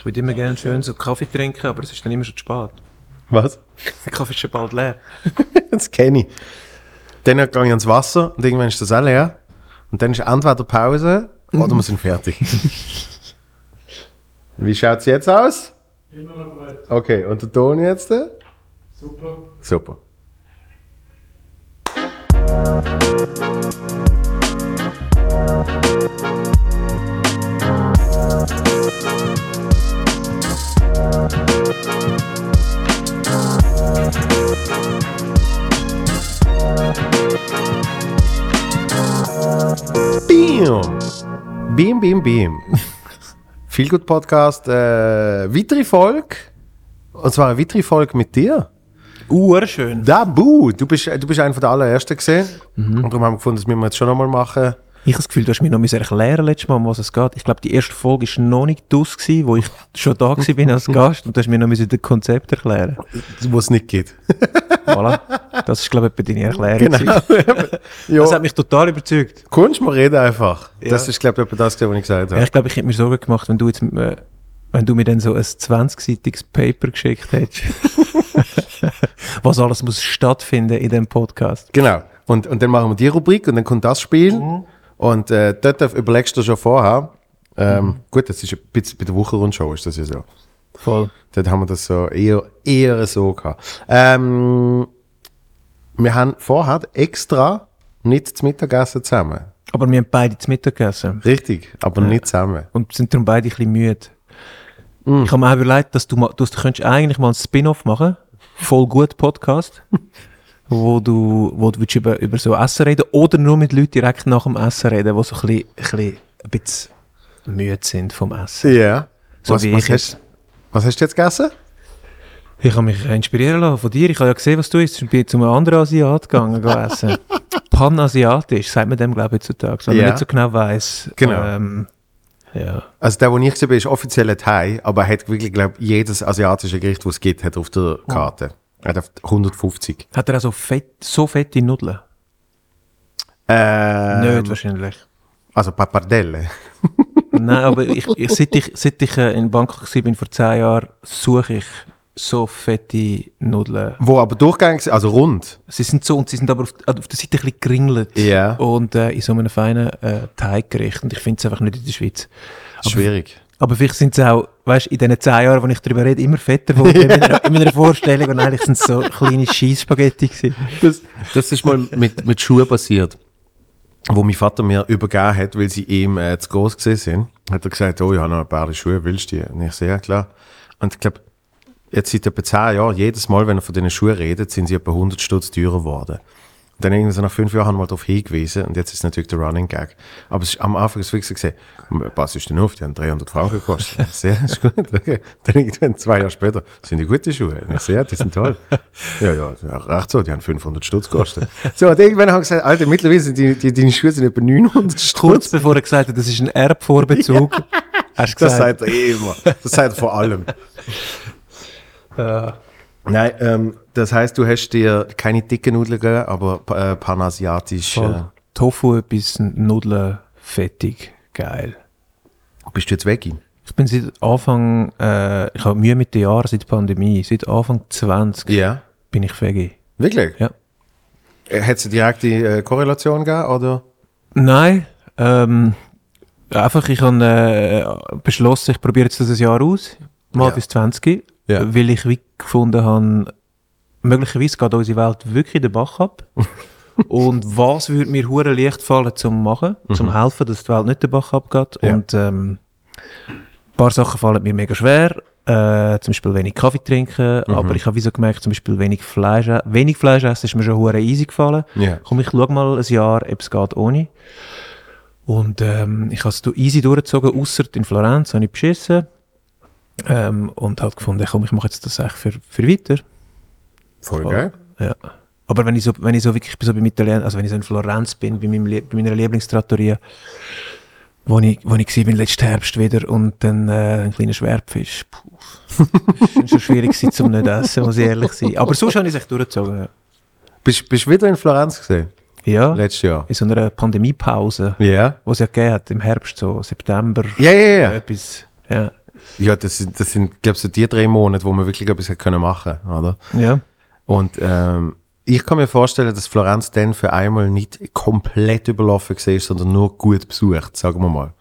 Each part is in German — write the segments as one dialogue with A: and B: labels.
A: Ich würde immer gerne schön so Kaffee trinken, aber es ist dann immer schon zu spät.
B: Was?
A: Der Kaffee ist schon bald leer.
B: das kenne ich. Dann gehe ich ans Wasser und irgendwann ist das auch leer. Und dann ist entweder Pause oder wir sind fertig. Wie schaut es jetzt aus?
C: Immer noch gut.
B: Okay, und der Ton jetzt?
C: Super.
B: Super. Bim! Bim, bim, bim. Viel gut Podcast. Äh, weitere Folge. Und zwar eine weitere Folge mit dir.
A: Urschön.
B: Da, Bu, du bist, du bist einer der allerersten gesehen. Und darum haben wir gefunden, das müssen wir jetzt schon nochmal machen.
A: Ich habe das Gefühl, du hast mir noch erklären letztes Mal, um was es geht. Ich glaube, die erste Folge war noch nicht aus, gewesen, wo ich schon da war bin als Gast und du hast mir noch das Konzept erklären.
B: Wo es nicht geht.
A: Voilà. Das ist, glaube ich, deine Erklärung.
B: Genau. ja,
A: Das hat mich total überzeugt.
B: Kunst mal reden einfach.
A: Ja.
B: Das ist, glaube ich, das, was ich gesagt
A: Ja,
B: habe.
A: ich glaube, ich hätte mir Sorgen gemacht, wenn du jetzt, äh, wenn du mir dann so ein 20-seitiges Paper geschickt hättest. was alles muss stattfinden in dem Podcast.
B: Genau. Und, und dann machen wir die Rubrik und dann kommt das Spiel. Und äh, dort überlegst du schon vorher. Ähm, Gut, das ist ein bisschen bei der Wochenrundshow ist das ja so.
A: Voll.
B: Dort haben wir das so eher, eher so gehabt. Ähm, wir haben vorher extra nicht zum Mittagessen zusammen.
A: Aber wir haben beide zu Mittag gegessen.
B: Richtig, aber nicht zusammen.
A: Und sind darum beide ein bisschen müde. Ich habe mir auch überlegt, dass du, mal, du, du könntest eigentlich mal ein Spin-off machen. Voll gut Podcast. wo du, wo du über, über so Essen reden oder nur mit Leuten direkt nach dem Essen reden, die so ein bisschen, ein bisschen, ein bisschen müde sind vom Essen.
B: Ja.
A: So
B: was,
A: wie
B: was,
A: ich
B: hast, was hast du jetzt gegessen?
A: Ich habe mich inspirieren lassen von dir. Ich habe ja gesehen, was du isst. Ich bin zu einem anderen Asiat gegangen, essen. Panasiatisch, sagt man dem, glaube ich, heutzutage. Weil
B: Ja.
A: man nicht so genau weiss.
B: Genau.
A: Ähm, ja.
B: Also der, wo ich gesehen bin, ist offiziell ein Thai, aber er hat wirklich, glaube ich, jedes asiatische Gericht, das es gibt, hat auf der Karte. Er hat auf 150.
A: Hat er auch so, fett, so fette Nudeln?
B: Ähm,
A: Nicht wahrscheinlich.
B: Also Pappardelle.
A: Nein, aber ich, ich, seit ich, seit ich äh, in Bangkok war, bin vor zehn Jahren, suche ich so fette Nudeln.
B: Wo aber durchgängig sind, also rund.
A: Sie sind so, und sie sind aber auf, auf der Seite ein bisschen geringelt.
B: Ja.
A: Und äh, in so einem feinen äh, Teiggericht. Und ich finde es einfach nicht in der Schweiz.
B: Schwierig.
A: Aber vielleicht sind sie auch, weißt du, in diesen zehn Jahren, wo ich darüber rede, immer fetter geworden in, meiner, in meiner Vorstellung. Und eigentlich sind es so kleine Scheissspaghetti gewesen.
B: Das, das ist mal mit, mit Schuhen passiert. Wo mein Vater mir übergeben hat, weil sie ihm äh, zu groß gesehen sind, hat er gesagt, oh, ich habe noch ein paar Schuhe, willst du die? Und ich sehe, klar. Und ich glaube, jetzt seit etwa zehn Jahren, jedes Mal, wenn er von diesen Schuhen redet, sind sie etwa 100 Stutz teurer geworden. Dann irgendwie so nach fünf Jahren haben wir mal darauf hingewiesen und jetzt ist natürlich der Running Gag. Aber es ist, am Anfang ist wirklich gesehen, was ist denn auf? Die haben 300 Franken gekostet. Sehr ist gut. Okay. Dann irgendwann zwei Jahre später sind die gute Schuhe. Sehe, die sind toll. Ja, ja, ja, recht so, die haben 500 Stutz gekostet. So, und irgendwann haben gesagt, Alter, mittlerweile sind die, die, deine Schuhe sind etwa 900
A: Kurz
B: Stutz.
A: bevor er gesagt hat, das ist ein Erbvorbezug, hast du
B: Das
A: gesagt,
B: sagt er eh immer. Das sagt er vor allem.
A: äh,
B: Nein, ähm, das heißt, du hast dir keine dicken Nudeln gegeben, aber äh, panasiatisch. Äh,
A: voll. Tofu, etwas Nudeln, fettig, geil.
B: bist du jetzt weg?
A: Ich bin seit Anfang, äh, ich habe Mühe mit den Jahren, seit der Pandemie, seit Anfang 20
B: Ja.
A: bin ich Veggie.
B: Wirklich?
A: Ja.
B: Äh, Hat es eine direkte äh, Korrelation gegeben, oder?
A: Nein, ähm, einfach, ich habe äh, beschlossen, ich probiere jetzt das ein Jahr aus, mal
B: Ja.
A: bis 20,
B: Ja.
A: weil ich wie gefunden habe, möglicherweise geht unsere Welt wirklich den Bach ab. und was würde mir hure leicht fallen zum machen, zum helfen, dass die Welt nicht den Bach abgeht.
B: Mhm. Ja.
A: Und ähm, ein paar Sachen fallen mir mega schwer. Äh, zum Beispiel wenig Kaffee trinken,
B: Mhm.
A: aber ich habe wie so gemerkt, zum Beispiel wenig Fleisch, e- wenig Fleisch essen ist mir schon hure easy gefallen.
B: Ja.
A: Komm, ich schau mal ein Jahr, ob es geht ohne. Und ähm, ich habe es easy durchgezogen, außer in Florenz habe ich beschissen. Ähm, und halt gefunden, komm, ich mache jetzt das echt für, für weiter.
B: Voll geil.
A: Ja. Aber wenn ich so, wenn ich so wirklich so beim Italien, also wenn ich so in Florenz bin, bei, meinem, bei meiner Lieblingstrattoria, wo ich, wo ich war, bin letzten Herbst wieder und dann äh, ein kleiner Schwertfisch. Puh. Das war schon schwierig gewesen, zum nicht essen, muss ich ehrlich sein. Aber sonst habe ich es echt durchgezogen.
B: Bist du wieder in Florenz gesehen?
A: Ja,
B: Letztes Jahr?
A: in so einer Pandemiepause,
B: Ja.
A: die es ja gegeben hat, im Herbst, so September,
B: Ja, ja, ja.
A: etwas. Ja.
B: Ja, das sind, das sind glaube ich, so die drei Monate, wo man wirklich etwas hätte können machen oder?
A: Ja.
B: Und ähm, ich kann mir vorstellen, dass Florenz dann für einmal nicht komplett überlaufen war, sondern nur gut besucht, sagen wir mal.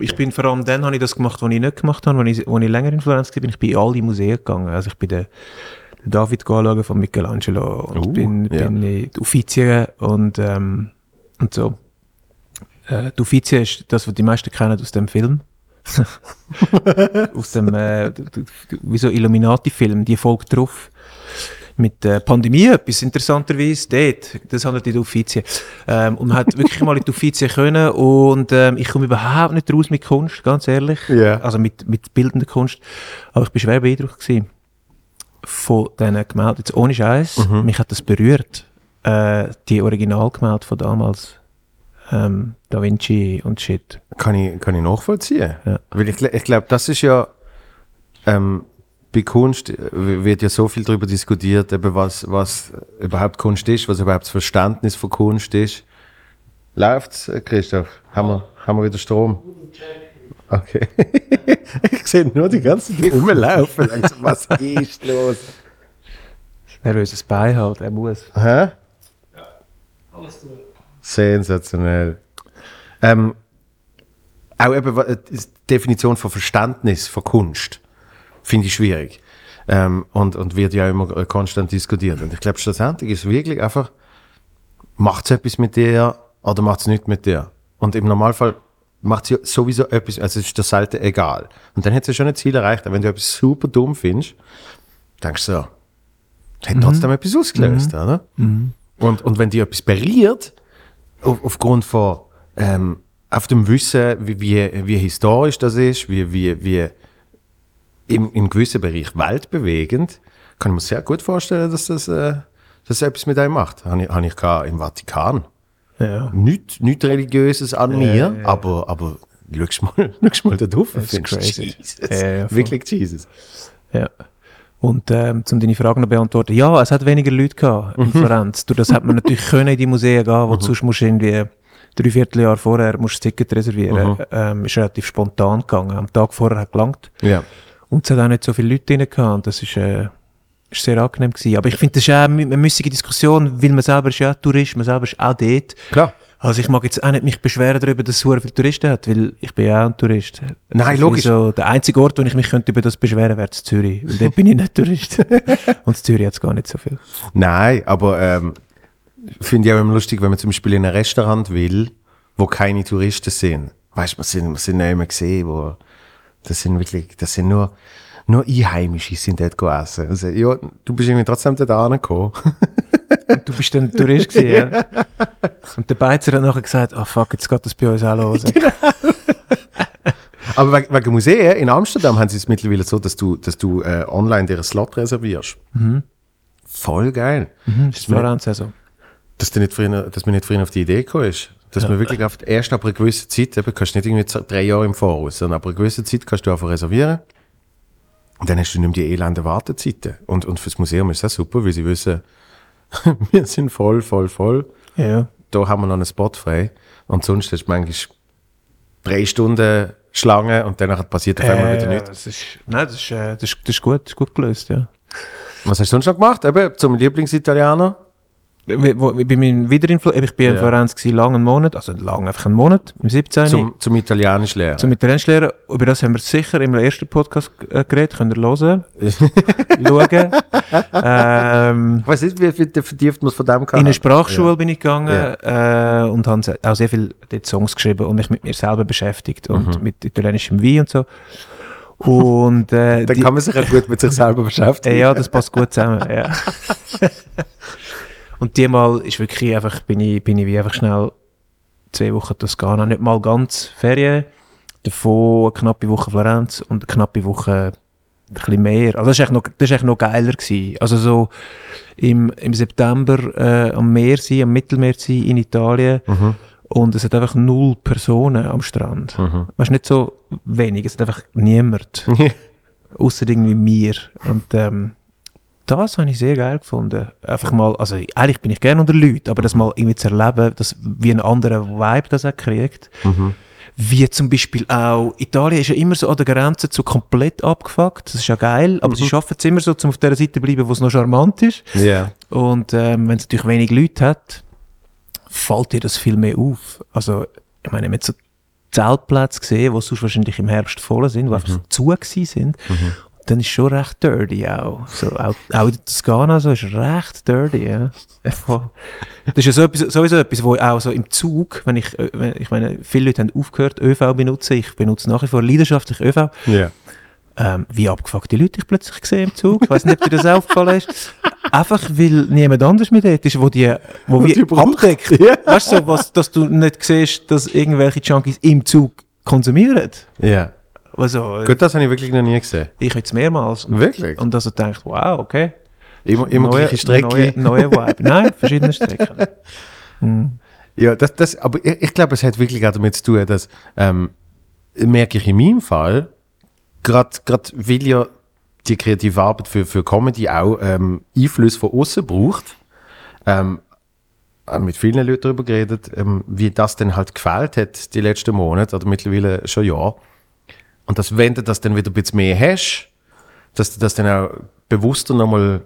A: Ich bin vor allem dann habe ich das gemacht, was ich nicht gemacht habe, als ich, als ich länger in Florenz war, bin ich bei in alle Museen gegangen. Also ich bin den David anschauen von Michelangelo und
B: Uh,
A: bin,
B: ja.
A: bin in die Uffizien und, ähm, und so. Äh, die Uffizien ist das, was die meisten kennen aus dem Film. aus dem, äh, wie so Illuminati-Film, die folgt drauf. Mit der Pandemie, etwas interessanterweise, dort, das handelt die Uffizien. Ähm, und man hat wirklich mal in die Uffizien können und ähm, ich komme überhaupt nicht raus mit Kunst, ganz ehrlich.
B: Ja.
A: Also mit, mit bildender Kunst. Aber ich war schwer beeindruckt gewesen von diesen Gemälden. Jetzt ohne Scheiß, mich hat das berührt. Äh, die Originalgemälde von damals. Ähm, Da Vinci und Shit.
B: Kann ich, kann ich nachvollziehen.
A: Ja.
B: Weil ich, ich glaube, das ist ja, ähm, bei Kunst äh, wird ja so viel darüber diskutiert, eben was, was überhaupt Kunst ist, was überhaupt das Verständnis von Kunst ist. Läuft's, äh, Christoph? Haben wir, haben wir wieder Strom? Okay. ich sehe nur die ganze Zeit rumlaufen. Langsam, was ist los?
A: Nervöses Bein halt, er muss.
B: Hä?
C: Alles gut.
B: Sensationell. Ähm, auch eben wa- die Definition von Verständnis von Kunst finde ich schwierig. Ähm, und, und wird ja immer äh, konstant diskutiert. Und ich glaube, schlussendlich ist wirklich einfach, macht es etwas mit dir oder macht es nicht mit dir? Und im Normalfall macht ja sowieso etwas, also es ist dir selten egal. Und dann hat ja schon ein Ziel erreicht. Und wenn du etwas super dumm findest, denkst du so, es hat trotzdem etwas ausgelöst, oder? Und, und wenn dich etwas berührt, auf, aufgrund von ähm, auf dem Wissen, wie, wie, wie historisch das ist, wie, wie, wie im, im gewissen Bereich weltbewegend, kann ich mir sehr gut vorstellen, dass das, äh, das etwas mit einem macht. Habe ich, habe ich gehabt im Vatikan.
A: Ja.
B: Nicht, nicht Religiöses an mir, aber, aber schau mal, schau mal da drauf.
A: Das ist crazy.
B: Jesus.
A: Ja, ja.
B: Wirklich Jesus.
A: Ja. Und ähm, um deine Frage noch beantworten, ja, es hat weniger Leute gehabt in Florenz. Durch das hat man natürlich können in die Museen gehen, wo du sonst musst irgendwie drei Vierteljahr vorher musst du das Ticket reservieren. Ähm, ist relativ spontan gegangen. Am Tag vorher hat gelangt.
B: Ja.
A: Und es hat auch nicht so viele Leute drin gehabt. Und das ist, äh, ist sehr angenehm gewesen. Aber ich finde, das ist auch eine müßige Diskussion, weil man selber ist ja Tourist, man selber ist auch dort.
B: Klar.
A: Also ich mag jetzt auch nicht mich beschweren darüber, dass es so viele Touristen hat, weil ich bin ja auch ein Tourist.
B: Nein,
A: Das ist
B: logisch.
A: So, der einzige Ort, wo ich mich könnte über das beschweren wäre Zürich, weil dort bin ich nicht Tourist. Und Zürich hat es gar nicht so viel.
B: Nein, aber ähm, finde ich auch immer lustig, wenn man zum Beispiel in ein Restaurant will, wo keine Touristen sind. Weißt du, wir sind, wir sind nicht mehr gesehen, wo das sind wirklich, das sind nur, nur Einheimische sind dort gegessen. Also, ja, du bist irgendwie trotzdem dort angekommen.
A: Und du bist dann Tourist gewesen, ja. Und der Beizer hat nachher gesagt, ah fuck, jetzt geht das bei uns auch los.
B: Aber wegen, wegen Museen in Amsterdam haben sie es mittlerweile so, dass du, dass du äh, online dir einen Slot reservierst. Voll geil.
A: Das ist Florenz also.
B: dass, du nicht früher, dass man nicht früher auf die Idee gekommen ist. Dass man wirklich auf, erst ab einer gewissen Zeit, eben, kannst du nicht irgendwie drei Jahre im Voraus, sondern ab einer gewissen Zeit kannst du einfach reservieren. Und dann hast du nicht mehr die elenden Wartezeiten. Und, und fürs Museum ist das super, weil sie wissen, wir sind voll, voll, voll.
A: Ja.
B: Da haben wir noch einen Spot frei. Und sonst du manchmal drei Stunden Schlange und danach passiert auf einmal wieder
A: Äh,
B: nichts.
A: das ist, nein, das ist, äh, das ist, das ist gut, das ist gut gelöst, ja.
B: Was hast du sonst noch gemacht? Eben, zum Lieblingsitaliener?
A: Wo- Ich bin mein Wiederinflu ich bin in
B: Ja.
A: Florenz gewesen, lang einen Monat, also lang einfach einen Monat, im 17.
B: Zum, zum Italienisch lernen.
A: Zum Italienisch lernen. Über das haben wir sicher im ersten Podcast äh, geredet, könnt ihr hören, schauen. ähm,
B: ich weiß nicht, wie viel vertieft man es von dem
A: in
B: kann.
A: eine Sprachschule bin ich gegangen äh, und habe auch sehr viel dort Songs geschrieben und mich mit mir selber beschäftigt und mit italienischem Wein und so. Und äh,
B: Dann kann man sich auch gut mit sich selber beschäftigen.
A: Äh, ja, das passt gut zusammen. ja. und diesmal ist wirklich einfach, bin ich, bin ich wie einfach schnell zwei Wochen Toskana, nicht mal ganz Ferien, davon eine knappe Woche Florenz und eine knappe Woche ein bisschen mehr. Also das ist echt noch, das ist echt noch geiler gewesen. Also so im, im September äh, am Meer sein, am Mittelmeer sein in Italien und es hat einfach null Personen am Strand.
B: Mhm.
A: Weißt nicht so wenig, es hat einfach niemand. Außer irgendwie mir. Und ähm, das habe ich sehr geil gefunden. Einfach mal, also eigentlich bin ich gerne unter Leuten, aber das mal irgendwie zu erleben, dass wie ein anderer Vibe das auch kriegt. Wie zum Beispiel auch, Italien ist ja immer so an der Grenze zu komplett abgefuckt. Das ist ja geil, aber sie schaffen es immer so, um auf der Seite zu bleiben, wo es noch charmant ist.
B: Ja.
A: Und ähm, wenn es natürlich wenig Leute hat, fällt dir das viel mehr auf. Also, ich meine, mit so Zeltplätze gesehen, die sonst wahrscheinlich im Herbst voll sind, die einfach so zu gewesen sind. Dann ist schon recht dirty auch. So, auch, auch die Toskana so ist recht dirty, ja. Das ist ja so etwas, sowieso etwas, wo auch so im Zug, wenn ich, äh, wenn, ich meine, viele Leute haben aufgehört, ÖV benutzen, ich benutze nach wie vor leidenschaftlich ÖV,
B: Ja.
A: ähm, wie abgefuckte Leute ich plötzlich gesehen im Zug. Ich weiß nicht, ob dir das aufgefallen ist. Einfach, weil niemand anders mit dort ist, wo die, wo wie
B: braucht.
A: abdeckt.
B: Ja.
A: Weißt du, so, was, dass du nicht siehst, dass irgendwelche Junkies im Zug konsumieren.
B: Ja.
A: Also, äh,
B: Gut, das habe ich wirklich noch nie gesehen.
A: ich jetzt mehrmals.
B: Wirklich?
A: und also denkt, wow, okay.
B: Immer, immer
A: Neue-
B: gleiche Strecke.
A: Neue, neue Vibe. Nein, verschiedene Strecken. Hm.
B: Ja, das, das, aber ich, ich glaube, es hat wirklich auch damit zu tun, dass, ähm, merke ich in meinem Fall, gerade weil ja die kreative Arbeit für, für Comedy auch ähm, Einfluss von außen braucht, ähm, habe mit vielen Leuten darüber geredet, ähm, wie das denn halt gefällt hat die letzten Monate oder mittlerweile schon Jahr. Und dass wenn du das dann wieder ein bisschen mehr hast, dass du das dann auch bewusster nochmal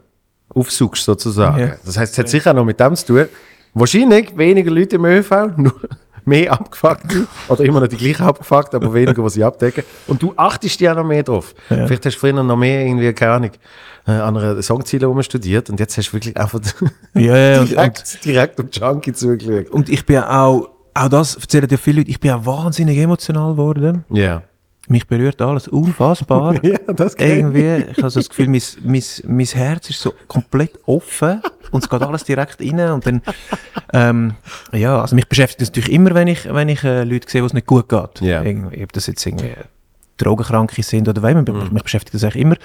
B: aufsuchst sozusagen.
A: Ja.
B: Das heißt, es hat sicher auch noch mit dem zu tun. Wahrscheinlich weniger Leute im ÖV, nur mehr abgefuckt oder immer noch die gleichen abgefuckt, aber weniger, was sie abdecken. Und du achtest ja noch mehr drauf.
A: Ja.
B: Vielleicht hast du früher noch mehr irgendwie, keine Ahnung, äh, an einer Songziele studiert und jetzt hast du wirklich einfach
A: Ja, ja, und, und,
B: direkt, direkt um Junkie zugeschaut.
A: und ich bin auch, auch das erzählen dir viele Leute, ich bin auch wahnsinnig emotional geworden.
B: Ja.
A: Mich berührt alles unfassbar.
B: Ja, das ich.
A: Irgendwie, ich habe so das Gefühl, mein, mein, mein Herz ist so komplett offen und es geht alles direkt rein und dann, ähm, ja, also mich beschäftigt das natürlich immer, wenn ich, wenn ich äh, Leute sehe, wo es nicht gut geht.
B: Ja.
A: Irgendwie, ob das jetzt irgendwie Drogenkranke sind oder was, mich, mich beschäftigt das eigentlich immer.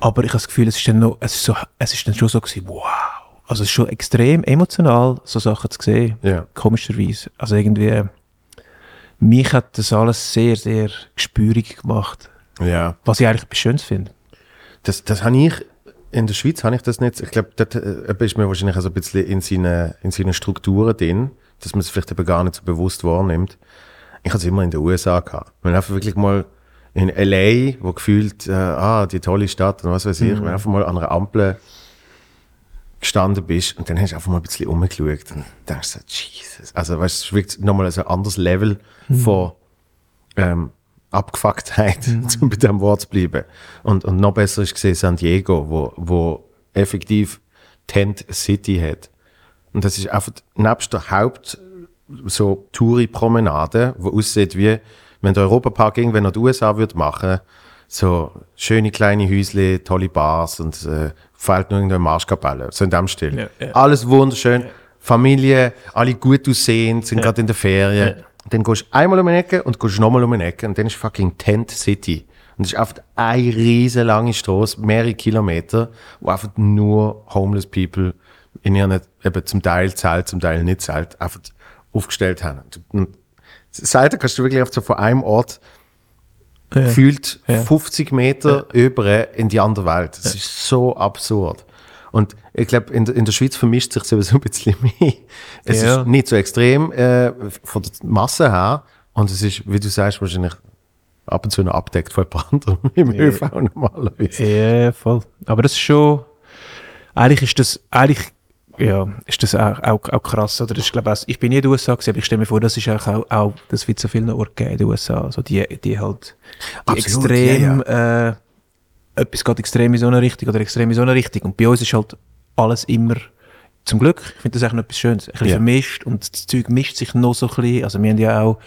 A: Aber ich habe das Gefühl, es ist dann noch, es ist so, es ist dann schon so gewesen, wow. Also es ist schon extrem emotional, so Sachen zu sehen.
B: Ja.
A: Komischerweise. Also irgendwie, mich hat das alles sehr, sehr gespürig gemacht.
B: Ja.
A: Was ich eigentlich etwas Schönes finde.
B: Das, das habe ich, in der Schweiz habe ich das nicht. Ich glaube, dort äh, ist man wahrscheinlich auch so ein bisschen in seinen, in seinen Strukturen drin, dass man es vielleicht eben gar nicht so bewusst wahrnimmt. Ich hatte es immer in den USA gehabt. Man einfach wirklich mal in L.A., wo gefühlt, äh, ah, die tolle Stadt und was weiß ich, wenn einfach mal an einer Ampel gestanden bist und dann hast du einfach mal ein bisschen umgeschaut und denkst so, Jesus. Also, weißt du, es ist wirklich nochmal so ein anderes Level von, ähm, Abgefucktheit, um bei diesem Wort zu bleiben. Und, und noch besser ist gesehen San Diego, wo, wo effektiv Tent City hat. Und das ist einfach nebst der Haupt so Touri-Promenade, wo aussieht wie, wenn der Europapark irgendwann nach den USA würde machen, so schöne kleine Häusle, tolle Bars und äh, fehlt nur irgendeine Marschkapelle. So in dem Stil.
A: Ja, ja.
B: Alles wunderschön. Familie, alle gut aussehend, sind gerade in der Ferien. Dann gehst du einmal um eine Ecke und gehst nochmal um eine Ecke und dann ist fucking Tent City. Und es ist einfach eine riesen lange Straße, mehrere Kilometer, wo einfach nur homeless people in ihren, eben zum Teil Zelt, zum Teil nicht Zelt, einfach aufgestellt haben. Und Seite kannst du wirklich auf so von einem Ort
A: Ja.
B: gefühlt
A: Ja.
B: 50 Meter über in die andere Welt. Das ist so absurd. Und ich glaube, in, der- in der Schweiz vermischt sich sowieso ein bisschen mehr. Es
A: Ja.
B: ist nicht so extrem äh, von der Masse her. Und es ist, wie du sagst, wahrscheinlich ab und zu noch abdeckt von jemand im ÖV normalerweise.
A: Ja, voll. Aber das ist schon, eigentlich ist das, eigentlich, ja, ist das auch, auch, auch krass, oder? Das ist, glaube ich, auch- ich bin nie in den USA gewesen, aber ich stelle mir vor, das ist auch, auch, auch das wird so vielen Orten geben in den USA, also die, die halt, die
B: Absolut,
A: extrem, Äh, etwas geht extrem in so eine Richtung oder extrem in so eine Richtung. Und bei uns ist halt alles immer, zum Glück, ich finde das eigentlich noch etwas Schönes, ein bisschen
B: Ja.
A: vermischt und das Zeug mischt sich noch so ein bisschen, also wir haben ja auch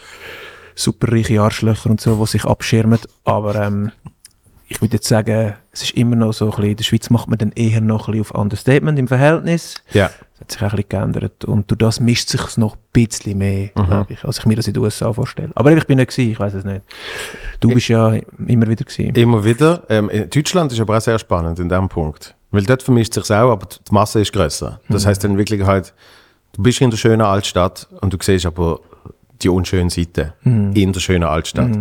A: superreiche Arschlöcher und so, die sich abschirmen, aber ähm, ich würde jetzt sagen, es ist immer noch so ein bisschen, in der Schweiz macht man dann eher noch ein bisschen auf Understatement im Verhältnis.
B: Ja.
A: Das hat sich auch ein bisschen geändert. Und durch das mischt sich noch ein bisschen mehr, glaube ich, als ich mir das in den USA vorstelle. Aber ich bin nicht gewesen, ich weiß es nicht. Du bist ja immer wieder gewesen.
B: Immer wieder. Ähm, in Deutschland ist aber auch sehr spannend in dem Punkt. Weil dort vermischt sich auch, aber die Masse ist größer. Das heißt dann wirklich halt, du bist in der schönen Altstadt und du siehst aber die unschönen Seiten in der schönen Altstadt.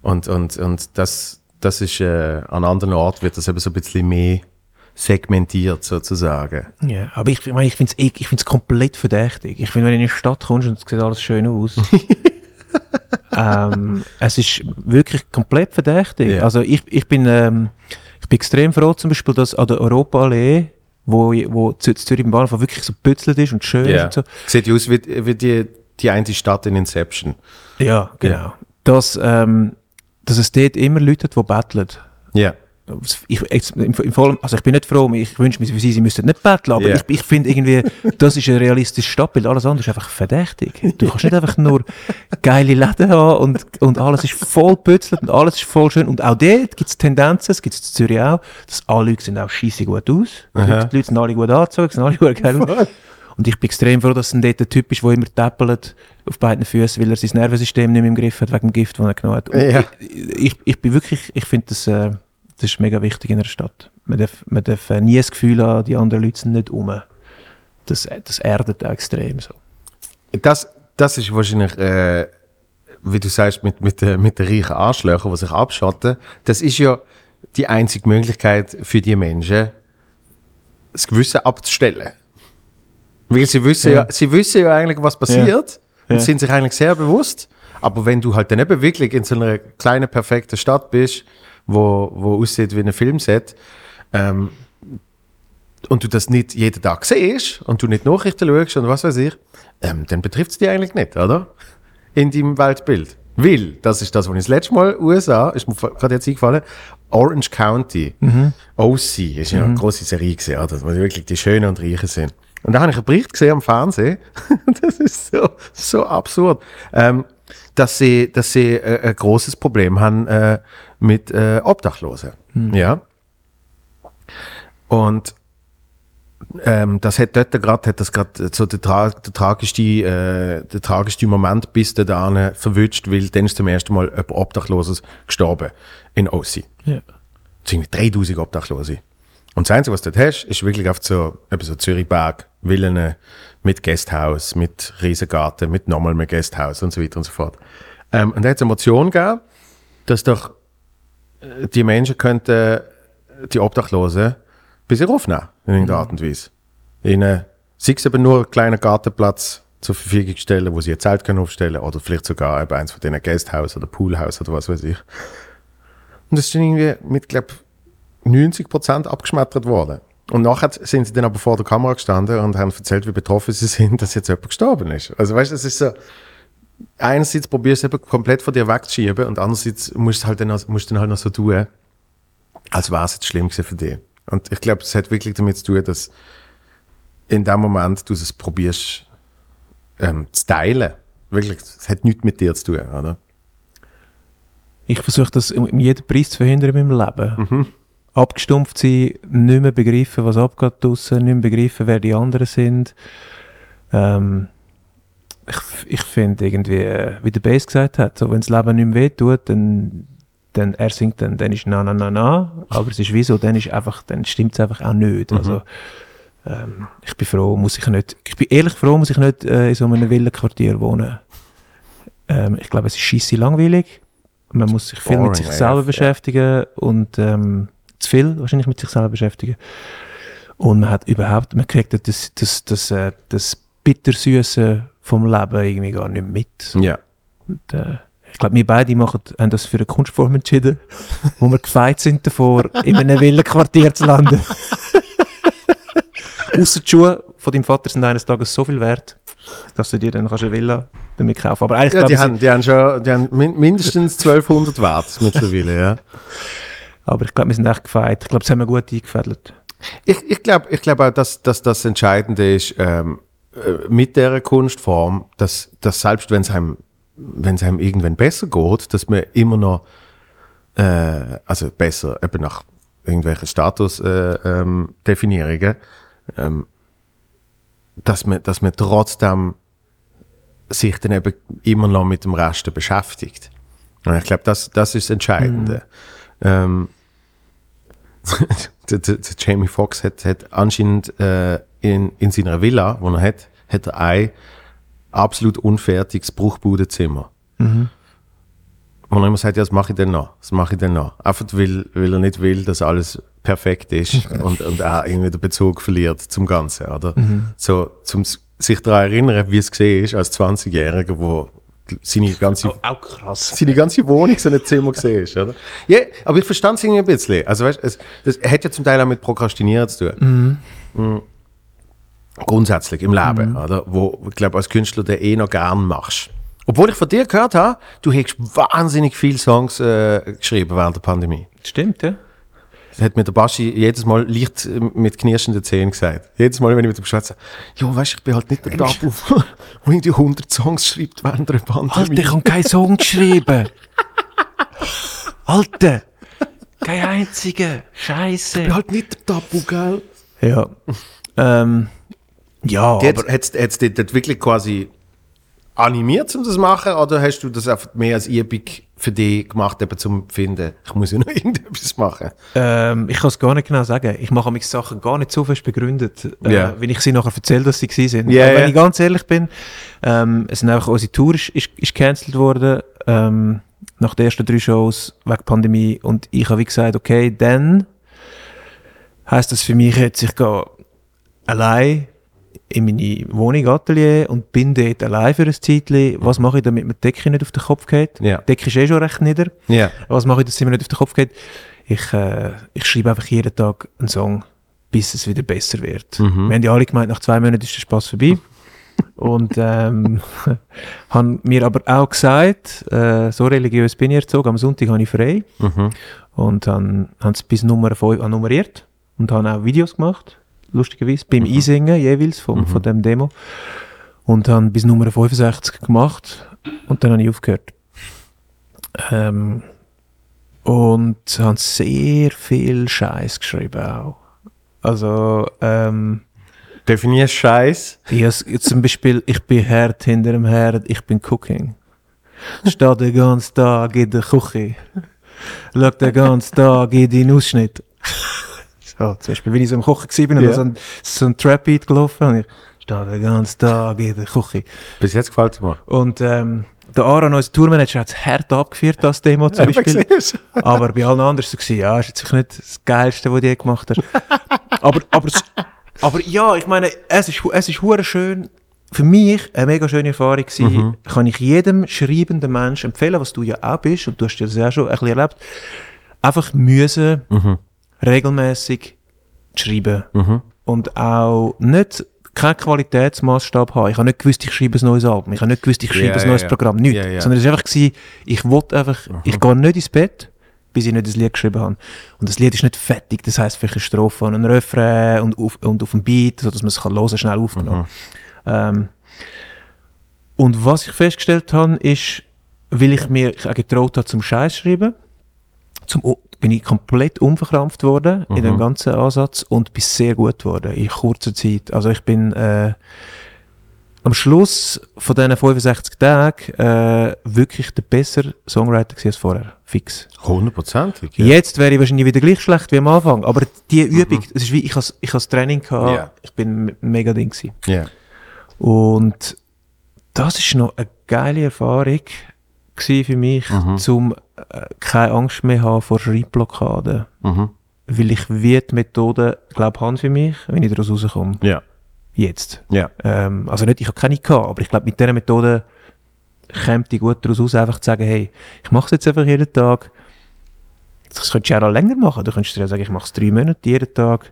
B: Und, und, und das, das ist, äh, an anderen Orten wird das eben so ein bisschen mehr segmentiert sozusagen.
A: Ja, aber ich, ich meine, ich finde es ich find's komplett verdächtig. Ich finde, wenn du in eine Stadt kommst und es sieht alles schön aus, ähm, es ist wirklich komplett verdächtig.
B: Ja.
A: Also ich, ich bin, ähm, ich bin extrem froh zum Beispiel, dass an der Europaallee, wo, wo Zü- Zürich im Bahnhof wirklich so pützelt ist und schön ist
B: Ja.
A: und so.
B: Sieht aus wie, wie die, die eine Stadt in Inception.
A: Ja, genau. Dass, ähm, dass es dort immer Leute hat, die betteln.
B: Ja.
A: Ich, jetzt, im, im Vollem, also ich bin nicht froh, ich wünsche mir für sie, sie müssten nicht betteln, aber
B: Ja.
A: ich, ich finde irgendwie, das ist ein realistisches Stadtbild, alles andere ist einfach verdächtig. Du kannst nicht einfach nur geile Läden haben und, und alles ist voll pützelt und alles ist voll schön und auch dort gibt es Tendenzen, es gibt es in Zürich auch, dass alle Leute sehen auch scheisse gut aus, die Leute, die Leute sind alle gut angezogen, sind alle gut geil. Und ich bin extrem froh, dass ein dort ein Typ ist, der immer tappelt auf beiden Füßen, weil er sein Nervensystem nicht mehr im Griff hat wegen dem Gift, das er genommen hat.
B: Ja.
A: ich, ich, ich bin wirklich, ich finde das, äh, das ist mega wichtig in einer Stadt. Man darf, man darf äh, nie das Gefühl haben, die anderen Leute sind nicht um. Das, das erdet auch extrem so.
B: Das, das ist wahrscheinlich, äh, wie du sagst, mit, mit, den- mit den reichen Arschlöchern, die sich abschotten. Das ist ja die einzige Möglichkeit für die Menschen, das Gewissen abzustellen. Weil sie wissen ja, sie wissen ja eigentlich, was passiert und sind sich eigentlich sehr bewusst. Aber wenn du halt dann eben wirklich in so einer kleinen, perfekten Stadt bist, wo, wo aussieht wie ein Filmset, ähm, und du das nicht jeden Tag siehst und du nicht Nachrichten schaust und was weiß ich, ähm, dann betrifft es dich eigentlich nicht, oder? In deinem Weltbild. Weil, das ist das, was ich das letzte Mal USA, ist mir gerade jetzt eingefallen, Orange County, OC, ist ja eine große Serie gesehen, oder? Wo wirklich die Schönen und Reichen sind. Und da habe ich einen Bericht gesehen am Fernsehen, das ist so, so absurd, ähm, dass sie, dass sie äh, ein großes Problem haben äh, mit äh, Obdachlosen. Ja. Und ähm, das hat dort gerade, hat das gerade so der, tra der, tragischste, äh, der tragischste Moment bis dahin verwünscht, weil dann ist zum ersten Mal ein Obdachloses gestorben in OC.
A: Ja.
B: Es sind 3000 Obdachlose. Und das Einzige, was du dort hast, ist wirklich auf so, eben so Zürichberg, Villen mit Gasthaus, mit Riesengarten, mit nochmal mehr Gasthaus und so weiter und so fort. Ähm, und da hat es eine Motion gegeben, dass doch äh, die Menschen könnten die Obdachlosen bis sie aufnehmen, in irgendeiner Art und Weise. Ihnen, sei es eben nur einen kleinen Gartenplatz zur Verfügung stellen, wo sie ihr Zelt können aufstellen oder vielleicht sogar eben eins von denen Gasthaus oder Poolhaus oder was weiß ich. Und das ist dann irgendwie mit, glaube 90 Prozent abgeschmettert worden. Und nachher sind sie dann aber vor der Kamera gestanden und haben erzählt, wie betroffen sie sind, dass jetzt jemand gestorben ist. Also weißt du, es ist so, einerseits probierst du es eben komplett von dir wegzuschieben und andererseits musst du halt dann, noch- musst dann halt noch so tun, als wäre es jetzt schlimm gewesen für dich. Und ich glaube, es hat wirklich damit zu tun, dass in dem Moment du es probierst ähm, zu teilen. Wirklich, es hat nichts mit dir zu tun, oder?
A: Ich versuche das um jeden Preis zu verhindern in meinem Leben.
B: Mhm.
A: Abgestumpft sein, nicht mehr begreifen, was abgeht draussen, nicht mehr begreifen, wer die anderen sind. Ähm, ich ich finde irgendwie, äh, wie der Bass gesagt hat, so, wenn das Leben nicht mehr wehtut, dann, dann er singt dann, dann ist na na na na, aber es ist wieso, dann ist einfach, dann stimmt es einfach auch nicht. Also, ähm, ich bin froh, muss ich nicht, ich bin ehrlich froh, muss ich nicht äh, in so einem Villenquartier wohnen. Ähm, ich glaube, es ist scheisse langweilig. Man muss sich viel
B: Boring
A: mit sich selber
B: ja.
A: beschäftigen und ähm, zu viel wahrscheinlich mit sich selber beschäftigen. Und man hat überhaupt, man kriegt das, das, das, äh, das Bittersüße vom Leben irgendwie gar nicht mit.
B: Ja.
A: Und, äh, ich glaube, wir beide machen, haben das für eine Kunstform entschieden, wo wir gefeit sind davor, in einem Villenquartier zu landen. Ausser die Schuhe von deinem Vater sind eines Tages so viel wert, dass du dir dann kannst eine Villa damit kaufen. Aber eigentlich
B: Ja, die haben, die haben schon die haben min mindestens 1200 Wert mittlerweile, ja.
A: Aber ich glaube, wir sind echt gefeit. Ich glaube, das haben wir gut eingefädelt.
B: Ich, ich glaube ich glaub auch, dass, dass das Entscheidende ist, ähm, äh, mit dieser Kunstform, dass, dass selbst wenn es einem, wenn es einem irgendwann besser geht, dass man immer noch, äh, also besser eben nach irgendwelchen Statusdefinierungen, äh, ähm, ähm, dass man, dass man trotzdem sich dann eben immer noch mit dem Rest beschäftigt. Und ich glaube, das, das ist das Entscheidende. Ähm, der, der, der Jamie Foxx hat, hat anscheinend äh, in, in seiner Villa, wo er hat, hat er ein absolut unfertiges Bruchbudenzimmer. Wo er immer sagt, ja, was mache ich denn noch? Was mache ich denn noch? Einfach weil, weil er nicht will, dass alles perfekt ist und, und er irgendwie den Bezug verliert zum Ganzen, oder? So, zum sich daran erinnern, wie es gesehen ist als 20-Jähriger, wo seine ganze,
A: Auch, auch krass.
B: seine ganze Wohnung so ein Zimmer gesehen ist, oder? Ja, aber ich verstand es irgendwie ein bisschen. Also weißt, es, das hat ja zum Teil auch mit Prokrastinieren zu tun. Mhm. Grundsätzlich im Leben, oder? Wo, ich glaube, als Künstler der eh noch gern machst. Obwohl ich von dir gehört habe, du hast wahnsinnig viele Songs äh, geschrieben während der Pandemie.
A: Stimmt, ja.
B: Das hat mir der Baschi jedes Mal leicht äh, mit knirschenden Zähnen gesagt. Jedes Mal, wenn ich mit ihm schwätze, ja, weißt du, ich bin halt nicht der Tabu, wo irgendwie 100 Songs schreibt während der Pandemie.
A: Alter, ich habe keinen Song geschrieben. Alter, kein einziger. Scheiße.
B: Ich bin halt nicht der Tabu, gell?
A: Ja. Ähm, ja, aber
B: Hat es dich wirklich quasi animiert, um das zu machen, oder hast du das einfach mehr als Übung für dich gemacht, eben zum finden, ich muss ja noch irgendetwas machen?
A: ähm, ich kann es gar nicht genau sagen. Ich mache meine Sachen gar nicht so fest begründet, äh,
B: Ja.
A: wenn ich sie nachher erzähle, dass sie gewesen sind. Aber wenn
B: ja.
A: ich ganz ehrlich bin, ähm, es sind einfach unsere Tour ist, ist, ist gecancelt worden, ähm, nach den ersten drei Shows wegen Pandemie und ich habe wie gesagt, okay, dann heisst das für mich jetzt, ich gehe allein in meine Wohnung, Atelier und bin dort allein für ein Zeitchen. Was mache ich, damit mir die Decke nicht auf den Kopf geht?
B: Ja.
A: Die Decke ist eh schon recht nieder.
B: Ja.
A: Was mache ich, dass es mir nicht auf den Kopf geht? Ich, äh, ich schreibe einfach jeden Tag einen Song, bis es wieder besser wird. Wir haben ja alle gemeint, nach zwei Monaten ist der Spaß vorbei. Und ähm, haben mir aber auch gesagt, äh, so religiös bin ich erzogen, am Sonntag habe ich frei. Und dann haben sie bis Nummer 5 nummeriert und haben auch Videos gemacht, lustigerweise, beim Einsingen jeweils vom, von dem Demo. Und haben bis Nummer 65 gemacht und dann habe ich aufgehört. Ähm, und haben sehr viel Scheiß geschrieben auch. Also, ähm,
B: Definier Scheiß.
A: has, zum Beispiel, ich bin Herd hinter dem Herd, ich bin Cooking. Stehe den ganzen Tag in der Küche. Schau den ganzen Tag in den Ausschnitt. Zum Beispiel, wenn ich so im Kochen war und
B: Ja.
A: da so ein, so ein Trap-Beat gelaufen und ich stehe den ganzen Tag in der Küche.
B: Bis jetzt gefällt es mir.
A: Und ähm, der Aaron, unser Tourmanager, hat es hart abgeführt, das Demo zum Beispiel. Aber bei allen anderen war es so, ja, ist jetzt nicht das Geilste, was du je gemacht hast. aber, aber, aber ja, ich meine, es ist, es ist schön, für mich eine mega schöne Erfahrung gewesen. Kann ich jedem schreibenden Menschen empfehlen, was du ja auch bist, und du hast das ja schon ein bisschen erlebt, einfach müssen, regelmäßig schreiben. Und auch nicht keinen Qualitätsmaßstab haben. Ich habe nicht gewusst, ich schreibe ein neues Album. Ich habe nicht gewusst, ich schreibe
B: Ja,
A: ein neues
B: ja.
A: Programm. Nichts.
B: Ja.
A: Sondern es war einfach, gewesen, ich wollte einfach, ich gehe nicht ins Bett, bis ich nicht das Lied geschrieben habe. Und das Lied ist nicht fertig, das heisst vielleicht eine Strophe und ein Refrain und auf, und auf dem Beat, sodass man es kann hören, schnell aufgenommen. Ähm, und was ich festgestellt habe, ist, weil ich mir getraut habe zum Scheiß schreiben, zum, bin ich komplett unverkrampft worden in dem ganzen Ansatz und bin sehr gut geworden in kurzer Zeit. Also ich bin äh, am Schluss von diesen 65 Tagen äh, wirklich der bessere Songwriter als vorher. Fix.
B: Hundertprozentig.
A: Jetzt wäre ich wahrscheinlich wieder gleich schlecht wie am Anfang, aber die Übung, es ist wie, ich has, ich has Training gehabt,
B: Ja.
A: ich bin me- mega Ding gewesen.
B: Ja.
A: Und das ist noch eine geile Erfahrung für mich, zum äh, keine Angst mehr haben vor Schreibblockaden.
B: Mhm.
A: Weil ich wie die Methode, glaube habe für mich, wenn ich daraus rauskomme.
B: Ja.
A: Jetzt.
B: Ja.
A: Ähm, also nicht, ich habe keine gehabt, aber ich glaube, mit dieser Methode kommt ich gut daraus raus, einfach zu sagen, hey, ich mache es jetzt einfach jeden Tag. Das könntest du ja auch länger machen. Du könntest ja sagen, ich mache es drei Monate jeden Tag.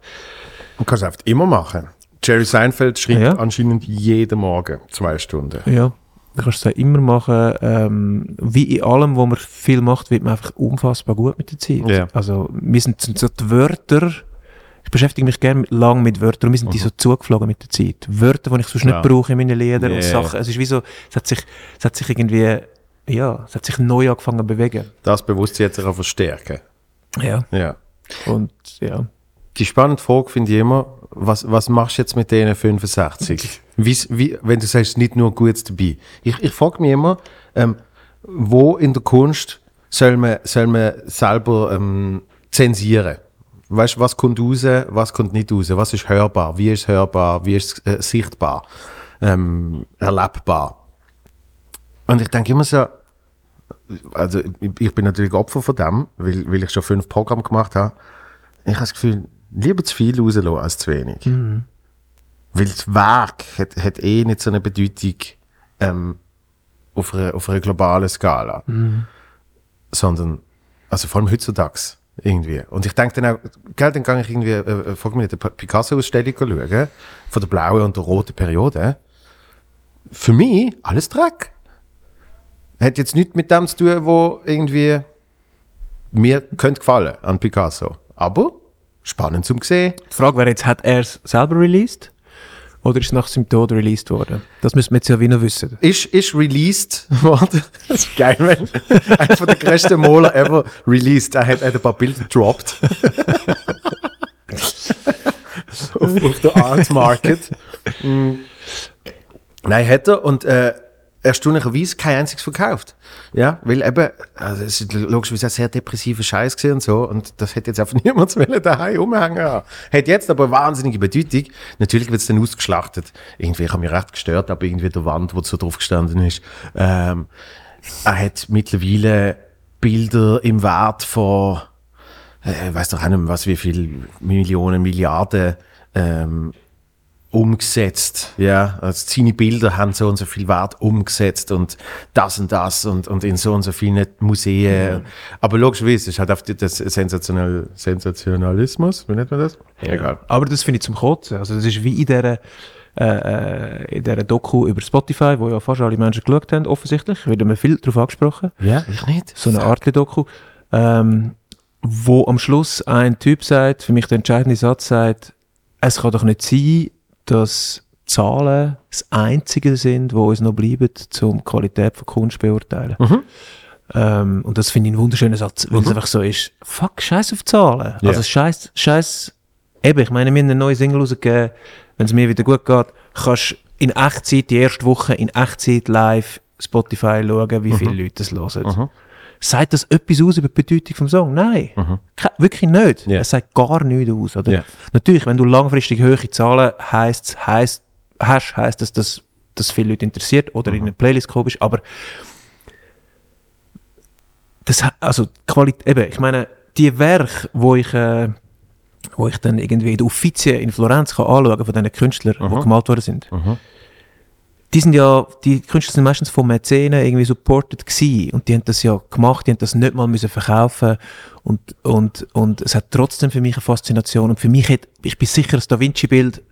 B: Und kannst einfach immer machen. Jerry Seinfeld schreibt
A: Ja.
B: anscheinend jeden Morgen zwei Stunden.
A: Ja. Du kannst es immer machen. Ähm, wie in allem, wo man viel macht, wird man einfach unfassbar gut mit der Zeit.
B: Ja.
A: Also, wir sind so die Wörter, ich beschäftige mich gerne mit, lang mit Wörtern und wir sind die so zugeflogen mit der Zeit. Wörter, die ich sonst
B: Mhm. Ja.
A: nicht brauche in meinen Liedern
B: Ja.
A: und Sachen. Es ist wie so, es hat sich, es hat sich irgendwie, ja, es hat sich neu angefangen zu bewegen.
B: Das Bewusstsein jetzt auch verstärken.
A: Ja.
B: Ja.
A: Und, ja.
B: Die spannende Frage finde ich immer, was, was machst du jetzt mit denen 65? Wie, wenn du sagst, nicht nur Gutes dabei. Ich, ich frage mich immer, ähm, wo in der Kunst soll man, soll man selber ähm, zensieren? Weißt was kommt raus, was kommt nicht raus? Was ist hörbar? Wie ist es hörbar? Wie ist äh, sichtbar? Ähm, erlebbar? Und ich denke immer so, also ich, ich bin natürlich Opfer von dem, weil, weil ich schon fünf Programme gemacht habe. Ich habe das Gefühl, lieber zu viel rauslassen als zu wenig. Weil das Werk hat, hat eh nicht so eine Bedeutung, ähm, auf einer, auf einer globalen Skala. Sondern, also vor allem heutzutage irgendwie. Und ich denke dann auch, gell, dann kann ich irgendwie, äh, äh, mich nicht, eine Picasso-Ausstellung schauen, von der blauen und der roten Periode. Für mich alles Dreck. Hat jetzt nichts mit dem zu tun, wo irgendwie mir könnte gefallen an Picasso. Aber spannend zum sehen.
A: Die Frage wäre jetzt, hat er es selber released? Oder ist es nach seinem Tod released worden? Das müssen wir jetzt ja wie noch wissen.
B: Ist, ist released worden. Das ist geil, wenn einer von der größten Maler ever released. Er hat, hat ein paar Bilder gedroppt. auf, auf der Art Market. Mm. Nein, hat er und äh, erstaunlicherweise kein einziges verkauft. Ja, weil eben, also es ist logischerweise ein sehr depressiver Scheiß gewesen und so und das hätte jetzt einfach niemand wollen daheim umhängen. Hat jetzt aber wahnsinnige Bedeutung. Natürlich wird es dann ausgeschlachtet. Irgendwie, ich habe mich recht gestört, aber irgendwie der Wand, wo so drauf gestanden ist. Ähm, er hat mittlerweile Bilder im Wert von, äh, ich weiß doch auch nicht mehr, was, wie viel Millionen, Milliarden ähm, umgesetzt. Ja, also seine Bilder haben so und so viel Wert umgesetzt und das und das und, und in so und so vielen Museen. Aber logischerweise ist halt auf die- das Sensational, Sensationalismus, wie nennt man das? Egal.
A: Aber das finde ich zum Kotzen. Also das ist wie in dieser, äh, äh, in dieser Doku über Spotify, wo ja fast alle Menschen geschaut haben, offensichtlich. Wird immer viel darauf angesprochen.
B: Ja, ich nicht.
A: So eine Art Doku. Ähm, wo am Schluss ein Typ sagt, für mich der entscheidende Satz sagt, es kann doch nicht sein, dass Zahlen das Einzige sind, wo uns noch bleiben, um die Qualität von Kunst zu beurteilen. Ähm, und das finde ich einen wunderschönen Satz, weil es einfach so ist, fuck, scheiß auf Zahlen.
B: Ja.
A: Also scheiß, scheiß, eben, ich meine, wir haben eine neue Single rausgegeben, wenn es mir wieder gut geht, kannst in Echtzeit, die erste Woche in Echtzeit live Spotify schauen, wie viele Leute das hören. Sagt das etwas aus über die Bedeutung vom Song? Nein, Ke- wirklich nicht.
B: Ja.
A: Es sagt gar nichts aus. Oder?
B: Ja.
A: Natürlich, wenn du langfristig hohe Zahlen heisst, heisst, hast, heisst das, dass das viele Leute interessiert oder in eine Playlist bist, aber das, also die Qualität, eben, ich meine, die Werke, wo ich, äh, wo ich dann irgendwie in der Uffizien in Florenz kann anschauen von diesen Künstlern, die gemalt worden sind, die sind ja, die Künstler sind meistens von Mäzenen irgendwie supported gewesen. Und die haben das ja gemacht, die haben das nicht mal müssen verkaufen. Und, und, und es hat trotzdem für mich eine Faszination. Und für mich hat, ich bin sicher, das Da Vinci-Bild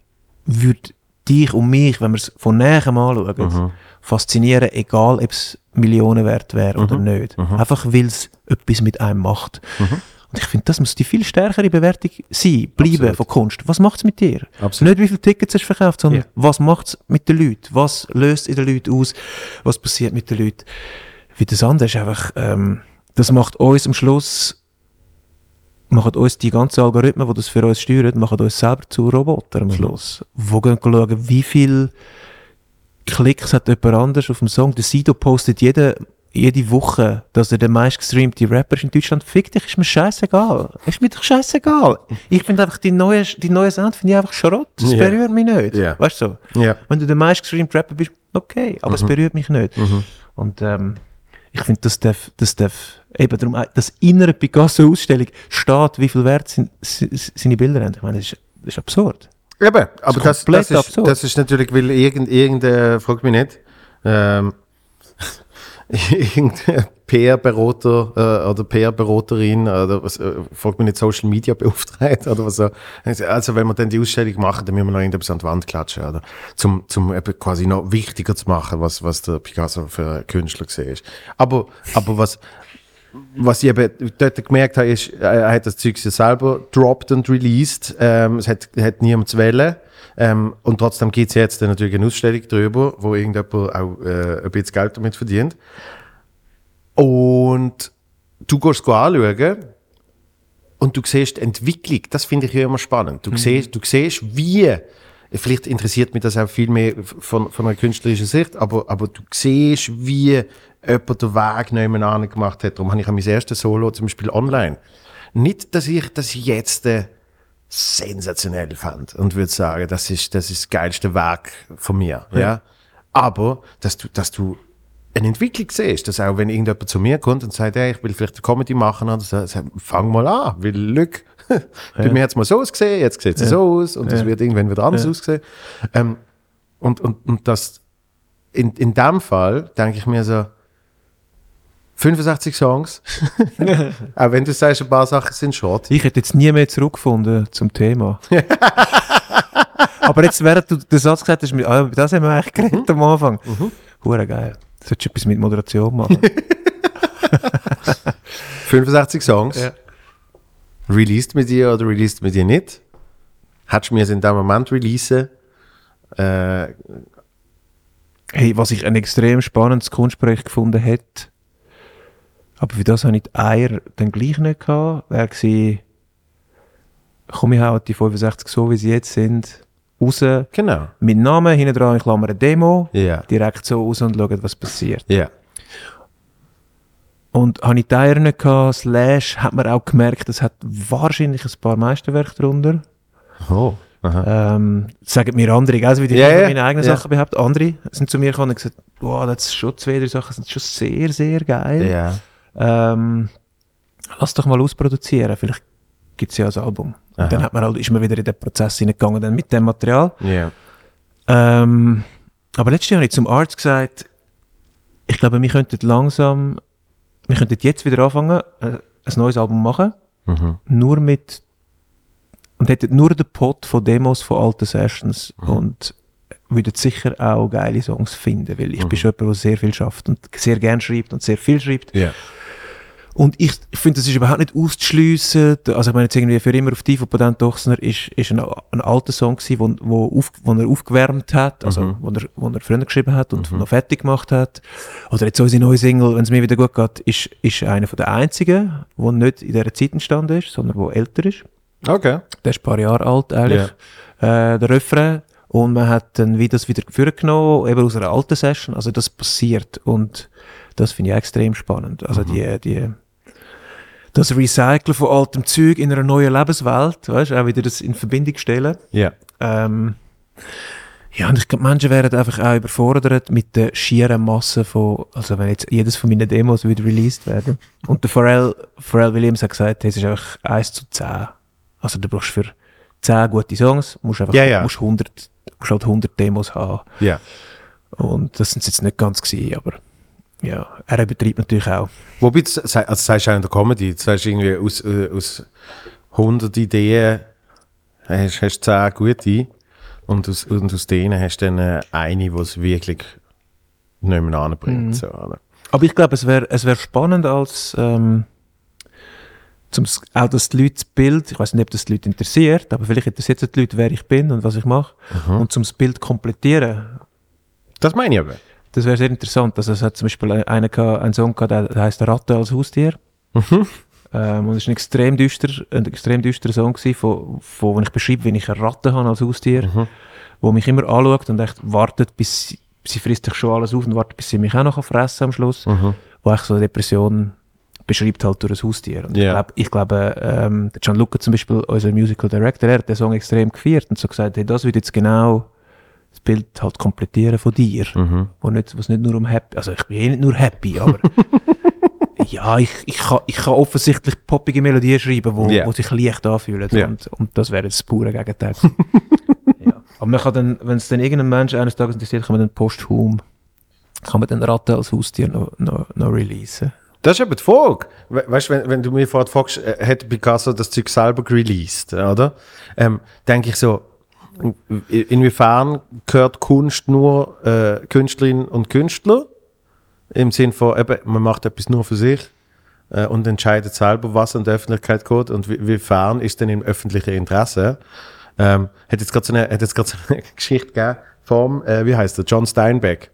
A: würde dich und mich, wenn wir es von näher anschauen, faszinieren, egal ob es Millionen wert wäre oder nicht. Einfach weil es etwas mit einem macht. Und ich finde, das muss die viel stärkere Bewertung sein, bleiben
B: Absolut.
A: von Kunst. Was macht es mit dir?
B: Absolut.
A: Nicht wie viele Tickets hast du verkauft, sondern
B: Ja.
A: was macht es mit den Leuten? Was löst in den Leuten aus? Was passiert mit den Leuten? Wie das andere ist einfach, ähm, das macht uns am Schluss, machen uns die ganzen Algorithmen, die das für uns steuern, machen uns selber zu Robotern
B: Mhm.
A: am Schluss. Wo gehen schauen, wie viel Klicks hat jemand anders auf dem Song. Der Sido postet jede, jede Woche, dass er der meistgestreamte Rapper ist in Deutschland. Fick dich, ist mir scheißegal. Ist mir doch scheißegal. Ich finde einfach, die neue, die neue Sound finde ich einfach Schrott. Das
B: Ja.
A: berührt mich nicht.
B: Ja.
A: Weißt du so?
B: Ja.
A: Wenn du der meistgestreamte Rapper bist, okay, aber es berührt mich nicht. Und ähm, ich finde, das darf, das darf eben darum, das innere Picasso-Ausstellung steht, wie viel wert sind, se- seine Bilder haben. Ich meine, das ist, das ist absurd.
B: Eben, aber das,
A: komplett
B: das, ist, das ist natürlich, weil irgend, irgendein, frag mich nicht, ähm, irgendein PR-Berater äh, oder PR-Beraterin oder was, äh, frag mich nicht, Social Media beauftragt oder was so. Also wenn wir dann die Ausstellung machen, dann müssen wir noch irgendetwas an die Wand klatschen, oder? Zum, zum eben quasi noch wichtiger zu machen, was, was der Picasso für ein Künstler gesehen ist. Aber, aber was, was ich eben dort gemerkt habe, ist, er hat das Zeug selber dropped und released. Ähm, es hat, hat niemand zu wählen. Ähm, und trotzdem gibt es jetzt natürlich eine Ausstellung drüber, wo irgendjemand auch äh, ein bisschen Geld damit verdient. Und du gehst anschauen und du siehst die Entwicklung. Das finde ich ja immer spannend. Du, siehst, du siehst, wie, vielleicht interessiert mich das auch viel mehr von, von einer künstlerischen Sicht, aber, aber du siehst, wie jemand den Weg nebeneinander gemacht hat. Darum habe ich mein erstes Solo zum Beispiel online. Nicht, dass ich das jetzt äh, sensationell fand und würde sagen, das ist das, ist das geilste Werk von mir. Ja. Aber, dass du, dass du eine Entwicklung siehst, dass auch wenn irgendjemand zu mir kommt und sagt, hey, ich will vielleicht eine Comedy machen, oder so, sag, fang mal an, weil Glück. Bei mir hat es mal so ausgesehen, jetzt sieht es so aus und es wird irgendwann wieder anders aussehen. Ähm, und, und, und das, in, in dem Fall denke ich mir so, 65 Songs. Auch wenn du sagst, ein paar Sachen sind short.
A: Ich hätte jetzt nie mehr zurückgefunden zum Thema. Aber jetzt, während du den Satz gesagt hast, ah, über das haben wir eigentlich geredet am Anfang. Hure geil. Solltest du etwas mit Moderation machen?
B: 65 Songs.
A: Ja.
B: Released mit dir oder released mit dir nicht? Hättest du mir es in dem Moment releasen? Äh,
A: Hey, was ich ein extrem spannendes Kunstprojekt gefunden hätte, aber für das habe ich die Eier dann gleich nicht gehabt, wäre gewesen, komm, ich hau die 65 so, wie sie jetzt sind, raus,
B: genau.
A: mit Namen, hinten dran in Klammern Demo,
B: Ja.
A: direkt so raus und schauen, was passiert.
B: Ja.
A: Und habe ich die Eier nicht gehabt, slash, hat man auch gemerkt, es hat wahrscheinlich ein paar Meisterwerke drunter.
B: Oh. Aha.
A: Ähm, sagen mir andere, also wie die
B: ja,
A: meine eigenen
B: ja.
A: Sachen behaupten. Andere sind zu mir gekommen und gesagt, wow, das ist schon zwei, drei Sachen sind schon sehr, sehr geil.
B: Ja.
A: Ähm, lass doch mal ausproduzieren, vielleicht gibt es ja ein Album.
B: Aha.
A: Und dann hat man halt, ist man wieder in den Prozess hineingegangen dann mit dem Material.
B: Ja.
A: Ähm, aber letztes Jahr habe ich zum Arzt gesagt, ich glaube, wir könnten langsam, wir könnten jetzt wieder anfangen, äh, ein neues Album machen,
B: Mhm.
A: nur mit, und hätten nur den Pot von Demos von alten Sessions und würden sicher auch geile Songs finden, weil ich bin schon jemand, der sehr viel schafft und sehr gern schreibt und sehr viel schreibt.
B: Ja.
A: Und ich, ich finde, das ist überhaupt nicht auszuschliessen. Also ich meine jetzt irgendwie für immer auf die von Patent Ochsner ist, ist ein, ein alter Song gewesen, wo, wo, auf, wo er aufgewärmt hat, also
B: Mhm.
A: wo, er, wo er früher geschrieben hat und noch fertig gemacht hat. Oder jetzt unsere neue Single, wenn es mir wieder gut geht, ist, ist einer von der einzigen, wo nicht in dieser Zeit entstanden ist, sondern wo älter ist.
B: Okay.
A: Der ist ein paar Jahre alt eigentlich, äh, der Refrain. Und man hat dann wieder das wieder vorgenommen, eben aus einer alten Session. Also das passiert. Und das finde ich extrem spannend. Also die, die, das Recyceln von altem Zeug in einer neuen Lebenswelt, weißt du, auch wieder das in Verbindung stellen.
B: Ja.
A: Ähm, ja, und ich glaube, Menschen wären einfach auch überfordert mit der schieren Masse von, also wenn jetzt jedes von meinen Demos wieder released werden. Und der Pharrell, Pharrell Williams hat gesagt, es ist einfach 1 zu 10. Also du brauchst für 10 gute Songs, musst einfach,
B: Ja, ja.
A: musst 100, musst halt 100 Demos haben.
B: Ja.
A: Und das sind jetzt nicht ganz gewesen, aber ja, er übertreibt natürlich auch.
B: Wobei, du also sagst du auch in der Comedy, du sagst irgendwie aus, äh, aus 100 Ideen hast, hast 10 gute und aus, und aus denen hast du dann äh, eine, die es wirklich nicht mehr anbringt. So, oder?
A: Aber ich glaube, es wäre es wär spannend als ähm, zum, auch dass die Leute das Bild, ich weiß nicht, ob das die Leute interessiert, aber vielleicht interessiert es die Leute, wer ich bin und was ich mache. Und zum das Bild komplettieren,
B: Das meine ich aber.
A: Das wäre sehr interessant. Also es hat zum Beispiel einen, gehabt- einen Song gehabt, der, der heißt Ratte als Haustier. Ähm, und es ist ein extrem düster, ein extrem düsterer Song gewesen, von, von, wo ich beschreibe, wie ich eine Ratte habe als Haustier, wo mich immer anschaut und echt wartet, bis sie, sie frisst sich schon alles auf und wartet, bis sie mich auch noch fressen am Schluss. Wo ich so eine Depression beschreibt halt durch ein Haustier. Und
B: Ja.
A: ich glaube, ich glaube ähm, der Gianluca zum Beispiel, unser Musical Director, er hat den Song extrem gefeiert und so gesagt, hey, das wird jetzt genau das Bild halt komplettieren von dir. Wo nicht, was nicht nur um happy, also ich bin eh nicht nur happy, aber ja, ich, ich, kann, ich kann offensichtlich poppige Melodien schreiben, wo,
B: Ja.
A: wo sich leicht anfühlen.
B: Ja.
A: Und, und das wäre jetzt das pure Gegenteil. ja. Aber man kann dann, wenn es dann irgendein Mensch eines Tages interessiert, kann man dann posthum, kann man dann Ratte als Haustier noch, noch, noch releasen.
B: Das ist eben die Frage. We weißt du, wenn, wenn du mir vorher fragst, äh, hat Picasso das Zeug selber released, oder? Ähm, denke ich so, inwiefern gehört Kunst nur äh, Künstlerinnen und Künstler? Im Sinn von, eben, man macht etwas nur für sich äh, und entscheidet selber, was an die Öffentlichkeit geht und wie- inwiefern ist denn im öffentlichen Interesse. Ähm, hat jetzt gerade so eine, hat jetzt gerade so eine Geschichte gegeben vom, äh, wie heißt der, John Steinbeck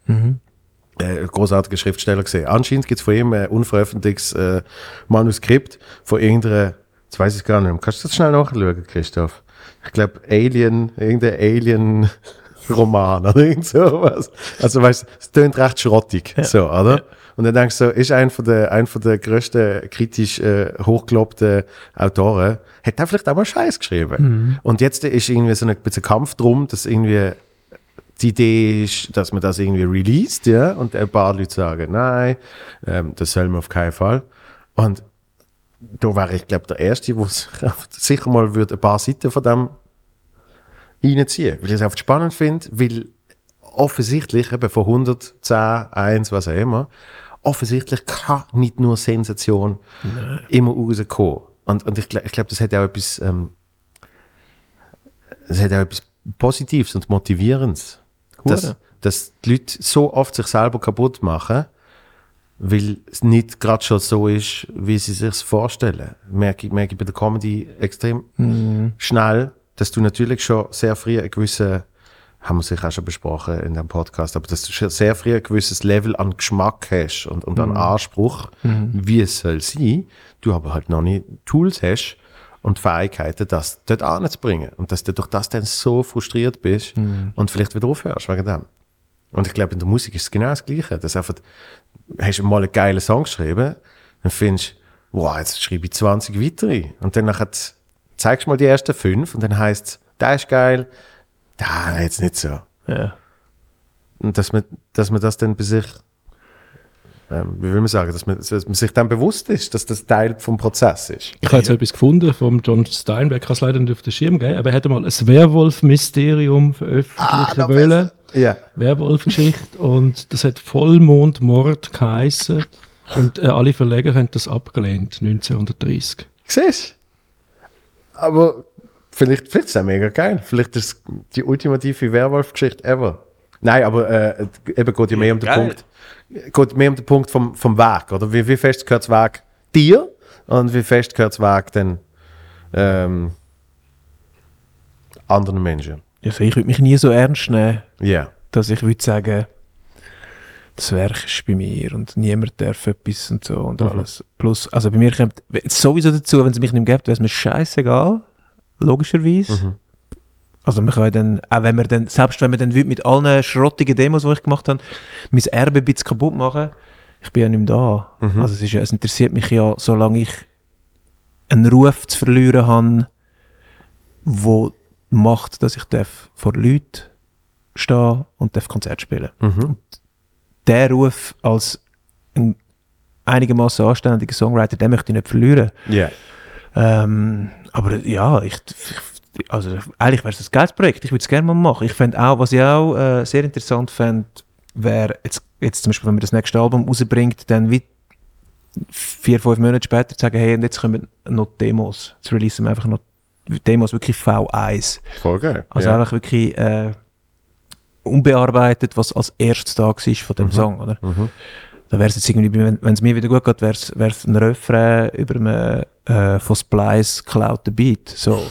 B: äh, großartiger Schriftsteller gesehen. Anscheinend gibt es von ihm ein unveröffentlichtes äh, Manuskript von irgendeiner, jetzt weiß ich gar nicht mehr. Kannst du das schnell nachschauen, Christoph? Ich glaube, Alien, irgendein Alien-Roman oder irgend sowas. Also, weißt du, es tönt recht schrottig, so, oder? Und dann denkst du ist ein von der, ein von der größten kritisch äh, hochgelobten Autoren, hat er vielleicht auch mal Scheiß geschrieben. Und jetzt ist irgendwie so ein bisschen Kampf drum, dass irgendwie die Idee ist, dass man das irgendwie released, ja, und ein paar Leute sagen, nein, ähm, das soll man auf keinen Fall. Und da wäre ich, glaube der Erste, wo sicher mal würde ein paar Seiten von dem reinziehen, weil ich es einfach spannend finde, weil offensichtlich, eben von 110, 1, was auch immer, offensichtlich kann nicht nur Sensation immer rauskommen. Und, und ich, ich glaube, das hat auch etwas, ähm, das hat auch etwas Positives und Motivierendes. Dass, dass die Leute so oft sich selber kaputt machen, weil es nicht gerade schon so ist, wie sie sich vorstellen. Merke ich, merke ich bei der Comedy extrem schnell, dass du natürlich schon sehr früh ein gewisses, haben wir sicher auch schon besprochen in dem Podcast, aber dass du schon sehr früh ein gewisses Level an Geschmack hast und, und an Anspruch, wie es soll sein, du aber halt noch nicht Tools hast und Fähigkeiten, das dort anzubringen. Und dass du durch das dann so frustriert bist und vielleicht wieder aufhörst wegen dem. Und ich glaube, in der Musik ist es genau das Gleiche. Dass einfach, hast du mal einen geilen Song geschrieben, dann findest du, wow, jetzt schreibe ich 20 weitere. Und dann nachher zeigst du mal die ersten fünf und dann heisst es, der ist geil, der jetzt nicht so.
A: Ja.
B: Und dass man, dass man das dann bei sich, ähm, wie will man sagen, dass man, dass man sich dann bewusst ist, dass das Teil vom Prozess ist.
C: Ich habe jetzt etwas gefunden vom John Steinbeck, ich kann es leider nicht auf den Schirm geben, aber er hätte mal ein Werwolf-Mysterium veröffentlichen wollen.
B: Ja.
C: Werwolf-Geschichte. Und das hat Vollmondmord geheissen. Und äh, alle Verleger haben das abgelehnt, 1930.
B: Siehst du? Aber vielleicht, vielleicht ist es auch mega geil. Vielleicht ist es die ultimative Werwolf-Geschichte ever. Nein, aber äh, eben geht ja mehr um den
A: geil.
B: Punkt. Geht mehr um den Punkt vom, vom Weg, oder? Wie, wie fest gehört das Weg dir und wie fest gehört das Weg dann ähm, anderen Menschen?
A: Also ich würde mich nie so ernst nehmen,
B: Ja.
A: dass ich würde sagen, das Werk ist bei mir und niemand darf etwas und so und alles. Plus, also bei mir kommt sowieso dazu, wenn es mich nicht mehr gibt, wäre es mir scheißegal, logischerweise. Also kann ja dann, auch wenn man dann, selbst wenn man dann mit allen schrottigen Demos, die ich gemacht habe, mein Erbe ein bisschen kaputt machen, ich bin ja nicht mehr da. Also es, ist ja, es interessiert mich ja, solange ich einen Ruf zu verlieren habe, wo macht, dass ich darf vor Leuten stehen und darf Konzert spielen.
B: Mhm.
A: Der Ruf als ein einigermaßen anständiger Songwriter, den möchte ich nicht verlieren.
B: Ja.
A: Ähm, aber ja, ich, ich also eigentlich wäre es ein geiles Projekt. Ich würde es gerne mal machen. Ich fände auch, was ich auch äh, sehr interessant fände, wäre jetzt, jetzt zum Beispiel, wenn man das nächste Album rausbringt, dann wie vier, fünf Monate später zu sagen, hey, und jetzt kommen noch Demos. Jetzt releasen wir einfach noch Demos, wirklich V1.
B: Voll geil.
A: Also
B: ja.
A: einfach wirklich äh, unbearbeitet, was als erstes da war von dem Song, oder?
B: Mhm.
A: Da wäre es jetzt irgendwie, wenn wenn es mir wieder gut geht, wäre es ein Refrain über einen äh, von Splice geklauten Beat, so,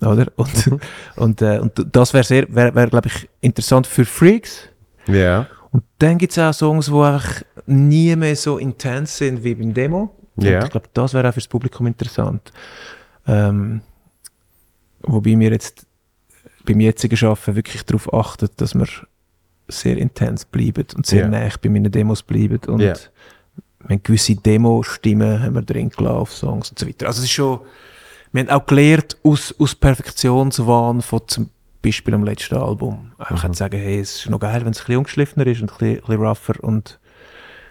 A: oder? Und, und, äh, und das wäre sehr, wäre, wär, glaube ich, interessant für Freaks.
B: Ja.
A: Und dann gibt es auch Songs, die einfach nie mehr so intens sind wie beim Demo.
B: Ja.
A: Ich glaube, das wäre auch fürs Publikum interessant. Ähm, wobei wir jetzt beim jetzigen Arbeiten wirklich darauf achten, dass wir sehr intens bleiben und sehr
B: Ja.
A: nah bei meinen Demos bleiben. Und wir haben gewisse Demo-Stimmen haben wir drin gelassen auf Songs und so weiter. Also es ist schon, wir haben auch gelernt aus, aus Perfektionswahn von zum Beispiel am letzten Album. Einfach
B: Mhm.
A: sagen, hey, es ist noch geil, wenn es ein bisschen ungeschliffener ist und ein bisschen, ein bisschen rougher und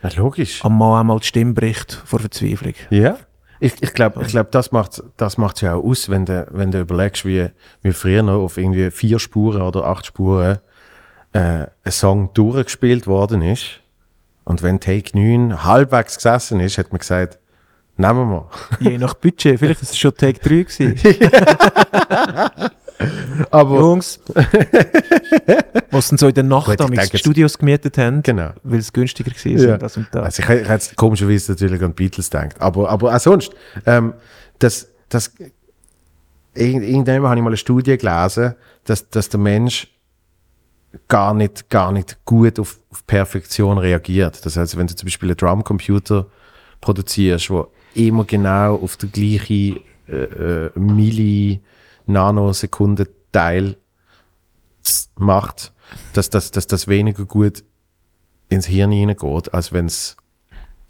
B: ja logisch.
A: am Mal einmal die Stimme bricht vor Verzweiflung.
B: Ja. Ich, ich glaube, ich glaub, das macht das macht's ja auch aus, wenn du, wenn du überlegst, wie, wie früher noch auf irgendwie vier Spuren oder acht Spuren äh, ein Song durchgespielt worden ist. Und wenn Take 9 halbwegs gesessen ist, hat man gesagt, nehmen wir.
A: Je nach Budget, vielleicht ist es schon Take 3 gewesen.
B: Aber
A: Jungs, was dann so in der Nacht
B: Gut, denke
A: Studios gemietet haben,
B: genau.
A: weil es günstiger war
B: Ja.
A: und das und das.
B: Also ich, ich hätte jetzt komischerweise natürlich an Beatles gedacht. Aber, aber auch sonst, ähm, das, das, irgend- irgendwann habe ich mal eine Studie gelesen, dass, dass der Mensch gar nicht, gar nicht gut auf, auf Perfektion reagiert. Das heißt, wenn du zum Beispiel einen Drumcomputer produzierst, wo immer genau auf der gleichen äh, äh, Milli Nanosekunde Teil macht, dass das, dass das weniger gut ins Hirn hineingeht, als wenn es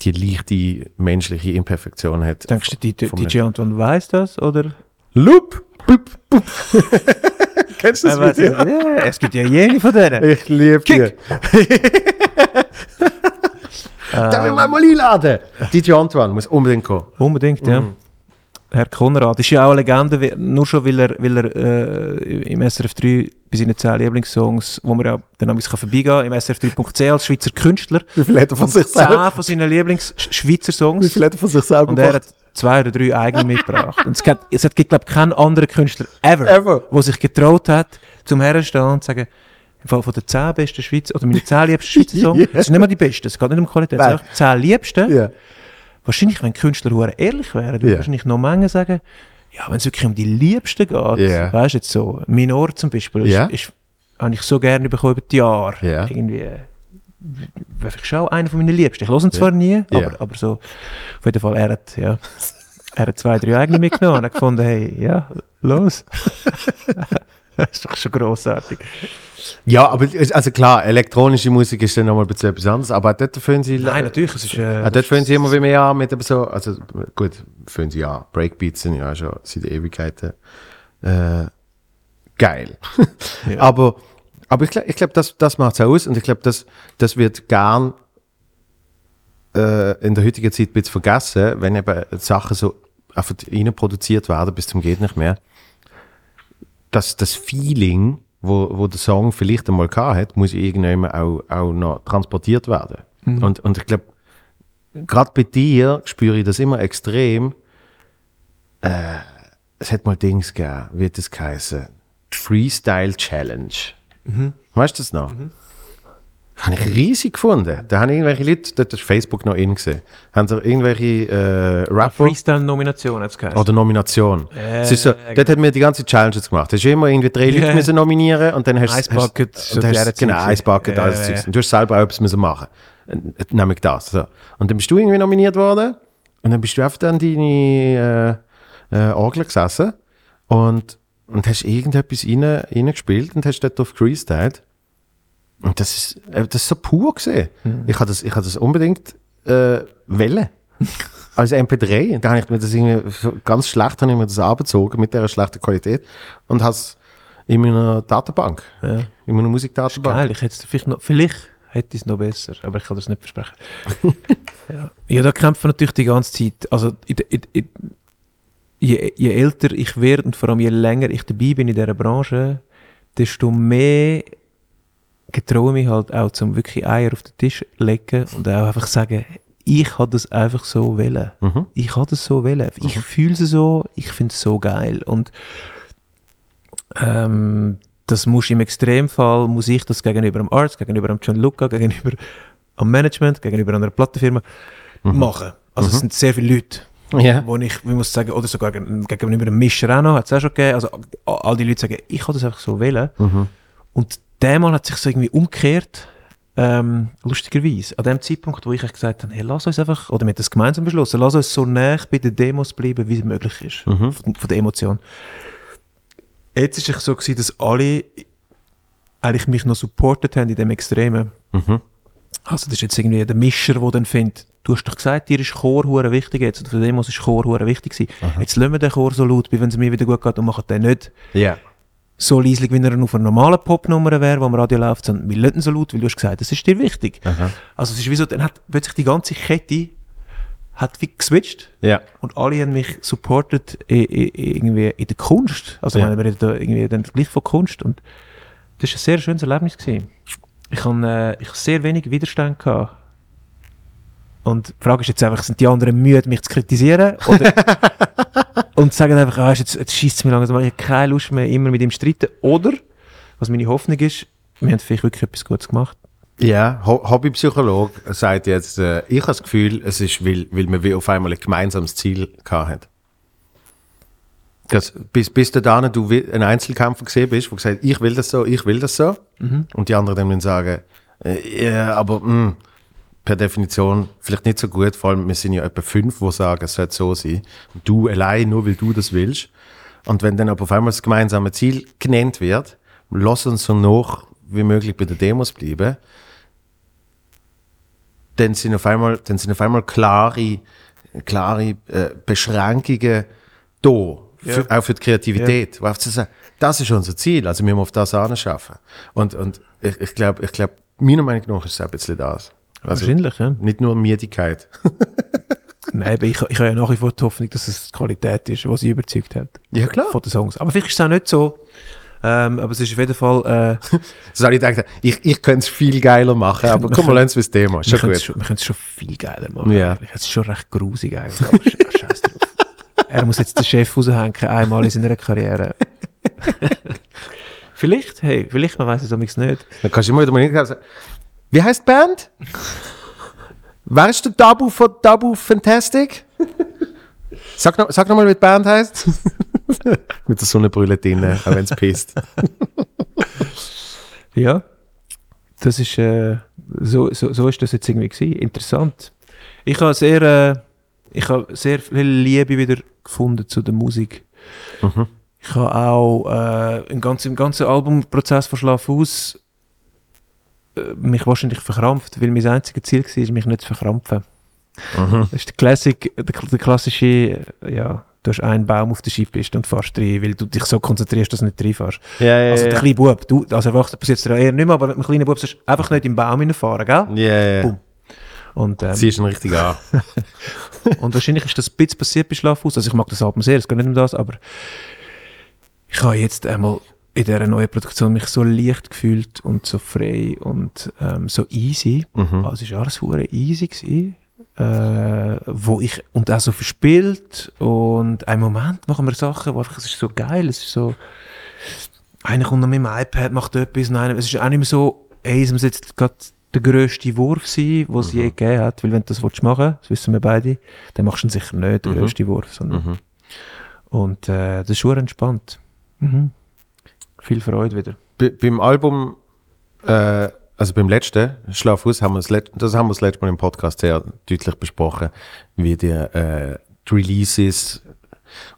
B: die leichte menschliche Imperfektion hat.
A: Denkst du, die, die, DJ Antoine weiss das? Oder?
B: Loop! Bup, bup. Kennst du das Video?
A: es- ja, es gibt ja jene von denen.
B: Ich liebe die.
A: Kick.
B: Darf ich mal mal einladen? DJ Antoine muss unbedingt kommen.
A: Unbedingt, ja.
B: Mhm.
A: Herr Konrad ist ja auch eine Legende, wie- nur schon weil er, weil er äh, im SRF 3 bei seinen 10 Lieblingssongs, wo man ja dann ein vorbeigehen kann, im SRF 3.c als Schweizer Künstler,
B: Wie viel hat er von sich
A: 10
B: selber?
A: von seinen Lieblings-Schweizer
B: Wie
A: Songs
B: viel hat er von sich selber
A: und er hat zwei oder drei eigene mitgebracht. Und es gibt, es hat, glaube ich, keinen anderen Künstler ever,
B: Ever.
A: der sich getraut hat, zum Herstehen und zu sagen, im Fall von den 10 besten Schweizer, oder meine 10 liebsten Schweizer Songs,
B: Ja.
A: das sind nicht mal die besten, es geht nicht um Qualität, es sind einfach die 10 liebsten.
B: Ja.
A: Wahrscheinlich, wenn Künstler ehrlich wären, würden
B: Ja.
A: wahrscheinlich noch Menge sagen, ja, wenn es wirklich um die Liebsten geht,
B: Ja.
A: weißt du jetzt so, Minor zum Beispiel,
B: Ja.
A: ist, ist, habe ich so gerne bekommen über die Jahre.
B: Ja.
A: Irgendwie, äh, ich schon einer von meinen Liebsten. Ich höre ihn zwar nie, aber, aber so, auf jeden Fall, er hat, ja, er hat zwei, drei eigene mitgenommen und hat gefunden, hey, ja, los. das ist doch schon grossartig.
B: Ja, aber also klar, elektronische Musik ist dann nochmal ein bisschen etwas anderes, aber dort fühlen sie...
A: Nein, natürlich, es ist, äh,
B: Ah, dort fühlen sie immer wie mehr an mit so, also gut, fühlen sie ja, Breakbeats sind ja schon seit Ewigkeiten äh, geil.
A: Ja.
B: Aber, aber ich glaube, ich glaub, das, das macht es aus und ich glaube, das, das wird gern äh, in der heutigen Zeit ein bisschen vergessen, wenn eben Sachen so einfach rein produziert werden bis zum geht nicht mehr. Dass das Feeling, wo, wo der Song vielleicht einmal gehabt hat, muss irgendwann auch, auch noch transportiert werden. Und, und ich glaube, gerade bei dir spüre ich das immer extrem. Äh, es hat mal Dings gegeben, wie das geheißen? Freestyle Challenge. Weißt du das noch? Habe ich riesig gefunden. Da haben irgendwelche Leute, dort ist Facebook noch in gesehen, haben da irgendwelche äh, Rapper
A: Freestyle-Nomination hat es geheißen.
B: oder Nomination.
A: Äh,
B: es ist so, dort hat mir die ganze Challenges gemacht. Hast du immer irgendwie drei Leute müssen nominieren und dann hast
A: Ice
B: hast-
A: Bucket,
B: und
A: so
B: genau Ice Bucket,
A: Ja,
B: alles Zeugs. Und du hast selber auch etwas müssen machen. Äh, Nämlich das. So. Und dann bist du irgendwie nominiert worden und dann bist du einfach dann deine äh, äh, Orgel gesessen und, und hast irgendetwas rein, reingespielt und hast dort drauf freestylt. Und das ist, äh, das ist so pur gesehen.
A: Mhm.
B: Ich habe das, ich hab das unbedingt äh, wollen. Als MP3. Und da habe ich mir das irgendwie ganz schlecht habe ich mir das abgezogen mit dieser schlechten Qualität und habe es in meiner Datenbank,
A: Ja.
B: in meiner Musikdatenbank.
A: Geil, ich hätte es vielleicht noch, vielleicht hätte ich es noch besser, aber ich kann das nicht versprechen. ja. ja, da kämpfen natürlich die ganze Zeit. Also, in, der- in, in, je, je älter ich werde und vor allem je länger ich dabei bin in dieser Branche, desto mehr getraue ich mich halt auch zum wirklich Eier auf den Tisch legen und auch einfach sagen, ich habe das einfach so wollen.
B: Mhm.
A: Ich habe das so wollen. Ich fühle es so, ich finde es so geil. Und ähm, das muss im Extremfall, muss ich das gegenüber dem Arzt, gegenüber dem John Luca, gegenüber am Management, gegenüber einer Plattenfirma machen. Also es sind sehr viele Leute,
B: Ja.
A: wo ich, ich muss sagen, oder sogar gegen- gegenüber dem Mischer auch noch, hat es auch schon gegeben, also all die Leute sagen, ich habe das einfach so wollen. Und dermal hat sich so irgendwie umgekehrt, ähm, lustigerweise, an dem Zeitpunkt, wo ich gesagt habe, hey, lass uns einfach, oder wir haben das gemeinsam beschlossen, lass uns so nah bei den Demos bleiben, wie es möglich ist, von, von der Emotion. Jetzt ist es so gewesen, dass alle eigentlich mich noch supportet haben in dem Extremen. Also das ist jetzt irgendwie der Mischer, der dann findet, du hast doch gesagt, dir ist Chor hure wichtig jetzt, oder für Demos ist Chor hure wichtig gewesen. Jetzt lassen wir den Chor so laut, wie wenn es mir wieder gut geht und machen den nicht
B: Ja.
A: So leislich, wie er auf einer normalen Popnummer wäre, wo am Radio läuft, sondern wir lassen so laut, weil du hast gesagt, das ist dir wichtig. Also es ist wie so, dann hat plötzlich die ganze Kette hat wie geswitcht
B: Ja.
A: und alle haben mich supportet i- i- irgendwie in der Kunst. Also
B: Ja.
A: ja. wir reden da irgendwie dann gleich von Kunst und das war ein sehr schönes Erlebnis. Gewesen. Ich habe äh, ich hab sehr wenig Widerstand gehabt. Und die Frage ist jetzt einfach, sind die anderen müde, mich zu kritisieren? Oder und sagen einfach, ah, jetzt, jetzt schießt es mir langsam, ich habe keine Lust mehr, immer mit ihm zu streiten. Oder, was meine Hoffnung ist, wir haben vielleicht wirklich etwas Gutes gemacht.
B: Ja, Ho Hobbypsychologe sagt jetzt, äh, ich habe das Gefühl, es ist, weil, weil man wie auf einmal ein gemeinsames Ziel gehabt hat. Bis, bis dahin du ein Einzelkämpfer gesehen bist, wo gesagt ich will das so, ich will das so. Und die anderen dann sagen, äh, ja, aber mh, per Definition vielleicht nicht so gut, vor allem wir sind ja etwa fünf, die sagen, es sollte so sein. Und du allein, nur weil du das willst. Und wenn dann aber auf einmal das gemeinsame Ziel genannt wird, lass uns so noch wie möglich bei den Demos bleiben, dann sind auf einmal, dann sind auf einmal klare, klare äh, Beschränkungen da, für, auch für die Kreativität. Einfach zu sagen, das ist unser Ziel, also wir müssen auf das anschaffen. Und, und ich, ich glaube, ich glaub, meiner Meinung nach ist es ein bisschen das. Also
A: Wahrscheinlich, ja.
B: nicht nur Miedigkeit.
A: Nein, aber ich, ich habe ja nach wie vor die Hoffnung, dass es die Qualität ist, was sie überzeugt hat
B: Ja, klar.
A: von den Songs. Aber vielleicht ist es auch nicht so. Ähm, aber es ist auf jeden Fall, äh,
B: habe ich gedacht, ich, ich könnte es viel geiler machen, aber komm mal, lass uns das Thema.
A: Wir
B: schon
A: können es
B: gut.
A: schon, wir können es schon viel geiler machen.
B: Ja.
A: Es ist schon recht grusig eigentlich. Aber sch- scheiß drauf. Er muss jetzt den Chef raushängen, einmal in seiner Karriere. vielleicht, hey, vielleicht, man weiß es amigs nicht.
B: Dann kannst du immer wieder mal sagen, wie heißt Band? Wer ist der Dabu von Dabu Fantastic? Sag noch, sag noch mal, wie die Band heißt. Mit der Sonnenbrille drin, auch wenn es pisst.
A: Ja, das ist, äh, so, so, so ist das jetzt irgendwie gewesen. Interessant. Ich habe sehr, äh, ich habe sehr viel Liebe wieder gefunden zu der Musik.
B: Mhm.
A: Ich habe auch äh, im, ganzen, im ganzen Albumprozess von Schlaf aus äh, mich wahrscheinlich verkrampft, weil mein einziges Ziel war, mich nicht zu verkrampfen.
B: Mhm.
A: Das ist der, Classic, der, der klassische, äh, ja, du hast einen Baum auf der Skipiste und fährst rein, weil du dich so konzentrierst, dass du nicht reinfährst.
B: Ja, ja,
A: Also der
B: ja.
A: kleine Bub, du, als Erwachsener passiert es dir eher nicht mehr, aber mit dem kleinen Bub sollst du einfach nicht im Baum hineinfahren, gell?
B: Ja, ja.
A: Boom. Und, ähm,
B: Siehst ihn richtig an.
A: und wahrscheinlich ist das ein bisschen passiert bei Schlafhaus. Also ich mag das Album sehr, es geht nicht um das, aber ich habe jetzt einmal in dieser neuen Produktion mich so leicht gefühlt und so frei und ähm, so easy.
B: Mhm.
A: Also es war alles hure easy gewesen. Äh, wo ich, und auch so verspielt und einen Moment machen wir Sachen, wo einfach, es ist so geil, es ist so, einer kommt noch mit dem iPad, macht etwas, nein, es ist auch nicht mehr so, ey, es muss jetzt gerade der grösste Wurf sein, den es je gegeben hat, weil wenn du das willst machen das wissen wir beide, dann machst du ihn sicher nicht, den grössten Wurf, sondern,
B: Mhm.
A: und äh, das ist schon entspannt. Mhm. Viel Freude wieder.
B: Be beim Album, äh, also beim letzten, Schlaf aus, haben wir das, haben wir das letzte Mal im Podcast sehr deutlich besprochen, wie die, äh, die Releases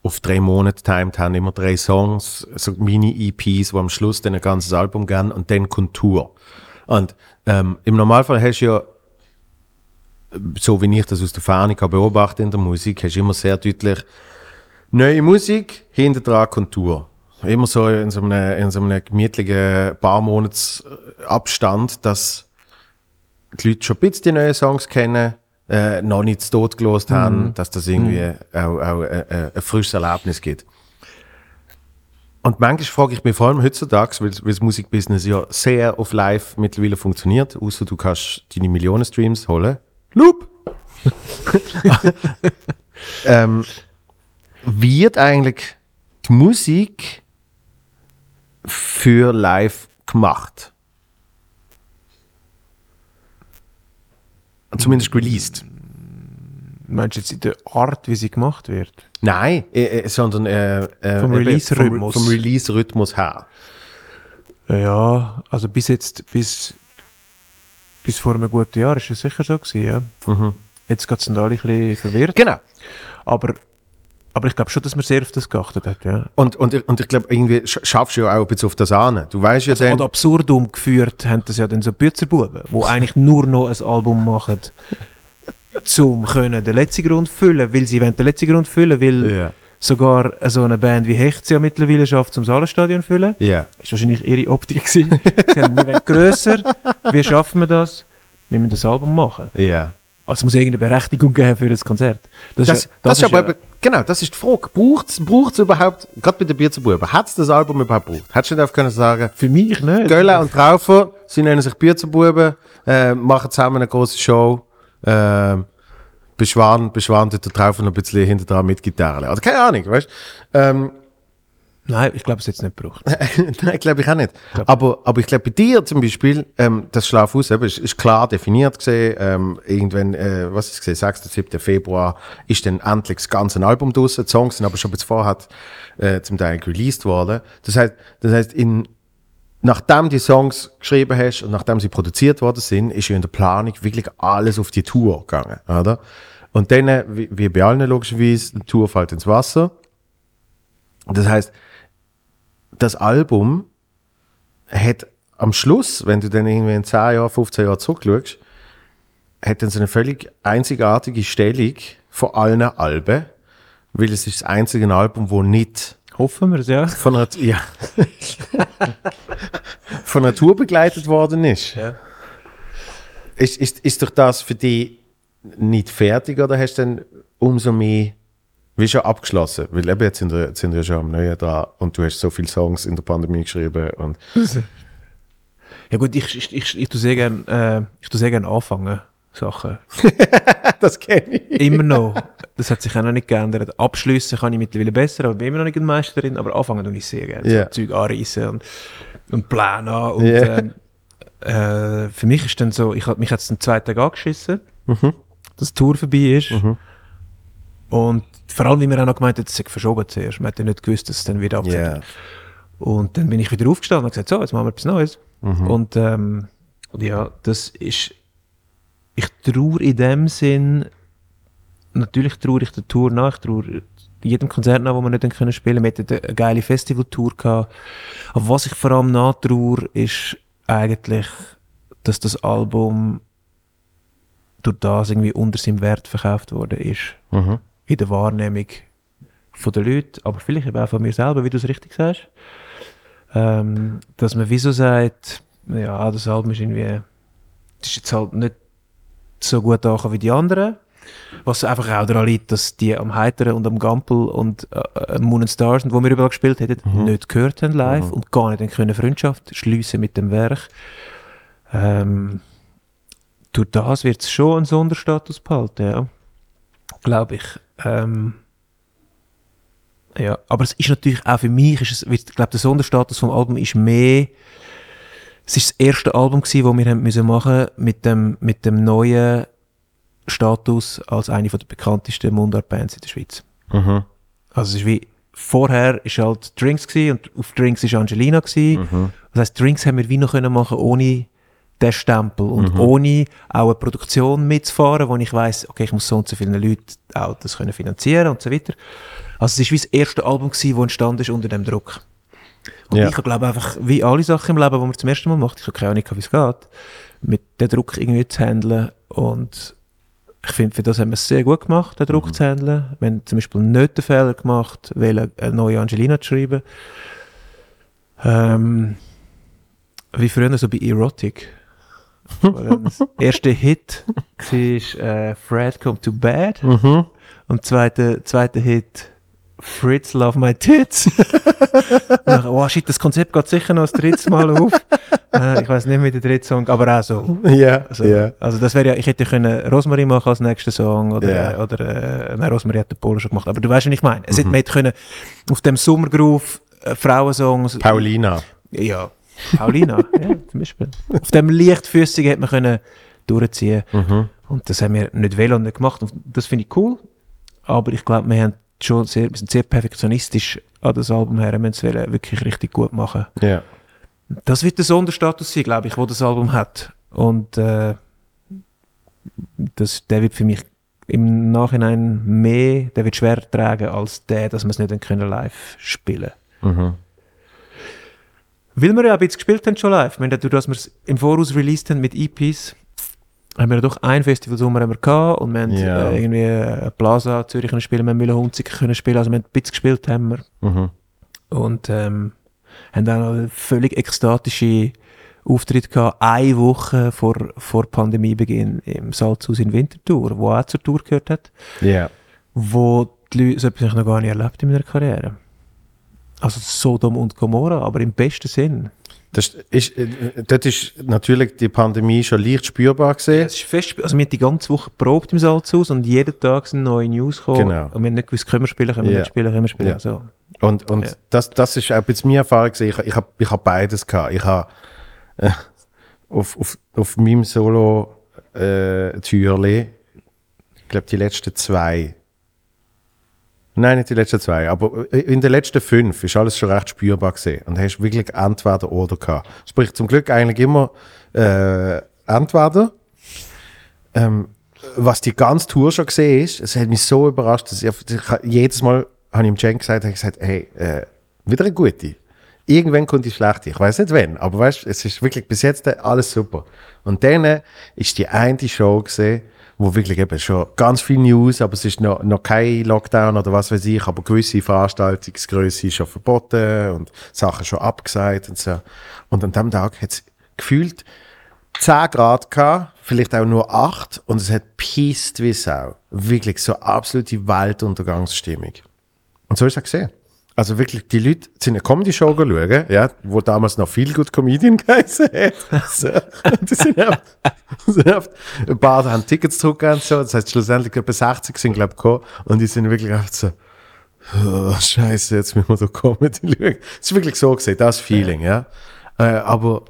B: auf drei Monate timed haben, immer drei Songs, so Mini-EPs, die am Schluss dann ein ganzes Album gehen und dann Kontur. Und ähm, im Normalfall hast du ja, so wie ich das aus der Ferne kann beobachten in der Musik, hast du immer sehr deutlich neue Musik, hinter Kontur. Immer so in so einem, in so einem gemütlichen paar Monats Abstand, dass die Leute schon ein bisschen die neuen Songs kennen, äh, noch nicht zu tot gelost haben, dass das irgendwie auch, auch äh, äh, ein frisches Erlebnis gibt. Und manchmal frage ich mich vor allem heutzutage, weil, weil das Musikbusiness ja sehr auf Live mittlerweile funktioniert, außer du kannst deine Millionen Streams holen. Loop! ähm, wird eigentlich die Musik für live gemacht? Zumindest released.
A: Meinst du jetzt in der Art, wie sie gemacht wird?
B: Nein, äh, äh, sondern äh, äh,
A: Vom Release-Rhythmus.
B: Vom, vom Release-Rhythmus her.
A: Ja, also bis jetzt, bis, bis vor einem guten Jahr ist es sicher so gewesen, ja.
B: Mhm.
A: Jetzt geht es alle ein bisschen verwirrt.
B: Genau.
A: Aber, aber ich glaube schon, dass man sehr auf das geachtet hat, ja.
B: Und, und, ich- und ich glaube, irgendwie sch- schaffst du ja auch ein bisschen auf das an. Du weißt ja dann,
A: Und absurdum geführt haben das ja dann so Bützerbuben, die eigentlich nur noch ein Album machen, können den letzten Grund füllen, weil sie wollen den letzten Grund füllen, weil
B: Ja.
A: sogar so eine Band wie Hecht ja mittlerweile schafft, zum Salenstadion füllen.
B: Ja.
A: Das war wahrscheinlich ihre Optik. Sie haben, wir wollen grösser, wie schaffen wir das? Wir müssen das Album machen.
B: Ja.
A: Also muss irgendeine Berechtigung geben für das Konzert.
B: Das,
A: ja-
B: das, ist aber,
A: ja-
B: genau, das ist die Frage. Braucht es überhaupt, gerade bei den Bierzerbuben, hat es das Album überhaupt gebraucht? Hättest du nicht können sagen,
A: für mich nicht.
B: Göller und Traufer, sie nennen sich Bierzerbuben, äh, machen zusammen eine große Show, äh, beschwaren, beschwaren dort Traufer noch ein bisschen hinter dran mit Gitarre. Also keine Ahnung, weißt du? Ähm,
A: Nein, ich glaube, es es nicht gebraucht.
B: Nein, glaube ich auch nicht. Aber, aber ich glaube, bei dir zum Beispiel, ähm, das Schlafhaus eben, ist, ist klar definiert gesehen. Ähm, irgendwann, äh, was ist gesehen, 6. 7. Februar ist dann endlich das ganze Album draussen. Die Songs sind aber schon bis vorher äh, zum Teil released worden. Das heißt, das heißt, in, nachdem die Songs geschrieben hast und nachdem sie produziert worden sind, ist ja in der Planung wirklich alles auf die Tour gegangen, oder? Und dann, äh, wie, wie bei allen logischerweise, die Tour fällt ins Wasser. Das heißt, das Album hat am Schluss, wenn du dann irgendwie in 10 Jahren, 15 Jahren zurückschaust, hat dann so eine völlig einzigartige Stellung von allen Alben, weil es ist das einzige Album, wo nicht
A: Hoffen wir es, ja.
B: von einer, ja, von Tour begleitet worden ist.
A: Ja.
B: Ist, ist, ist doch das für die nicht fertig oder hast du dann umso mehr wie schon abgeschlossen? Weil eben jetzt sind wir, jetzt sind wir schon am Neuen dran und du hast so viele Songs in der Pandemie geschrieben und
A: Ja gut, ich, ich, ich, ich tue sehr gerne äh, ich tue sehr gern anfangen, Sachen.
B: das kenne ich.
A: Immer noch. Das hat sich auch noch nicht geändert. Abschliessen kann ich mittlerweile besser, aber bin immer noch nicht ein Meister drin, aber anfangen tue ich sehr gerne.
B: Ja.
A: So Zeug anreißen und, und Pläne. Und,
B: Ja.
A: ähm, äh, für mich ist dann so, ich mich jetzt den zweiten Tag angeschissen,
B: Mhm.
A: dass die Tour vorbei ist. Und vor allem, wie wir auch noch gemeint haben, es sei verschoben zuerst. Man hat ja nicht gewusst, dass es dann wieder abgeht.
B: Ja.
A: Und dann bin ich wieder aufgestanden und gesagt, so, jetzt machen wir etwas Neues.
B: Mhm.
A: Und, ähm, und ja, das ist, ich traue in dem Sinn, natürlich traue ich der Tour nach, ich traue jedem Konzert nach, wo wir nicht können spielen. Wir hatten eine geile Festivaltour gehabt. Aber was ich vor allem nachtraue, ist eigentlich, dass das Album durch das irgendwie unter seinem Wert verkauft worden ist.
B: Mhm.
A: In der Wahrnehmung von den Leuten, aber vielleicht eben auch von mir selber, wie du es richtig sagst. Ähm, dass man wieso sagt, ja, das Album ist irgendwie, das ist jetzt halt nicht so gut angekommen wie die anderen. Was einfach auch daran liegt, dass die am Heiteren und am Gampel und äh, Moon and Stars, wo wir überall gespielt hätten, nicht gehört haben live und gar nicht können Freundschaft schliessen mit dem Werk. Ähm, durch das wird es schon einen Sonderstatus behalten, ja. Glaube ich. Ähm, ja, aber es ist natürlich auch für mich, ist es, ich glaube, der Sonderstatus vom Album ist mehr, es ist das erste Album gewesen, das wir haben müssen machen mit dem, mit dem neuen Status als eine von der bekanntesten Mundart-Bands in der Schweiz.
B: Mhm.
A: Also es ist wie, vorher ist halt Drinks gewesen und auf Drinks ist Angelina gewesen. Das heißt, Drinks haben wir wie noch können machen ohne den Stempel und ohne auch eine Produktion mitzufahren, wo ich weiß, okay, ich muss so und so vielen Leuten auch das können finanzieren und so weiter. Also es ist wie das erste Album gewesen, das entstanden ist unter dem Druck. Und
B: Ja.
A: ich glaube einfach, wie alle Sachen im Leben, die man zum ersten Mal macht, ich habe keine Ahnung, wie es geht, mit dem Druck irgendwie zu handeln und ich finde, für das haben wir es sehr gut gemacht, den Druck zu handeln. Wir haben zum Beispiel nicht den Fehler gemacht, weil eine neue Angelina zu schreiben. Ähm, wie früher so bei Erotic. Das erste Hit war äh, Fred Come to Bed
B: Mhm.
A: und zweite, zweite Hit Fritz Love My Tits. Dann, oh shit, das Konzept geht sicher noch das dritte Mal auf. äh, ich weiß nicht mehr den dritten Song, aber auch so.
B: Ja,
A: Also,
B: ja.
A: also das wäre ja, ich hätte können Rosmarie machen als nächsten Song oder, äh, oder äh, nein, Rosmarie hat den Polo schon gemacht, aber du weißt, was ich meine. Es hätte man hätte können auf dem Sommergroove äh, Frauensongs,
B: Paulina.
A: ja, Paulina, ja, zum Beispiel. Auf dem Lichtfüßigen hätte man können durchziehen und das haben wir nicht will und nicht gemacht und das finde ich cool, aber ich glaube, wir haben schon sehr, wir sind sehr perfektionistisch an das Album her, wir müssen es wirklich richtig gut machen.
B: Ja.
A: Das wird der Sonderstatus sein, glaube ich, wo das Album hat. Und äh, das, der wird für mich im Nachhinein mehr, der wird schwerer tragen als der, dass wir es nicht können live spielen
B: Mhm.
A: Weil wir ja ein bisschen gespielt haben schon live. Ich meine, dadurch, dass wir es im Voraus released haben mit EPs, haben wir doch ein Festivalsommer haben wir gehabt und wir haben
B: Ja.
A: äh, irgendwie äh, Plaza Zürich können spielen, wir haben Müller-Hunzig können spielen, also wir haben ein bisschen gespielt haben wir.
B: Mhm.
A: Und ähm, haben dann einen völlig ekstatische Auftritt gehabt, eine Woche vor, vor Pandemiebeginn im Salzhaus in Winterthur, wo auch zur Tour gehört hat,
B: Ja.
A: wo die Leute, so etwas habe ich noch gar nicht erlebt in meiner Karriere. Also Sodom und Gomorra, aber im besten Sinn.
B: Das ist, äh, dort ist natürlich die Pandemie schon leicht spürbar gesehen.
A: Es ist fest, also wir haben die ganze Woche probt im Salzhaus und jeden Tag sind neue News gekommen.
B: Genau.
A: Und wir haben nicht gewusst, können wir spielen, können wir
B: Ja.
A: nicht spielen, können wir spielen.
B: Ja.
A: So.
B: Und, und
A: Ja.
B: das, das ist auch jetzt meine Erfahrung. gewesen. Ich, ich habe ich hab beides gehabt. Ich habe äh, auf, auf, auf meinem Solo äh, Türli, ich glaube die letzten zwei, nein, nicht die letzten zwei, aber in den letzten fünf ist alles schon recht spürbar gesehen. Und hast wirklich entweder oder gehabt. Sprich, zum Glück eigentlich immer äh, entweder. Ähm, was die ganze Tour schon gesehen ist, es hat mich so überrascht, dass ich, jedes Mal habe ich ihm Jen gesagt, habe gesagt, hey, äh, wieder eine gute. Irgendwann kommt die schlechte. Ich weiß nicht wann, aber weißt, es ist wirklich bis jetzt alles super. Und dann äh, ist die eine Show gesehen, wo wirklich eben schon ganz viel News, aber es ist noch, noch kein Lockdown oder was weiß ich, aber gewisse Veranstaltungsgröße ist schon verboten und Sachen schon abgesagt und so. Und an dem Tag hat es gefühlt 10 Grad gehabt, vielleicht auch nur 8 und es hat pisst wie Sau. Wirklich so absolute Weltuntergangsstimmung. Und so ist es gesehen. Also wirklich, die Leute sind eine Comedy-Show schauen, ja, wo damals noch viel gut Comedian geheißen. So. Die sind oft, sind oft, ein paar haben Tickets zurückgegeben und so. Das heißt, schlussendlich etwa 60 sind, glaube ich, gekommen. Und die sind wirklich einfach so, oh, Scheiße, jetzt müssen wir da Comedy schauen. Es ist wirklich so gesehen, das Feeling, ja. Äh, aber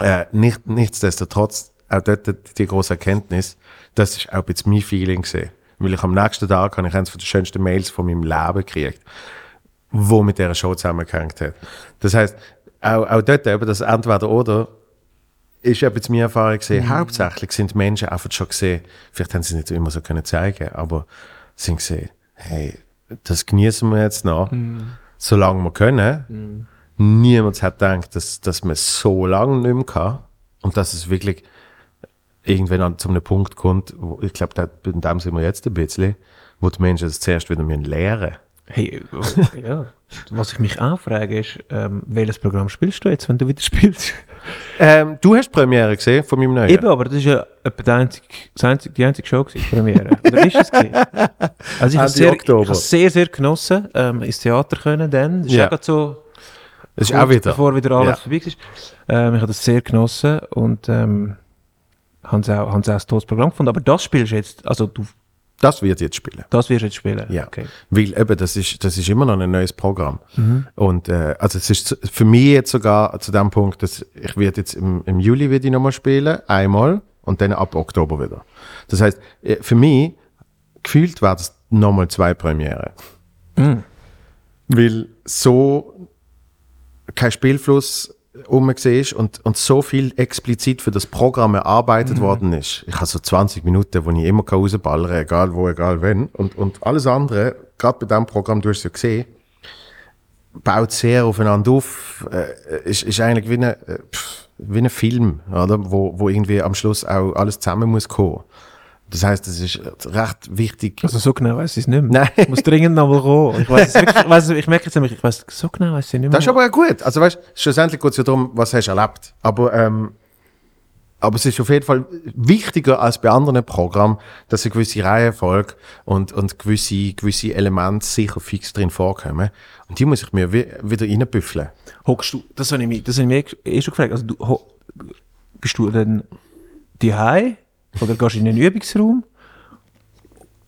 B: äh, nicht, nichtsdestotrotz, auch dort die, große Erkenntnis, das ist auch bisschen mein Feeling gesehen. Weil ich am nächsten Tag habe ich eines den schönsten Mails von meinem Leben gekriegt, wo mit dieser Show zusammengehängt hat. Das heißt, auch, auch dort eben das Entweder-Oder ist eben meine Erfahrung gesehen. Hauptsächlich sind Menschen einfach schon gesehen, vielleicht haben sie es nicht immer so können zeigen, aber sind gesehen, hey, das genießen wir jetzt noch, solange wir können. Niemand hat gedacht, dass, dass man so lange nicht mehr kann und dass es wirklich irgendwann an, zu einem Punkt kommt, wo, ich glaube, da, in dem sind wir jetzt ein bisschen, wo die Menschen das zuerst wieder müssen lernen
A: Hey, oh, ja. Was ich mich auch frage, ist, ähm, welches Programm spielst du jetzt, wenn du wieder spielst?
B: ähm, Du hast die Premiere gesehen von meinem neuen?
A: Eben, aber das ist ja etwa die einzige, das einzige, die einzige Show gewesen, die Premiere. Oder ist es gewesen? Also ich habe sehr, sehr, sehr genossen, ähm, ins Theater können dann. Das ist
B: Ja.
A: so,
B: Das ist auch wieder.
A: bevor wieder alles
B: Ja.
A: vorbei ist. Ähm, ich habe das sehr genossen und ähm, habe es auch, habe es auch ein tolles Programm gefunden. Aber das spielst du jetzt, also du,
B: Das wird jetzt spielen.
A: das wirst du jetzt spielen?
B: Ja.
A: Okay.
B: Weil eben, das ist, das ist immer noch ein neues Programm.
A: Mhm.
B: Und äh, also es ist für mich jetzt sogar zu dem Punkt, dass ich werde jetzt im, im Juli wieder nochmal spielen, einmal und dann ab Oktober wieder. Das heißt, äh, für mich gefühlt werden es nochmal zwei Premiere.
A: Mhm.
B: Weil so kein Spielfluss um ist und, und so viel explizit für das Programm erarbeitet
A: Mhm.
B: worden ist. Ich habe so 20 Minuten, wo ich immer rausballern kann, egal wo, egal wenn. Und, und alles andere, gerade bei diesem Programm, du hast es ja gesehen, baut sehr aufeinander auf. Äh, ist, ist eigentlich wie ein, äh, wie ein Film, oder? Wo, wo irgendwie am Schluss auch alles zusammen muss kommen. Das heißt, es ist recht wichtig.
A: Also so genau weiß ich es nicht mehr.
B: Nein.
A: Ich muss dringend noch mal kommen. Ich, weiss es wirklich, ich, weiss, ich merke jetzt nämlich, ich weiß so genau weiß ich nicht mehr.
B: Das ist aber auch gut. Also weißt, schlussendlich geht es ja darum, was hast du erlebt. Aber, ähm, aber es ist auf jeden Fall wichtiger als bei anderen Programmen, dass eine gewisse Reihenfolge und, und gewisse, gewisse Elemente sicher fix drin vorkommen. Und die muss ich mir wi- wieder reinbüffeln.
A: Hockst du, das habe ich mich, das habe ich mich eh schon gefragt. Also du, ho, bist du dann daheim oder gehst du in einen Übungsraum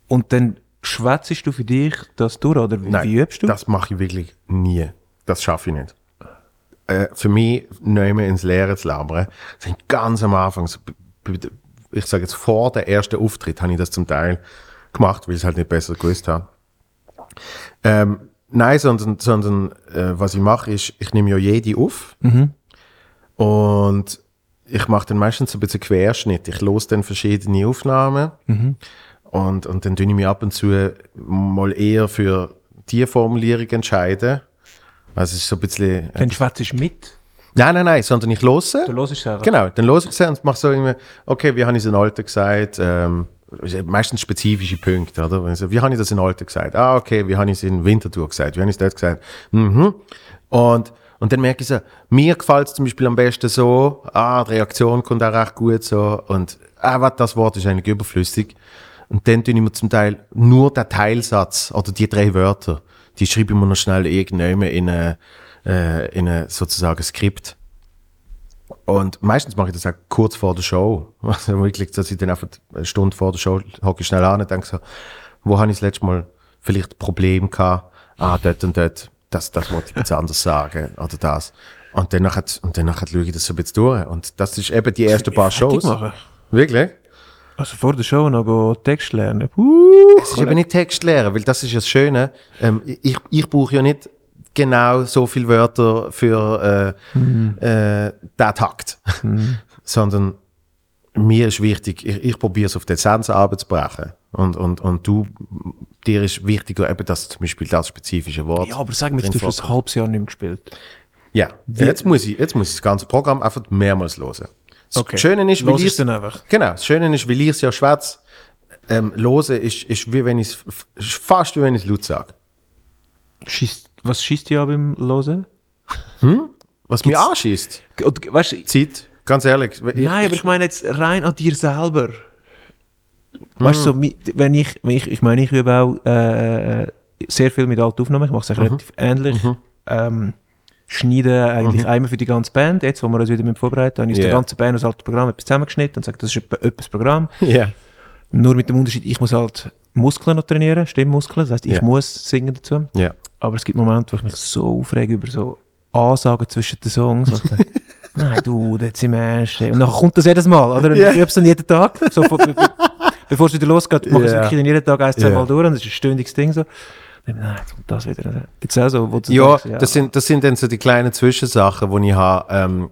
A: und dann schwätzt du für dich das durch oder wie, wie übst du?
B: das mache ich wirklich nie. Das schaffe ich nicht. Äh, für mich, nicht mehr ins Leere zu labern, sind ganz am Anfang, ich sage jetzt vor der ersten Auftritt, habe ich das zum Teil gemacht, weil ich es halt nicht besser gewusst habe. Ähm, nein, sondern, sondern äh, was ich mache, ist, ich nehme ja jede auf und ich mache dann meistens so ein bisschen Querschnitt. Ich los dann verschiedene Aufnahmen und, und dann tue ich mich ab und zu mal eher für die Formulierung entscheiden. Also es ist so ein bisschen... Äh,
A: dann schwätzt du mit.
B: nein, nein, nein, sondern ich lose.
A: Du hörst es einfach.
B: Genau, dann los ich sie und mache so irgendwie, okay, wie habe ich es in Alter gesagt? Ähm, meistens spezifische Punkte, oder? Wenn ich so, Wie habe ich das in Alter gesagt? Ah, okay, wie habe ich es in Winterthur gesagt? Wie habe ich es dort gesagt? Mhm. Und, und dann merke ich so, mir gefällt es zum Beispiel am besten so, ah, die Reaktion kommt auch recht gut so und ah, was, das Wort ist eigentlich überflüssig. Und dann tue ich mir zum Teil nur den Teilsatz oder die drei Wörter, die schreibe ich mir noch schnell irgendwann in ein, äh, in ein sozusagen Skript. Und meistens mache ich das auch kurz vor der Show. Also wirklich, dass ich dann einfach eine Stunde vor der Show hocke ich schnell an und denke so, wo habe ich das letzte Mal vielleicht ein Problem gehabt? Ah, dort und dort, das, das wollte ich jetzt anders sagen oder das. Und dann nachher, und dann nachher schaue ich das so ein bisschen durch. Und das ist eben die ersten paar Shows. Wirklich?
A: Also vor der Show noch go Text lernen. Uh,
B: Es ist eben nicht Text lernen, weil das ist ja das Schöne. Ähm, ich, ich brauche ja nicht genau so viele Wörter für äh, äh, den Takt, sondern mir ist wichtig, ich, ich probiere es auf die Essenz abzubrechen. Und, und, und du, dir ist wichtiger eben, dass zum Beispiel das spezifische Wort.
A: ja, aber sag mir, du hast ein halbes Jahr nicht mehr gespielt.
B: Ja, jetzt muss ich, jetzt muss ich das ganze Programm einfach mehrmals hören. Das
A: Okay.
B: Schöne ist, weil ich
A: einfach.
B: Genau, das Schöne ist, weil ich es ja schwätze, ähm, hören ist, ist wie wenn ich es, fast wie wenn ich es laut sage.
A: Schießt, was schießt ihr ab beim Losen?
B: Was mich anschießt,
A: Und, weißt
B: Zeit. Ganz ehrlich. ich-
A: Nein, aber ich meine jetzt rein an dir selber. Weißt du, so, mi- wenn ich, ich, ich meine, ich übe auch äh, sehr viel mit alten Aufnahmen, ich mache es eigentlich relativ ähnlich. Ähm, schneide eigentlich einmal für die ganze Band, jetzt, wo wir uns wieder mit vorbereiten, habe ich aus
B: Ja.
A: der ganzen Band aus alten Programm etwas zusammengeschnitten und sage, das ist etwa, etwa das Programm.
B: Ja.
A: Nur mit dem Unterschied, ich muss halt Muskeln noch trainieren, Stimmmuskeln, das heißt, ich
B: Ja.
A: muss singen dazu. Aber es gibt Momente, wo ich mich so aufrege über so Ansagen zwischen den Songs. Nein, du, das sind Menschen. Und dann kommt das jedes Mal, oder? Und
B: Ja.
A: Ich übe es dann jeden Tag. So, vor- be- bevor es wieder losgeht, mache ich es
B: Ja.
A: wirklich jeden Tag ein, zwei
B: Ja.
A: Mal durch. Und das ist ein stündiges Ding so. Nein, jetzt kommt das wieder. Gibt es auch so, wo du
B: Ja,
A: sagst,
B: das sind, das sind dann so die kleinen Zwischensachen, die ich habe, ähm,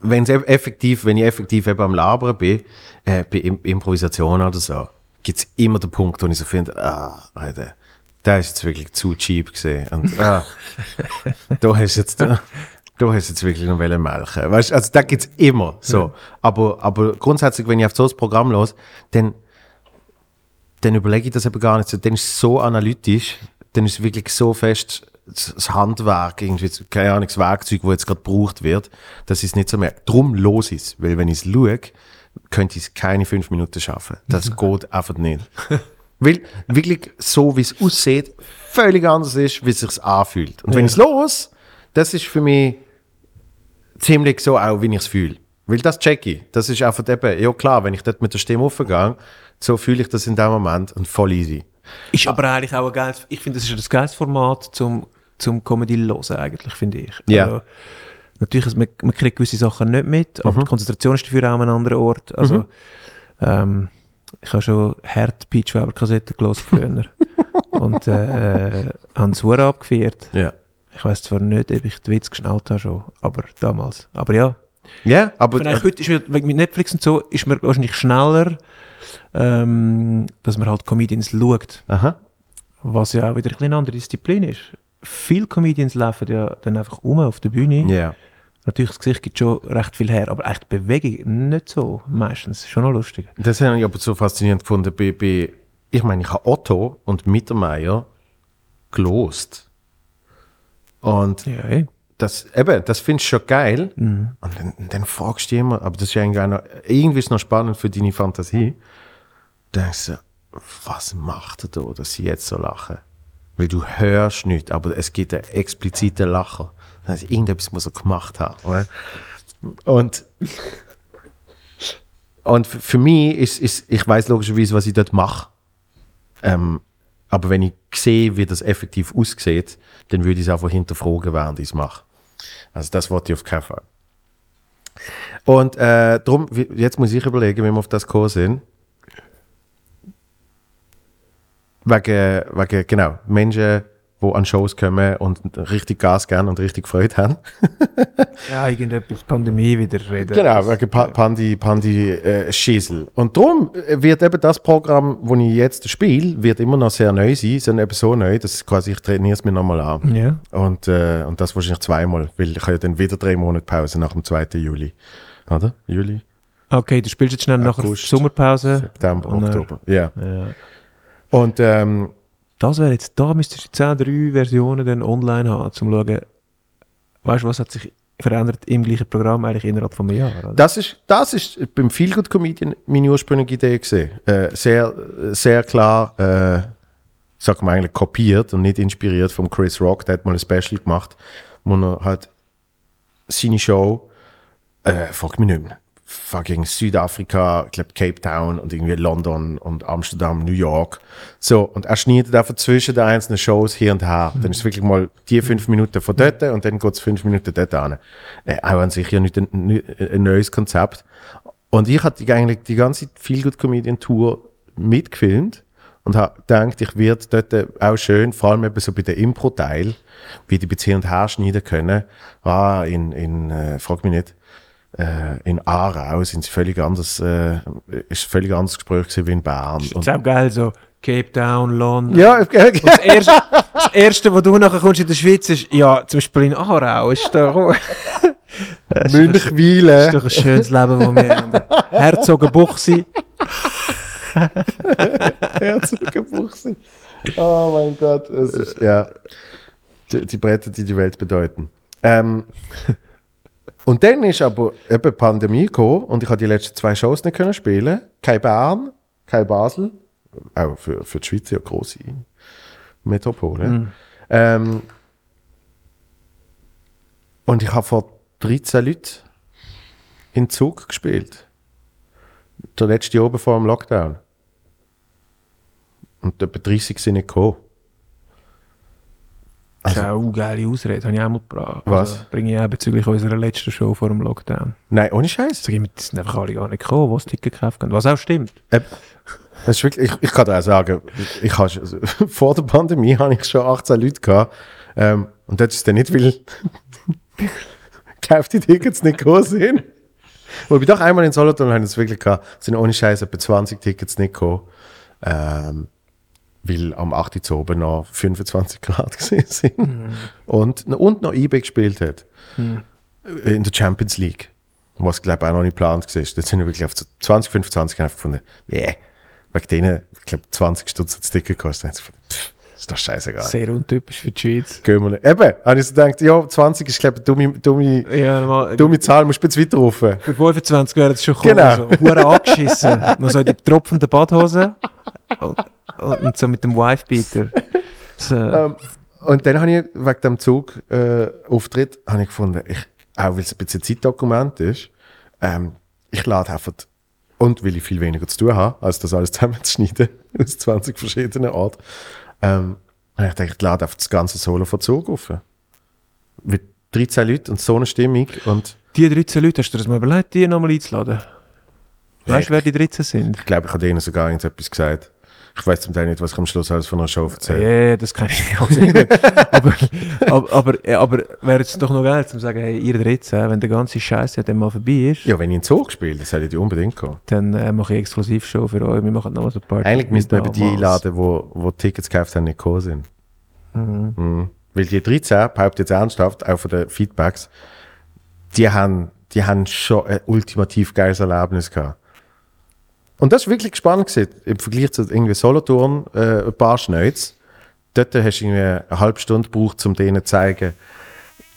B: wenn's eff- effektiv, wenn ich effektiv eben am Labern bin, äh, bei Im Improvisation oder so, gibt es immer den Punkt, wo ich so finde, ah, Alter, der ist jetzt wirklich zu cheap gesehen. Und ah, da hast du jetzt, da hast du jetzt wirklich noch welche melken. Weißt, also da gibt's immer so. Aber, aber grundsätzlich, wenn ich auf so ein Programm los, dann, dann überlege ich das eben gar nicht so. Dann ist es so analytisch, dann ist es wirklich so fest das Handwerk, irgendwie, keine Ahnung, das Werkzeug, das jetzt gerade gebraucht wird, dass ich es nicht so merke. Drum los ist, weil wenn ich es schaue, könnte ich es keine fünf Minuten schaffen. Das geht einfach nicht. weil wirklich so, wie es aussieht, völlig anders ist, wie es sich anfühlt. Und wenn ich es los, das ist für mich ziemlich so auch, wie ich es fühle. Weil das check ich. Das ist einfach eben, ja klar, wenn ich dort mit der Stimme aufgehe, so fühle ich das in dem Moment und voll easy.
A: Ist aber eigentlich auch ein geiles, ich finde, das ist ein geiles Format zum, zum Comedy hören, eigentlich, finde ich.
B: Ja.
A: Also, natürlich, man, man kriegt gewisse Sachen nicht mit, aber die Konzentration ist dafür auch an einem anderen Ort. Also, ähm, ich habe schon hart Peach Weber Kassetten gelesen früher. und, äh, äh, habe es abgefeiert.
B: Ja.
A: Ich weiß zwar nicht, ob ich den Witz geschnallt habe schon, aber damals. Aber ja.
B: Ja, aber,
A: Aber eigentlich heute ist mir, wegen mit Netflix und so, ist mir wahrscheinlich schneller, ähm, dass man halt Comedians schaut.
B: aha.
A: Was ja auch wieder ein eine andere Disziplin ist. Viele Comedians laufen ja dann einfach um auf der Bühne.
B: Ja.
A: Natürlich, das Gesicht gibt schon recht viel her, aber echt Bewegung nicht so meistens. Schon noch lustig.
B: Das habe ich aber so faszinierend gefunden. Bei, bei, ich meine, ich habe Otto und Mittermeier gelost. Und
A: Ja, ey.
B: das, eben, das findest du schon geil. Und dann, dann fragst du dich immer, aber das ist ja auch noch, irgendwie ist noch spannend für deine Fantasie. Du denkst du, was macht er da, dass sie jetzt so lachen? Weil du hörst nicht, aber es gibt einen expliziten Lacher. Das heißt, irgendetwas muss er gemacht haben. Oder? Und, und für mich ist, ist ich weiß logischerweise, was ich dort mache. Ähm, aber wenn ich sehe, wie das effektiv aussieht, dann würde ich es einfach hinterfragen, während ich es mache. Also das wollte ich auf keinen Fall. Und äh, darum, jetzt muss ich überlegen, wie wir auf das gekommen sind. Wegen, wegen genau, Menschen, die an Shows kommen und richtig Gas geben und richtig Freude haben.
A: Ja, irgendetwas Pandemie wieder reden.
B: Genau, wegen pa Pandi, Pandi äh, Schissel. Und darum wird eben das Programm, das ich jetzt spiele, wird immer noch sehr neu sein, sondern eben so neu, dass quasi ich trainiere es mir nochmal an.
A: Ja.
B: Und, äh, und das wahrscheinlich zweimal, weil ich habe ja dann wieder drei Monate Pause nach dem 2. Juli. Oder? Juli,
A: Okay, du spielst jetzt schnell nach der Sommerpause.
B: September, Oktober. Ja.
A: Ja.
B: Und ähm,
A: Das wäre jetzt, da müsstest du jetzt auch drei Versionen dann online haben, um zu schauen, weißt du, was hat sich verändert im gleichen Programm eigentlich innerhalb von einem Jahr. Oder?
B: das ist, das ist beim Feel Good Comedian meine ursprüngliche Idee gesehen. Äh, sehr, sehr klar, äh, sag mal eigentlich kopiert und nicht inspiriert vom Chris Rock. Der hat mal ein Special gemacht, wo er halt seine Show, äh, frag mich nicht mehr, fucking Südafrika, ich glaube Cape Town und irgendwie London und Amsterdam, New York. So, und er schneidet einfach zwischen den einzelnen Shows hier und her. Dann ist es wirklich mal die fünf Minuten von dort und dann geht es fünf Minuten dort an. Äh, auch an sich ja nicht ein, ein neues Konzept. Und ich hatte eigentlich die ganze Feel Good Comedian Tour mitgefilmt und habe gedacht, ich werde dort auch schön, vor allem eben so bei der Impro-Teil, wie die Beziehung und Haar schneiden können. Ah, in, in äh, frag mich nicht, äh, in Aarau sind sie völlig anders, äh, ist völlig anderes Gespräch gewesen wie in Bern.
A: Das ist auch geil, so Cape Town, London.
B: ja, okay.
A: Das erste, das erste, wo du nachher kommst in der Schweiz, ist, ja, zum Beispiel in Aarau, ist da, doch-
B: Münchwilen.
A: das ist doch ein schönes Leben, das wir haben. Herzogenbuchsi.
B: Herzogenbuchse. Oh mein Gott, es ist, ja, die, die Bretter, die die Welt bedeuten. Ähm, Und dann ist aber eben die Pandemie gekommen und ich habe die letzten zwei Shows nicht können spielen. Kein Bern, kein Basel. Auch für, für die Schweiz ja grosse Metropole. Ähm, und ich habe vor 13 Leuten in Zug gespielt. Der letzte oben vor dem Lockdown. Und etwa 30 sind nicht gekommen.
A: Das ist auch eine geile Ausrede, habe ich auch mal gebracht.
B: Was?
A: Also, bringe ich auch bezüglich unserer letzten Show vor dem Lockdown.
B: Nein, ohne Scheiß.
A: Sag ich mir, das sind einfach alle gar nicht gekommen, die das Ticket gekauft haben. Was auch stimmt.
B: Äh, Das ist wirklich, ich, ich kann dir auch sagen, ich habe, schon- vor der Pandemie habe ich schon 18 Leute gehabt. Ähm, und das ist dann nicht, weil gekauft die Tickets nicht gekommen sind. Wobei doch einmal in Solothurn haben es wirklich gehabt, sind ohne Scheiß etwa 20 Tickets nicht gekommen. Ähm, weil am 8. Uhr oben noch 25 Grad gesehen sind. Und, und noch eBay gespielt hat. In der Champions League. Was, glaube ich, auch noch nicht geplant war. Dort sind wir wirklich auf so 20, 25 einfach gefunden, yeah. Wegen denen, ich glaube, 20 Stutz hat das Ticket gekostet. Pff, ist doch scheißegal.
A: Sehr untypisch für die Schweiz.
B: Gehen wir nicht. Eben, habe ich so gedacht, ja, 20 ist, glaube ich, eine dumme, dumme,
A: Ja, mal,
B: dumme Zahl, musst du jetzt weiter rufen.
A: Für 25 wäre es schon gekommen.
B: Genau.
A: Also, angeschissen. Noch so in die tropfenden Badhose. Und, so mit dem Wife-Beater. So,
B: Ähm, und dann habe ich wegen dem Zug äh, Auftritt habe ich gefunden, ich, auch weil es ein bisschen Zeitdokument ist, ähm, ich lade einfach, und weil ich viel weniger zu tun habe, als das alles zusammenzuschneiden, aus 20 verschiedenen Orten, ähm, habe ich gedacht, ich lade einfach das ganze Solo von Zug auf. Mit 13 Leuten und so eine Stimmung und
A: die 13 Leute, hast du dir das mal überlegt, die nochmal einzuladen? Weißt du, wer die 13 sind?
B: ich glaube, ich habe denen sogar irgendetwas gesagt. Ich weiß zum Teil nicht, was ich am Schluss alles von einer Show erzähle.
A: ja, das kann ich auch nicht. aber, aber, aber, ja, aber wäre es doch noch geil, zu sagen, hey, ihr 13, wenn der ganze Scheiß ja dann mal vorbei ist,
B: Ja, wenn ich in Zug spiele, das hätte ich unbedingt kommen.
A: dann äh, mache ich Exklusivshow für euch. Wir machen noch so ein paar
B: Eigentlich müsste man eben die einladen, wo, wo Tickets gekauft haben, nicht gekommen sind. Mhm. Weil die 13, behauptet jetzt ernsthaft, auch von den Feedbacks, die haben, die haben schon ein ultimativ geiles Erlebnis gehabt. Und das ist wirklich spannend gewesen, im Vergleich zu irgendwie Solothurn, äh, ein paar Schneuts. Dort hast du irgendwie eine halbe Stunde gebraucht, um denen zu zeigen,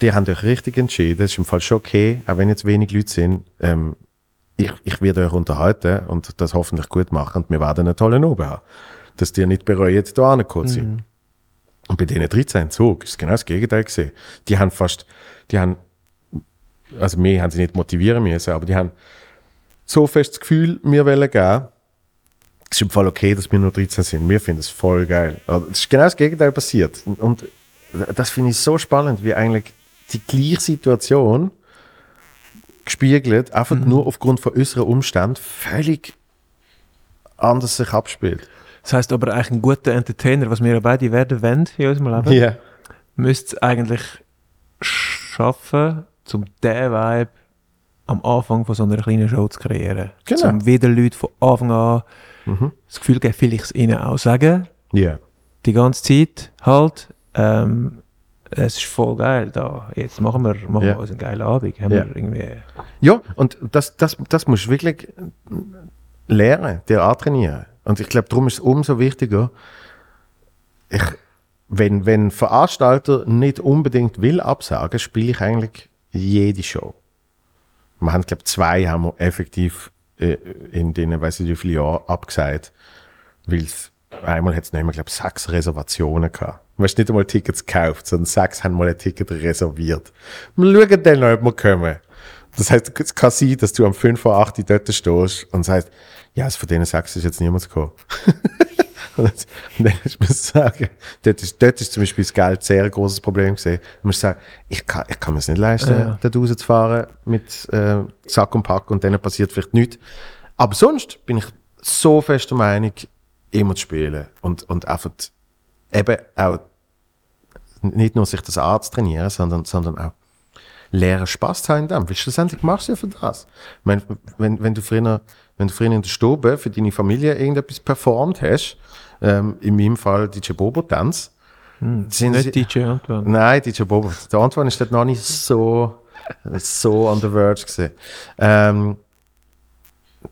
B: die haben euch richtig entschieden. Das ist im Fall schon okay, auch wenn jetzt wenig Leute sind. Ähm, ich, ich werde euch unterhalten und das hoffentlich gut machen und wir werden einen tollen Abend haben. Dass die nicht bereuen, da angekommen sind. Und bei denen 13 Zug ist genau das Gegenteil gesehen. Die haben fast, die haben, also wir haben sie nicht motivieren müssen, aber die haben so fest das Gefühl, wir wollen gehen. Es ist im Fall okay, dass wir nur 13 sind. Wir finden es voll geil. Also, Es ist genau das Gegenteil passiert. Und, das finde ich so spannend, wie eigentlich die gleiche Situation gespiegelt, einfach nur aufgrund von unseren Umständen völlig anders sich abspielt.
A: Das heisst aber eigentlich ein guter Entertainer, was wir ja beide werden wollen in unserem Leben,
B: Ja.
A: müsste es eigentlich schaffen, um diesen Vibe am Anfang von so einer kleinen Show zu kreieren.
B: Genau.
A: Um wieder Leute von Anfang an das Gefühl geben, will ich es ihnen auch sagen,
B: Ja.
A: die ganze Zeit halt, ähm, es ist voll geil da. Jetzt machen wir, machen
B: Ja.
A: wir uns einen geilen Abend. Haben
B: Ja.
A: wir irgendwie,
B: Ja, und das, das, das musst du wirklich lernen, dir antrainieren. Und ich glaube, darum ist es umso wichtiger, ich, wenn, wenn ein Veranstalter nicht unbedingt will absagen, spiele ich eigentlich jede Show. Wir haben, glaube zwei haben wir effektiv äh, in denen, weiß ich wie viele Jahren, abgesagt. Weil es, einmal hat es noch immer, glaube sechs Reservationen gehabt. Du hast nicht einmal Tickets gekauft, sondern sechs haben mal ein Ticket reserviert. Wir schauen dann noch, ob wir kommen. Das heißt, es kann sein, dass du am 5 vor 8 Uhr dort stehst und sagst, ja, also von denen sechs ist jetzt niemand gekommen. und dann- musst du sagen, dort ist, dort ist zum Beispiel das Geld sehr ein großes Problem gesehen. Du musst sagen, ich kann, ich kann mir es nicht leisten,
A: Ja.
B: dort rauszufahren mit äh, Sack und Pack und dann passiert vielleicht nichts. Aber sonst bin ich so fest der Meinung, immer zu spielen und, und einfach eben auch nicht nur sich das Arzt trainieren, sondern, sondern auch lernen Spaß zu haben in dem. Weil schlussendlich machst du ja für das. Ich meine, wenn, wenn, du früher, wenn du früher in der Stube für deine Familie irgendetwas performt hast, ähm, in meinem Fall DJ Bobo Tanz, sind sie,
A: nicht DJ Antoine.
B: Nein, DJ Bobo. Der Antoine ist dort noch nicht so, so on the verge gewesen. Ähm,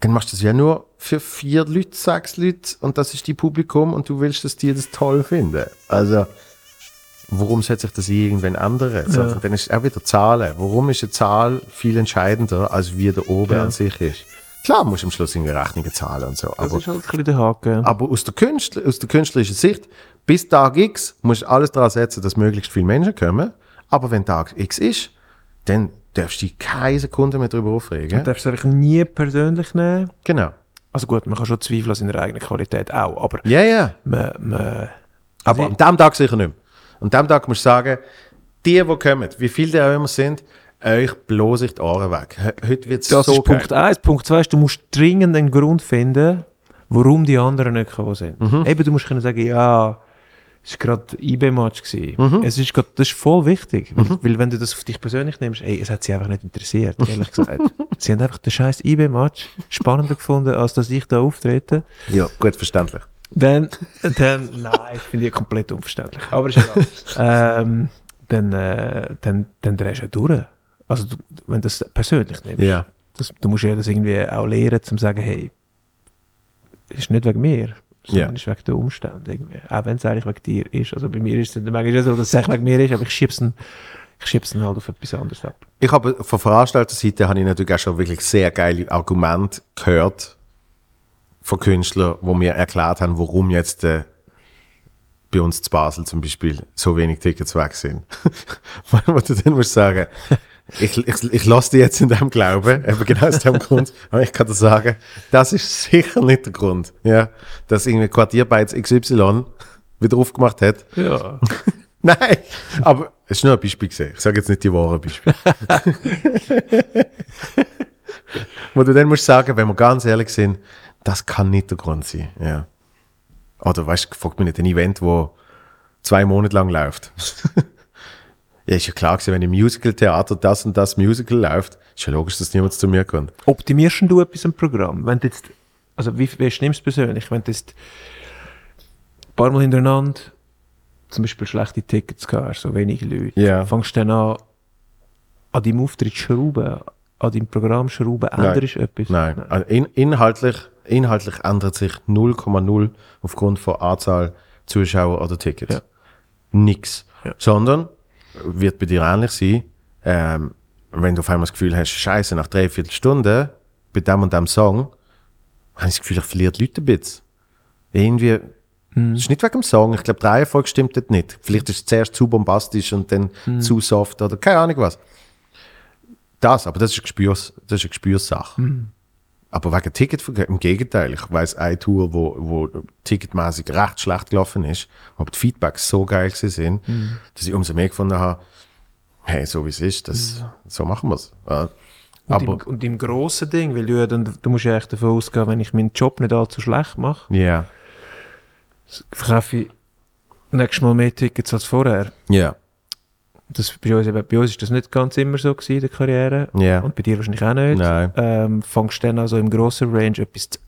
B: dann machst du das ja nur für vier Leute, sechs Leute und das ist die Publikum und du willst, dass die das toll finden. Also, warum sollte sich das irgendwann ändern? Sondern dann ist es auch wieder Zahlen. Warum ist eine Zahl viel entscheidender, als wie der oben
A: Ja.
B: an sich ist? Klar, musst du am Schluss irgendwie Rechnungen zahlen und so.
A: Das
B: Aber,
A: ist halt ein bisschen der Haken.
B: aber aus, der Künstler, aus der künstlerischen Sicht, bis Tag X musst du alles daran setzen, dass möglichst viele Menschen kommen. Aber wenn Tag X ist, dann darfst du dich keine Sekunde mehr darüber aufregen.
A: Du darfst es einfach nie persönlich nehmen.
B: Genau.
A: Also gut, man kann schon zweifeln an seiner eigenen Qualität auch, aber
B: Ja, ja.
A: man, man,
B: Aber an dem Tag sicher nicht mehr. An dem Tag musst du sagen, die, die kommen, wie viele die auch immer sind, euch bloß ich die Ohren weg. He- Heute wird es
A: das
B: so
A: ist Punkt
B: geil.
A: 1. Punkt 2 ist, du musst dringend einen Grund finden, warum die anderen nicht gekommen sind.
B: Mhm.
A: Eben, du musst können sagen, ja, es war gerade IB-Match. gewesen.
B: Mhm.
A: Es ist grad, das ist voll wichtig, weil, weil wenn du das auf dich persönlich nimmst, ey, es hat sie einfach nicht interessiert, ehrlich gesagt. sie haben einfach den scheiß IB-Match spannender gefunden, als dass ich da auftrete.
B: Ja, gut verständlich.
A: Dann, dann nein, finde ich komplett unverständlich. Aber ist egal. ähm, dann, äh, dann, dann drehst du durch. Also, du, wenn du das persönlich nimmst.
B: Ja.
A: Das, du musst ja das irgendwie auch lernen, zum sagen, hey, ist nicht wegen mir, sondern
B: Ja.
A: ist wegen der Umstände irgendwie. Auch wenn es eigentlich wegen dir ist. Also bei mir ist es manchmal so, dass es eigentlich wegen mir ist, aber ich schieb's ich schieb's dann halt auf etwas anderes ab.
B: Ich habe von Veranstalterseite habe ich natürlich auch schon wirklich sehr geile Argumente gehört von Künstlern, wo mir erklärt haben, warum jetzt äh, bei uns zu Basel zum Beispiel so wenig Tickets weg sind. wo du dann musst sagen, ich, ich, ich lasse dich jetzt in dem Glauben, eben genau aus dem Grund, aber ich kann dir sagen, das ist sicher nicht der Grund, ja, dass irgendwie Quartierbeiz XY wieder aufgemacht hat.
A: Ja.
B: Nein, aber es ist nur ein Beispiel gesehen. Ich sage jetzt nicht die wahren Beispiele. Wo du dann musst sagen, wenn wir ganz ehrlich sind, das kann nicht der Grund sein. Ja. Oder weißt du, fragt mich nicht ein Event, wo zwei Monate lang läuft. Ja, ist ja klar gewesen, wenn im Musical-Theater das und das Musical läuft, ist ja logisch, dass niemand zu mir kommt.
A: Optimierst du etwas im Programm? Wenn du jetzt, also wie, wie nimmst du persönlich? Wenn du jetzt ein paar Mal hintereinander zum Beispiel schlechte Tickets hast, so wenige Leute,
B: Ja.
A: fängst du dann an, an deinem Auftritt zu schrauben, an deinem Programm zu schrauben,
B: Nein.
A: änderst du etwas?
B: Nein, also in, inhaltlich, inhaltlich ändert sich 0,0 aufgrund von Anzahl Zuschauer oder Tickets.
A: Ja.
B: Nix.
A: Ja.
B: Sondern wird bei dir ähnlich sein, ähm, wenn du auf einmal das Gefühl hast, Scheiße, nach drei Viertelstunden bei dem und dem Song, habe ich das Gefühl, ich verliere die Leute ein bisschen. Irgendwie, es ist nicht wegen dem Song, ich glaube, die Reihenfolge stimmt dort nicht. Vielleicht ist es zuerst zu bombastisch und dann zu soft oder keine Ahnung was. Das, aber das ist eine, Gespürs, das ist eine Gespürssache. Aber wegen Ticketverkauf, im Gegenteil, ich weiss eine Tour, wo, wo ticketmäßig recht schlecht gelaufen ist, aber die Feedbacks so geil gewesen sind, dass ich umso mehr gefunden habe, hey, so wie es ist, das, so machen wir es. Ja.
A: Und,
B: Aber,
A: im, und im grossen Ding, weil du, ja dann, du musst ja echt davon ausgehen, wenn ich meinen Job nicht allzu schlecht mache,
B: ja,
A: verkaufe ich nächstes Mal mehr Tickets als vorher.
B: ja,
A: Das, bei, uns, eben, bei uns ist das nicht ganz immer so gewesen in der Karriere.
B: ja,
A: Und bei dir wahrscheinlich auch nicht.
B: nein.
A: Ähm, fängst du dann also im grossen Range etwas zu,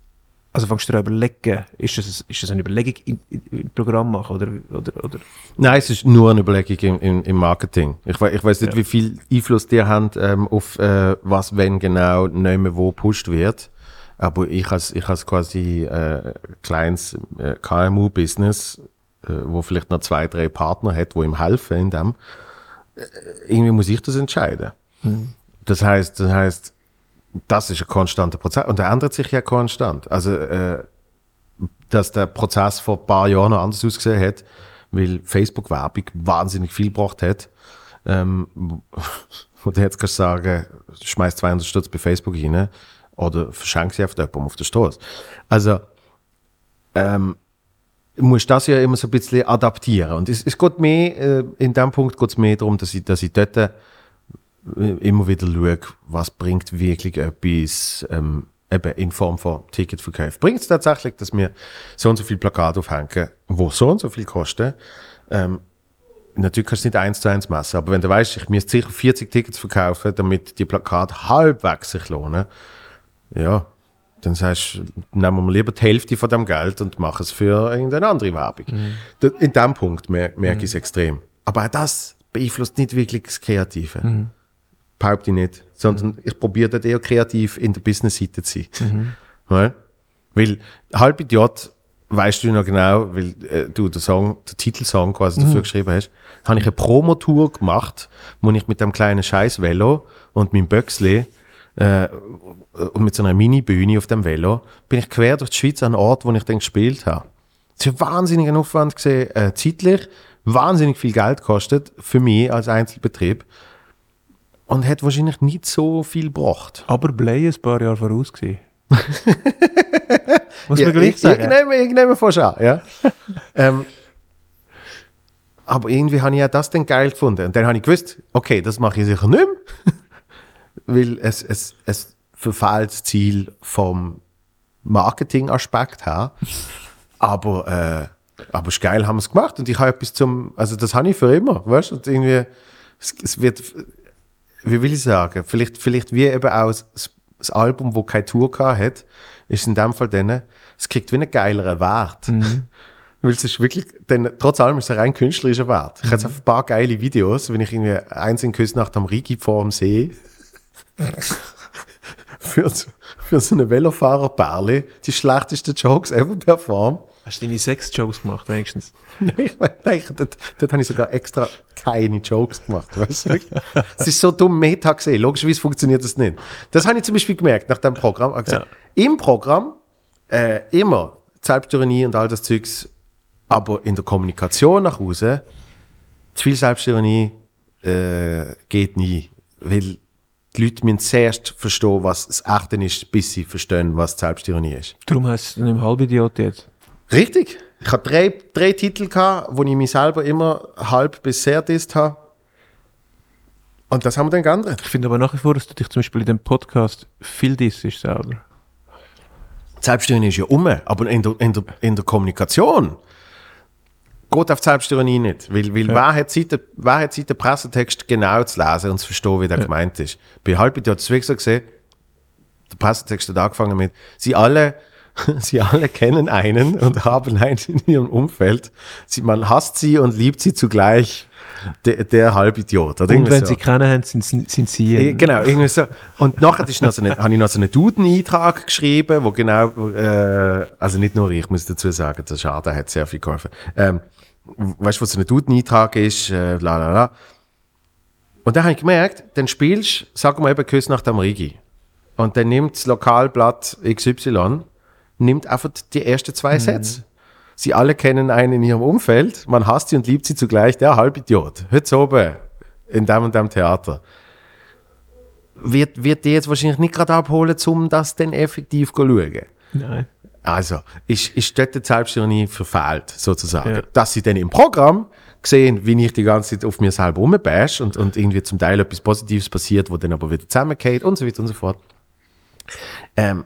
A: also fängst du dir überlegen, ist das, ist das eine Überlegung im, im, Programm machen oder, oder, oder
B: Nein, es ist nur eine Überlegung im, im, im Marketing. Ich, ich weiß nicht,
A: Ja.
B: wie viel Einfluss die haben ähm, auf äh, was, wenn genau, nicht mehr wo gepusht wird. Aber ich als, ich als quasi äh, kleines äh, KMU-Business, äh, wo vielleicht noch zwei, drei Partner hat, wo ihm helfen in dem, irgendwie muss ich das entscheiden. Das heißt, das heißt, das ist ein konstanter Prozess und der ändert sich ja konstant. Also äh, dass der Prozess vor ein paar Jahren noch anders ausgesehen hat, weil Facebook-Werbung wahnsinnig viel gebracht hat. Ähm, du jetzt kannst sagen, schmeiß 200 Stutz bei Facebook rein oder verschenk sie auf jemandem auf der Straße. Also, ähm, du musst das ja immer so ein bisschen adaptieren. Und es, es geht mehr, äh, in dem Punkt geht es mehr darum, dass ich, dass ich dort äh, immer wieder schaue, was bringt wirklich etwas, ähm, eben in Form von Ticketverkauf. Bringt es tatsächlich, dass wir so und so viel Plakate aufhängen, wo so und so viel kosten? Ähm, natürlich kannst du nicht eins zu eins messen, aber wenn du weißt, ich müsste sicher 40 Tickets verkaufen, damit die Plakate halbwegs sich lohnen, ja, dann sagst du, nehmen wir lieber die Hälfte von dem Geld und machen es für irgendeine andere Werbung. Da- In dem Punkt mer merke ich es extrem. Aber auch das beeinflusst nicht wirklich das Kreative. Behaupte ich nicht. Sondern ich probiere dort eher kreativ in der Business-Seite zu sein. Ja? Weil halb Idiot weißt du noch genau, weil äh, du den Song, den Titelsong quasi
A: Mhm.
B: dafür geschrieben hast, habe ich eine Promotour gemacht, wo ich mit dem kleinen scheiß Velo und meinem Böxli äh, und mit so einer Mini-Bühne auf dem Velo bin ich quer durch die Schweiz an einen Ort, wo ich dann gespielt habe. Es war wahnsinnig ein Aufwand gesehen, äh, zeitlich, wahnsinnig viel Geld gekostet für mich als Einzelbetrieb und hat wahrscheinlich nicht so viel gebracht.
A: Aber Blay ein paar Jahre voraus gewesen. Muss
B: Ja,
A: man gleich
B: ich,
A: sagen.
B: Ich nehme, ich nehme fast an, ja. ähm, aber irgendwie habe ich ja das dann geil gefunden. Und dann habe ich gewusst, okay, das mache ich sicher nicht mehr. Weil es, es, es verfehlt das Ziel vom Marketingaspekt her. Aber, äh, aber es ist geil, haben wir es gemacht. Und ich habe etwas zum, also das habe ich für immer, weißt du? Und irgendwie, es, es wird, wie will ich sagen, vielleicht, vielleicht wie eben auch das, das Album, wo keine Tour hat, ist in dem Fall dann, es kriegt wie einen geileren Wert. Weil es ist wirklich, denn trotz allem ist es ein rein künstlerischer Wert. Ich habe jetzt ein paar geile Videos, wenn ich irgendwie eins in Küsnacht am Rigi vor dem See für, so- für so eine Velofahrer-Perle die schlechtesten Jokes ever performt.
A: Hast du deine sechs Jokes gemacht, wenigstens?
B: Nein, ich meine, nein, dort, dort habe ich sogar extra keine Jokes gemacht. Weißt du? Es ist so dumm Meta gesehen. Logischerweise funktioniert das nicht. Das habe ich zum Beispiel gemerkt nach dem Programm. Habe gesagt, Im Programm äh, immer Selbstironie und all das Zeugs, aber in der Kommunikation nach Hause zu viel Selbstironie äh, geht nie. Weil die Leute müssen zuerst verstehen, was das Echte ist, bis sie verstehen, was Selbstironie ist.
A: Darum heißt es nicht im Halbidiot jetzt.
B: Richtig. Ich hatte drei, drei Titel, gehabt, wo ich mich selber immer halb bis sehr disst habe. Und das haben wir dann geändert.
A: Ich finde aber nach wie vor, dass du dich zum Beispiel in dem Podcast viel dissest selber.
B: Selbstironie ist ja um, aber in der, in der, in der Kommunikation geht auf die Selbstironie nicht. Weil, weil wer, hat Zeit, den- wer hat Zeit, den Pressetext genau zu lesen und zu verstehen, wie der gemeint ist? Bei Halbit hat es wirklich so gesehen, der Pressetext hat angefangen mit, sie alle, sie alle kennen einen und haben einen in ihrem Umfeld. Sie, man hasst sie und liebt sie zugleich. Der, der Halbidiot. Oder
A: Und wenn
B: so.
A: sie kennen haben, sind, sind sie.
B: Eh, Genau, irgendwie so. Und nachher ist noch so eine, habe ich noch so einen Duden-Eintrag geschrieben, wo genau, äh, also nicht nur ich, muss dazu sagen, der Schade hat sehr viel geholfen. Ähm, weißt du, was ein Duden-Eintrag ist, äh, la la la. Und dann habe ich gemerkt, dann spielst du, sag mal eben Küss nach dem Rigi. Und dann nimmt das Lokalblatt XY, nimmt einfach die ersten zwei Sätze. Sie alle kennen einen in ihrem Umfeld, man hasst sie und liebt sie zugleich, der Halbidiot. Heute oben in dem und dem Theater wird, wird die jetzt wahrscheinlich nicht gerade abholen, um das dann effektiv zu schauen.
A: Nein.
B: Also, ist, ist dort die Selbstironie verfehlt, sozusagen.
A: Ja.
B: Dass sie dann im Programm sehen, wie ich die ganze Zeit auf mir selber rumbash und, und irgendwie zum Teil etwas Positives passiert, wo dann aber wieder zusammengeht und so weiter und so fort. Ähm,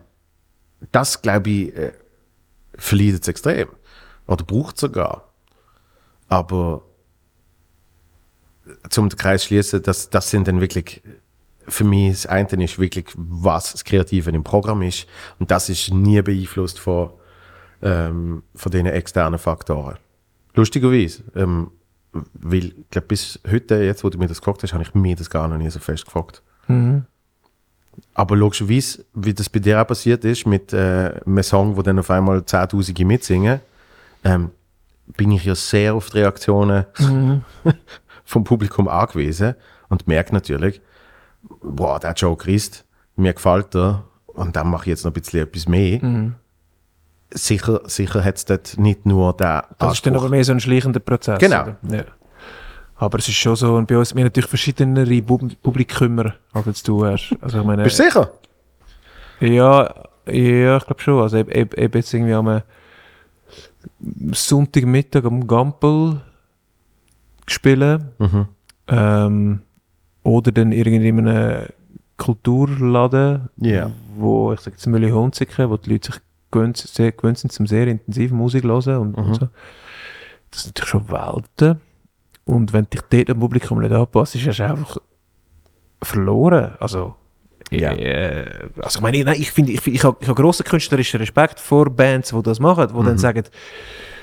B: das, glaube ich, äh, verliert es extrem. Oder braucht sogar. Aber zum den Kreis schließen, das, das sind dann wirklich, für mich das eine ist wirklich, was das Kreative im Programm ist. Und das ist nie beeinflusst von, ähm, von diesen externen Faktoren. Lustigerweise, ähm, weil, ich glaube, bis heute, jetzt, wo du mir das gefragt hast, habe ich mir das gar noch nie so fest gefragt. Aber logischerweise, wie das bei dir auch passiert ist, mit äh, einem Song, wo dann auf einmal 10.000 mitsingen, ähm, bin ich ja sehr auf die Reaktionen vom Publikum angewiesen und merke natürlich, boah, der Joke ist, mir gefällt er und dann mache ich jetzt noch ein bisschen etwas mehr. Sicher, sicher hat es dort nicht nur der
A: Das ist dann aber mehr so ein schleichender Prozess.
B: Genau.
A: Ja. Aber es ist schon so, und bei uns, wir haben natürlich verschiedene Pub- Publikummer, als du hast. Also ich meine,
B: Bist du sicher?
A: Ja, ja, ich glaube schon. Also eben, eben eben jetzt irgendwie am äh, Sonntagmittag am Gampel spielen. Ähm, oder dann irgendwie in einem Kulturladen,
B: Ja.
A: wo ich sage jetzt Mühle Hunziken, wo die Leute sich gewöhnt, sehr gewöhnt sind, zum sehr intensiv Musik hören und, und so. Das sind natürlich schon Welten. Und wenn dich dort am Publikum nicht anpasst, ist es einfach verloren. Also,
B: Ja.
A: äh, also ich meine, nein, ich finde, ich, find- ich habe ich hab grossen künstlerischen Respekt vor Bands, die das machen, die dann sagen,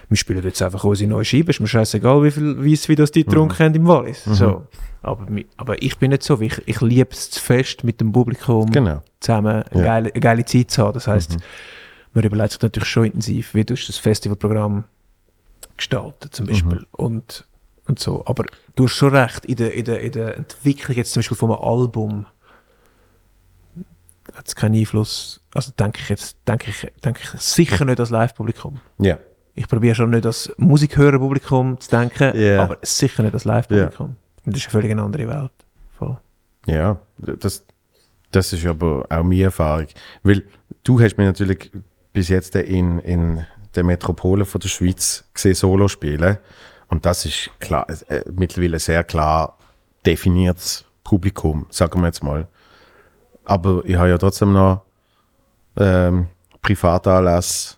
A: wir spielen jetzt einfach unsere neue Scheibe, ist mir scheißegal, wie viel Weiss wie das die getrunken haben im Wallis. So. Aber, aber ich bin nicht so, ich, ich liebe es zu fest mit dem Publikum
B: Genau.
A: zusammen eine,
B: Ja.
A: geile, eine geile Zeit zu haben. Das heisst, man überlegt sich natürlich schon intensiv, wie du das Festivalprogramm gestalten zum Beispiel und, und so. Aber du hast schon recht, in der, in der, in der Entwicklung jetzt zum Beispiel von einem Album hat es keinen Einfluss, also denke ich jetzt, denke ich, denke ich sicher nicht als Live-Publikum.
B: Ja.
A: Ich probiere schon nicht als Musikhörer-Publikum zu denken,
B: Ja.
A: aber sicher nicht als Live-Publikum. Und Das ist eine völlig andere Welt. Voll.
B: Ja, das, das ist aber auch meine Erfahrung. Weil du hast mich natürlich bis jetzt in, in der Metropole von der Schweiz gesehen, Solo spielen. Und das ist klar, äh, mittlerweile sehr klar definiertes Publikum, sagen wir jetzt mal. Aber ich habe ja trotzdem noch ähm, Privatanlässe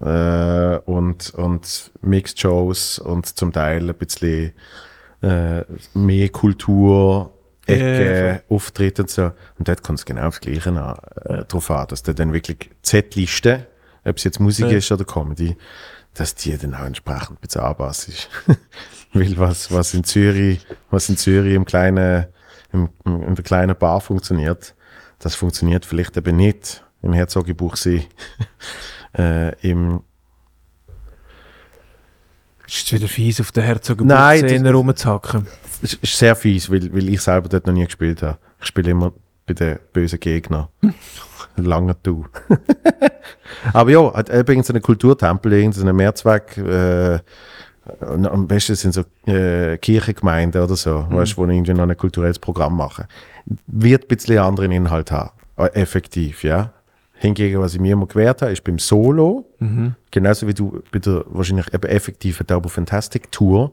B: äh, und, und Mixed Shows und zum Teil ein bisschen äh, mehr Kultur, Ecke, Auftritte und so. Und dort kommt es genau aufs Gleiche an, äh, drauf an, dass du dann wirklich Z-Liste, ob es jetzt Musik
A: Ja.
B: ist oder Comedy, dass die dann auch entsprechend bezahlbar ist. Weil was, was in Zürich, was in Zürich im kleinen, im, im, in der kleinen Bar funktioniert, das funktioniert vielleicht eben nicht im Herzogebuchsee, äh, im,
A: Ist jetzt wieder fies, auf
B: Nein,
A: Herzogenburg-Szene rumzuhacken.
B: Es ist sehr fies, weil, weil ich selber dort noch nie gespielt habe. Ich spiele immer bei den bösen Gegnern. Lange du. Aber ja, hat so einen Kulturtempel, irgendeinen Mehrzweck, äh, am besten sind so äh, Kirchengemeinden oder so, weißt, wo irgendwie noch ein kulturelles Programm machen. Wird ein bisschen anderen Inhalt haben. Äh, Effektiv, ja. Hingegen, was ich mir immer gewährt habe, ist beim Solo, genauso wie du bei der wahrscheinlich eben effektiven Turbo Fantastic Tour,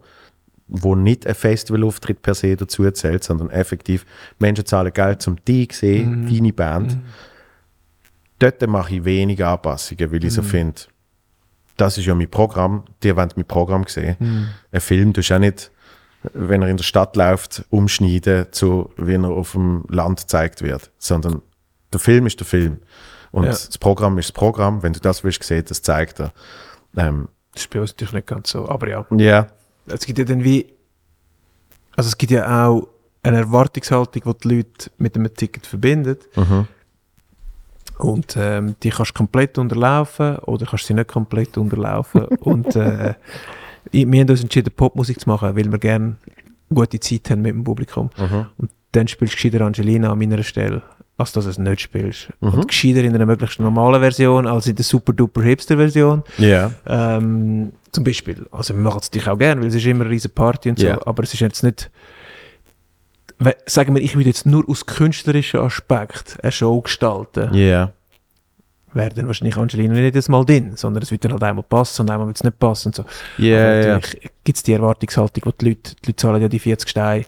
B: wo nicht ein Festivalauftritt per se dazu zählt, sondern effektiv Menschen zahlen Geld zum die sehen, deine Band. Dort mache ich wenig Anpassungen, weil ich so finde, das ist ja mein Programm, die wollen mein Programm sehen. Ein Film tust du auch nicht, wenn er in der Stadt läuft, umschneiden, zu wie er auf dem Land gezeigt wird, sondern der Film ist der Film. Und
A: Ja.
B: das Programm ist das Programm. Wenn du das willst sehen, das zeigt er. Ähm,
A: Das ist bei uns natürlich nicht ganz so. Aber ja,
B: ja,
A: es gibt ja dann wie, also es gibt ja auch eine Erwartungshaltung, die die Leute mit einem Ticket verbindet.
B: Mhm.
A: Und ähm, die kannst du komplett unterlaufen oder kannst sie nicht komplett unterlaufen. und äh, wir haben uns entschieden, Popmusik zu machen, weil wir gerne gute Zeit haben mit dem Publikum.
B: Mhm.
A: Und dann spielst du gescheiter Angelina an meiner Stelle, als dass du es nicht spielst.
B: Mhm.
A: Und gescheiter in einer möglichst normalen Version, als in der super-duper-Hipster-Version.
B: ja,
A: Ähm, zum Beispiel. Also wir machen es natürlich auch gerne, weil es ist immer eine riesen Party und so,
B: Ja.
A: aber es ist jetzt nicht... Sagen wir, ich würde jetzt nur aus künstlerischen Aspekt eine Show gestalten,
B: ja,
A: wäre dann wahrscheinlich Angelina nicht jedes Mal drin, sondern es wird dann halt einmal passen und einmal wird es nicht passen und so.
B: ja, ja.
A: natürlich gibt es die Erwartungshaltung, wo die Leute, die Leute zahlen ja die 40 Steine,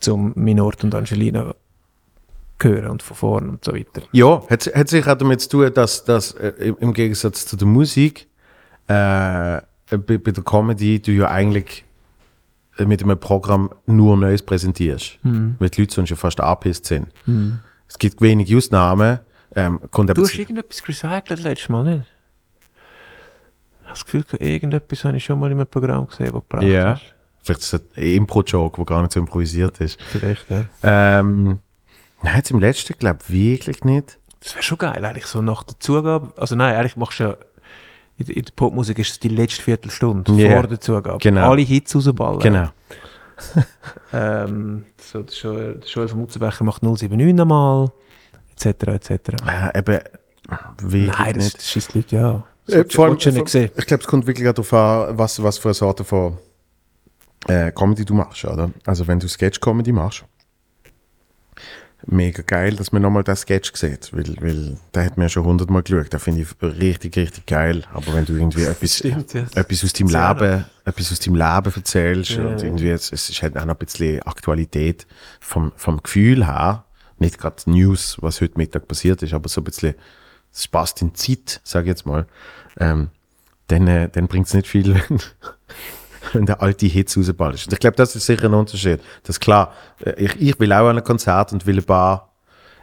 A: zum Minort und Angelina hören und von vorne und so weiter.
B: Ja, hat, hat sich auch damit zu tun, dass, dass äh, im- Gegensatz zu der Musik, äh, bei, bei der Comedy du ja eigentlich äh, mit einem Programm nur Neues präsentierst. Weil die Leute sonst ja fast angepisst sind. Es gibt wenige Ausnahmen. Ähm, kommt
A: Du hast irgendetwas recycelt letztes Mal, nicht? Ich habe das Gefühl, irgendetwas habe ich schon mal in einem Programm gesehen, das gebraucht hast.
B: vielleicht ist es ein Impro-Joke, der gar nicht so improvisiert ist.
A: Vielleicht, ja.
B: Ähm, nein, jetzt im letzten, glaube ich, wirklich nicht.
A: Das wäre schon geil, eigentlich so nach der Zugabe. Also nein, eigentlich machst du ja, in, der- in der Popmusik ist es die letzte Viertelstunde
B: Ja.
A: vor der Zugabe.
B: Genau.
A: Alle Hits rausballen.
B: Genau.
A: Ähm, so, der Joel, der Joel von Mutzenbecher macht 079 nochmal, etc. etc.
B: Äh, eben, wirklich
A: Nein, das,
B: nicht.
A: das schießt Leute ja an.
B: Äh, vor allem-
A: sehen.
B: Ich glaube, es kommt wirklich darauf an, was, was für eine Sorte von äh, Comedy du machst, oder? Also wenn du Sketch-Comedy machst, mega geil, dass man nochmal den Sketch sieht, weil, weil der hat mir schon hundertmal geschaut, den finde ich richtig, richtig geil, aber wenn du irgendwie etwas,
A: Stimmt, ja.
B: etwas aus deinem
A: Ja.
B: Leben, etwas aus deinem Leben erzählst
A: Ja,
B: und
A: ja.
B: irgendwie, es, es ist halt auch noch ein bisschen Aktualität vom, vom Gefühl her, nicht gerade News, was heute Mittag passiert ist, aber so ein bisschen, es passt in die Zeit, sage ich jetzt mal, ähm, dann, äh, dann bringt es nicht viel, wenn, wenn der alte Hits rausballst. Und ich glaube, das ist sicher ein Unterschied. Das ist klar, äh, ich, ich will auch an ein Konzert und will ein paar,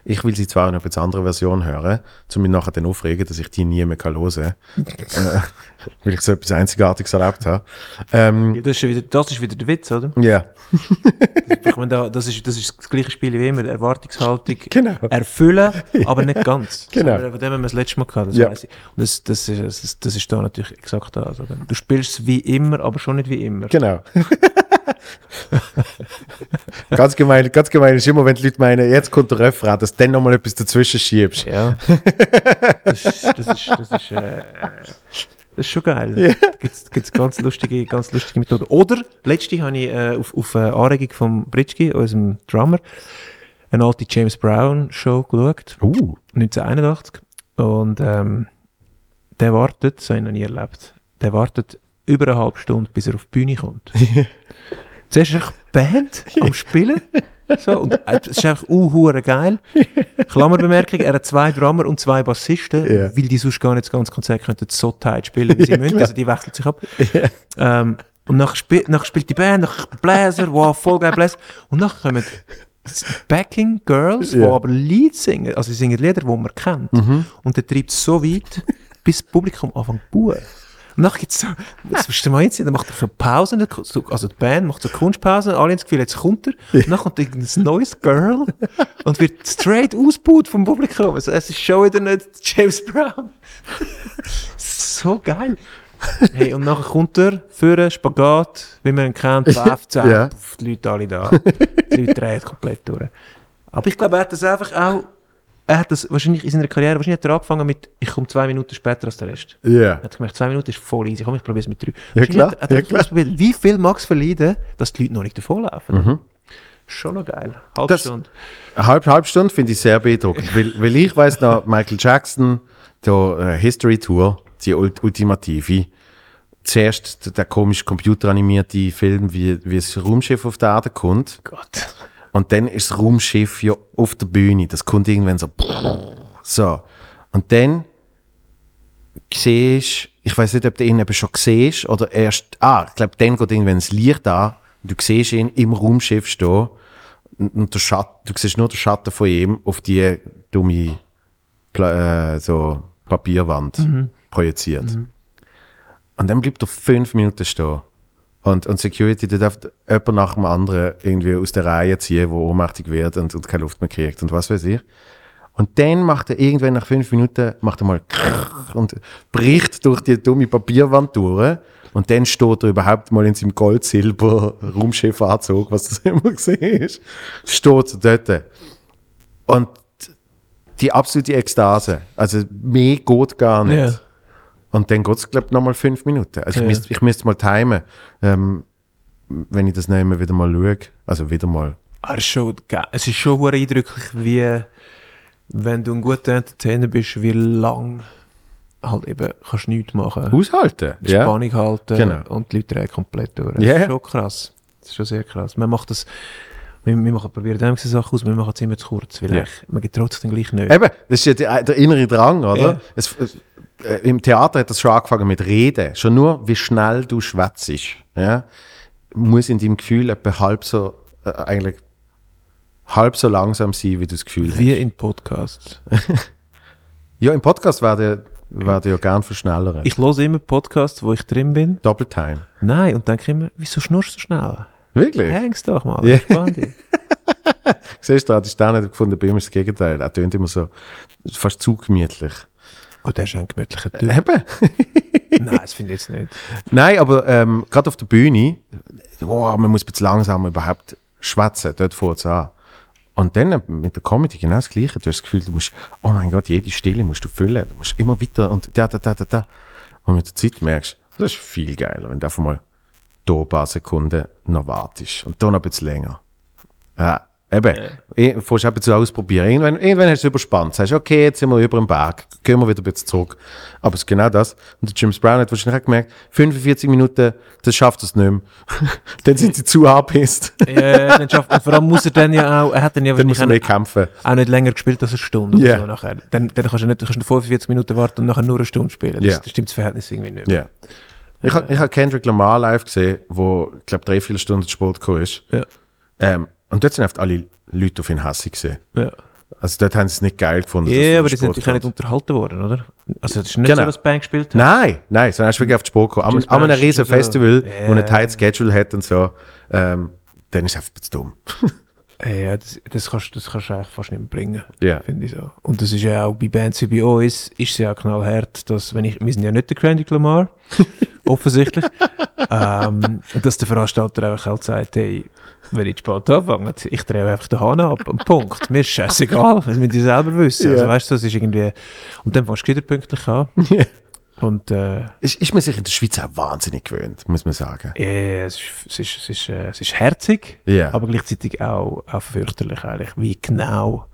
B: ich will sie zwar in einer etwas andere Version hören, zum mich nachher dann aufregen, dass ich die nie mehr kann hören kann, äh, weil ich so etwas Einzigartiges erlebt habe. Ähm,
A: Ja, das, ist wieder, das ist wieder der Witz, oder?
B: ja,
A: Ich meine, da, das, ist, das ist das gleiche Spiel wie immer, Erwartungshaltung
B: Genau.
A: erfüllen, aber nicht ganz.
B: Genau.
A: Aber Von dem haben wir das letzte Mal gehabt, das
B: Ja.
A: weiss ich. Und das, das, ist, das, ist, das ist da natürlich exakt das. Oder? Du spielst es wie immer, aber schon nicht wie immer.
B: Genau. ganz gemein, ganz gemein ist immer, wenn die Leute meinen, jetzt kommt der Refrain, dass du dann nochmal etwas dazwischen schiebst.
A: Ja. Das, ist- das ist, das ist, äh, das ist schon geil. Da gibt's, gibt's ganz lustige, ganz lustige Methoden. Oder, letzte habe ich äh, auf, auf äh, Anregung von Britschki, unserem Drummer, eine alte James Brown Show geschaut.
B: Uh.
A: 1981. Und ähm, der wartet, das habe ich noch nie erlebt, der wartet über eine halbe Stunde, bis er auf die Bühne kommt. Zuerst ist die Band am Spielen. So, und äh, es ist einfach uh, geil. Klammerbemerkung, er hat zwei Drummer und zwei Bassisten,
B: Ja.
A: weil die sonst gar nicht das ganze Konzert könnten so tight spielen, wie sie
B: Ja,
A: müssen. Also die wechseln sich ab. Ähm, und nachher, spiel, nachher spielt die Band, nachher Bläser, wow, voll geil Bläser. Und nachher kommen Backing Girls, die
B: Ja.
A: aber Lied singen, also sie singen Lieder, die man kennt. Und der treibt es so weit, bis das Publikum anfängt zu buhen. Und nachher gibt's so, das mal jetzt sehen, dann macht er so Pausen, so- also die Band macht so Kunstpausen, alle haben das Gefühl, jetzt kommt er, und dann kommt irgendein neues Girl und wird straight ausgebaut vom Publikum. Also es ist schon wieder nicht James Brown. so geil. Hey, und nachher kommt er, für Spagat, wie man ihn kennt, läuft es die Leute alle da. Die Leute drehen komplett durch. Aber ich glaube, er hat das einfach auch, er hat das wahrscheinlich in seiner Karriere, wahrscheinlich hat er angefangen mit, ich komme zwei Minuten später als der Rest.
B: Ja.
A: Er hat gemerkt, zwei Minuten ist voll easy, komm, ich probiere es mit drei.
B: Ja, klar,
A: Hat, hat
B: ja, klar.
A: ausprobiert, wie viel mag es verleiden, dass die Leute noch nicht davonlaufen. Schon noch geil. Halbe
B: Das-
A: Stunde.
B: Finde ich sehr beeindruckend, weil, weil ich weiß noch, Michael Jackson, der äh, History Tour, die ult ultimative, zuerst der, der komisch computeranimierte Film, wie, wie das Raumschiff auf der Erde kommt.
A: Gott.
B: Und dann ist das Raumschiff ja auf der Bühne. Das kommt irgendwann so. So. Und dann siehst ich weiß nicht, ob du ihn eben schon siehst oder erst. Ah, ich glaube, dann geht irgendwann das Licht an. Und du siehst ihn im Raumschiff stehen. Und, und der Schatten, du siehst nur den Schatten von ihm auf die dumme Pla äh, so Papierwand projiziert. Und dann bleibt er fünf Minuten stehen. Und, und Security, der darf jemand nach dem anderen irgendwie aus der Reihe ziehen, wo ohnmächtig wird und, und keine Luft mehr kriegt und was weiß ich. Und dann macht er irgendwann nach fünf Minuten, macht er mal und bricht durch die dumme Papierwand durch. Und dann steht er überhaupt mal in seinem Gold-Silber-Raumschiffanzug, was das immer gesehen ist, steht er dort. Und die absolute Ekstase. Also mehr geht gar nicht.
A: Ja.
B: Und dann geht es, glaube ich, nochmal fünf Minuten. Also
A: Ja.
B: ich müsste ich müsste mal timen, ähm, wenn ich das mehr wieder mal schaue. Also wieder mal.
A: Es ist schon, es ist schon eindrücklich, wie, wenn du ein guter Entertainer bist, wie lang halt eben kannst du nichts machen.
B: Aushalten.
A: Spannung halten
B: Genau.
A: und die Leute drehen komplett durch. Das
B: Ja.
A: ist schon krass. Das ist schon sehr krass. Man macht das, wir, wir machen, probieren dem Sachen aus, wir machen es immer zu kurz, weil ich- man getraut sich dann gleich nicht.
B: Eben, das ist ja der, der innere Drang, oder? Es, es, äh, Im Theater hat das schon angefangen mit Reden. Schon nur, wie schnell du schwätzt, ja, muss in deinem Gefühl etwa halb so, äh, eigentlich halb so langsam sein, wie du das Gefühl
A: Wie
B: hast.
A: in Podcasts.
B: Ja, im Podcast werden werden ja gern verschnellern.
A: Ich höre immer Podcasts, wo ich drin bin.
B: Doppeltime.
A: Nein, und denke immer, wieso schnurst du so schnell?
B: Wirklich?
A: Hängst doch mal,
B: Ja.
A: entspann dich.
B: Siehst du, das ist auch nicht gefunden, bei ihm ist das Gegenteil. Er tönt immer so fast zu gemütlich.
A: Oh, der ist ein gemütlicher Typ.
B: Eben.
A: Nein, das finde ich jetzt nicht.
B: Nein, aber ähm, gerade auf der Bühne, oh, man muss ein bisschen langsam überhaupt schwätzen, dort fängt an. Und dann äh, mit der Comedy genau das Gleiche. Du hast das Gefühl, du musst, oh mein Gott, jede Stille musst du füllen. Du musst immer weiter und da, da, da, da, da. Und mit der Zeit merkst du, das ist viel geiler, wenn du einfach mal da ein paar Sekunden noch wartest. Und da noch ein bisschen länger. Ja, eben. Ja. Fährst ein bisschen ausprobieren. Irgendwann, irgendwann hast du es überspannt. Sagst, okay, jetzt sind wir über den Berg. Gehen wir wieder ein bisschen zurück. Aber es ist genau das. Und der James Brown hat wahrscheinlich auch gemerkt, 45 Minuten, das schafft es nicht mehr. dann sind sie zu angepisst.
A: Ja, dann schafft, und vor allem muss er dann ja auch, er hat dann ja
B: dann muss er mehr kämpfen.
A: auch nicht länger gespielt als eine Stunde
B: Ja.
A: so nachher. Dann, dann kannst du nicht, kannst du 45 Minuten warten und nachher nur eine Stunde spielen. Das,
B: Ja.
A: das stimmt das Verhältnis irgendwie nicht.
B: Ja. Ich habe ich hab Kendrick Lamar live gesehen, wo, ich glaube, drei, vier Stunden zu Sport gekommen ist.
A: Ja.
B: Ähm, und dort sind oft alle Leute auf ihn hässig gesehen.
A: Ja,
B: Also dort haben sie es nicht geil gefunden.
A: ja
B: er
A: aber die sind
B: Sport
A: natürlich auch nicht unterhalten worden, oder? Also, das ist nicht
B: Genau.
A: so, dass Band gespielt hat.
B: Nein, nein, sondern er ist wirklich auf die Spur gekommen. An
A: Brown
B: einem riesen Festival,
A: Ja.
B: wo ein tight Schedule hat und so. Ähm, dann ist es einfach zu dumm.
A: Ja, das, das, kannst, das kannst du eigentlich fast nicht mehr bringen,
B: Ja.
A: finde ich so. Und das ist ja auch bei Bands wie bei uns, ist es ja auch knallhart, dass, wenn ich, wir sind ja nicht der Kendrick Lamar, offensichtlich, ähm, dass der Veranstalter einfach halt sagt, hey, wenn ich spät anfange, ich drehe einfach den Hahn ab, und Punkt. Mir ist scheißegal, das müssen die selber wissen.
B: Ja.
A: Also weißt du, das ist irgendwie, und dann fängst du wieder pünktlich an. Und, äh,
B: Ist, ist man sich in der Schweiz auch wahnsinnig gewöhnt, muss man sagen.
A: ja, es ist, es ist, es ist, äh, es ist herzig,
B: Ja.
A: aber gleichzeitig auch, auch fürchterlich eigentlich, wie genau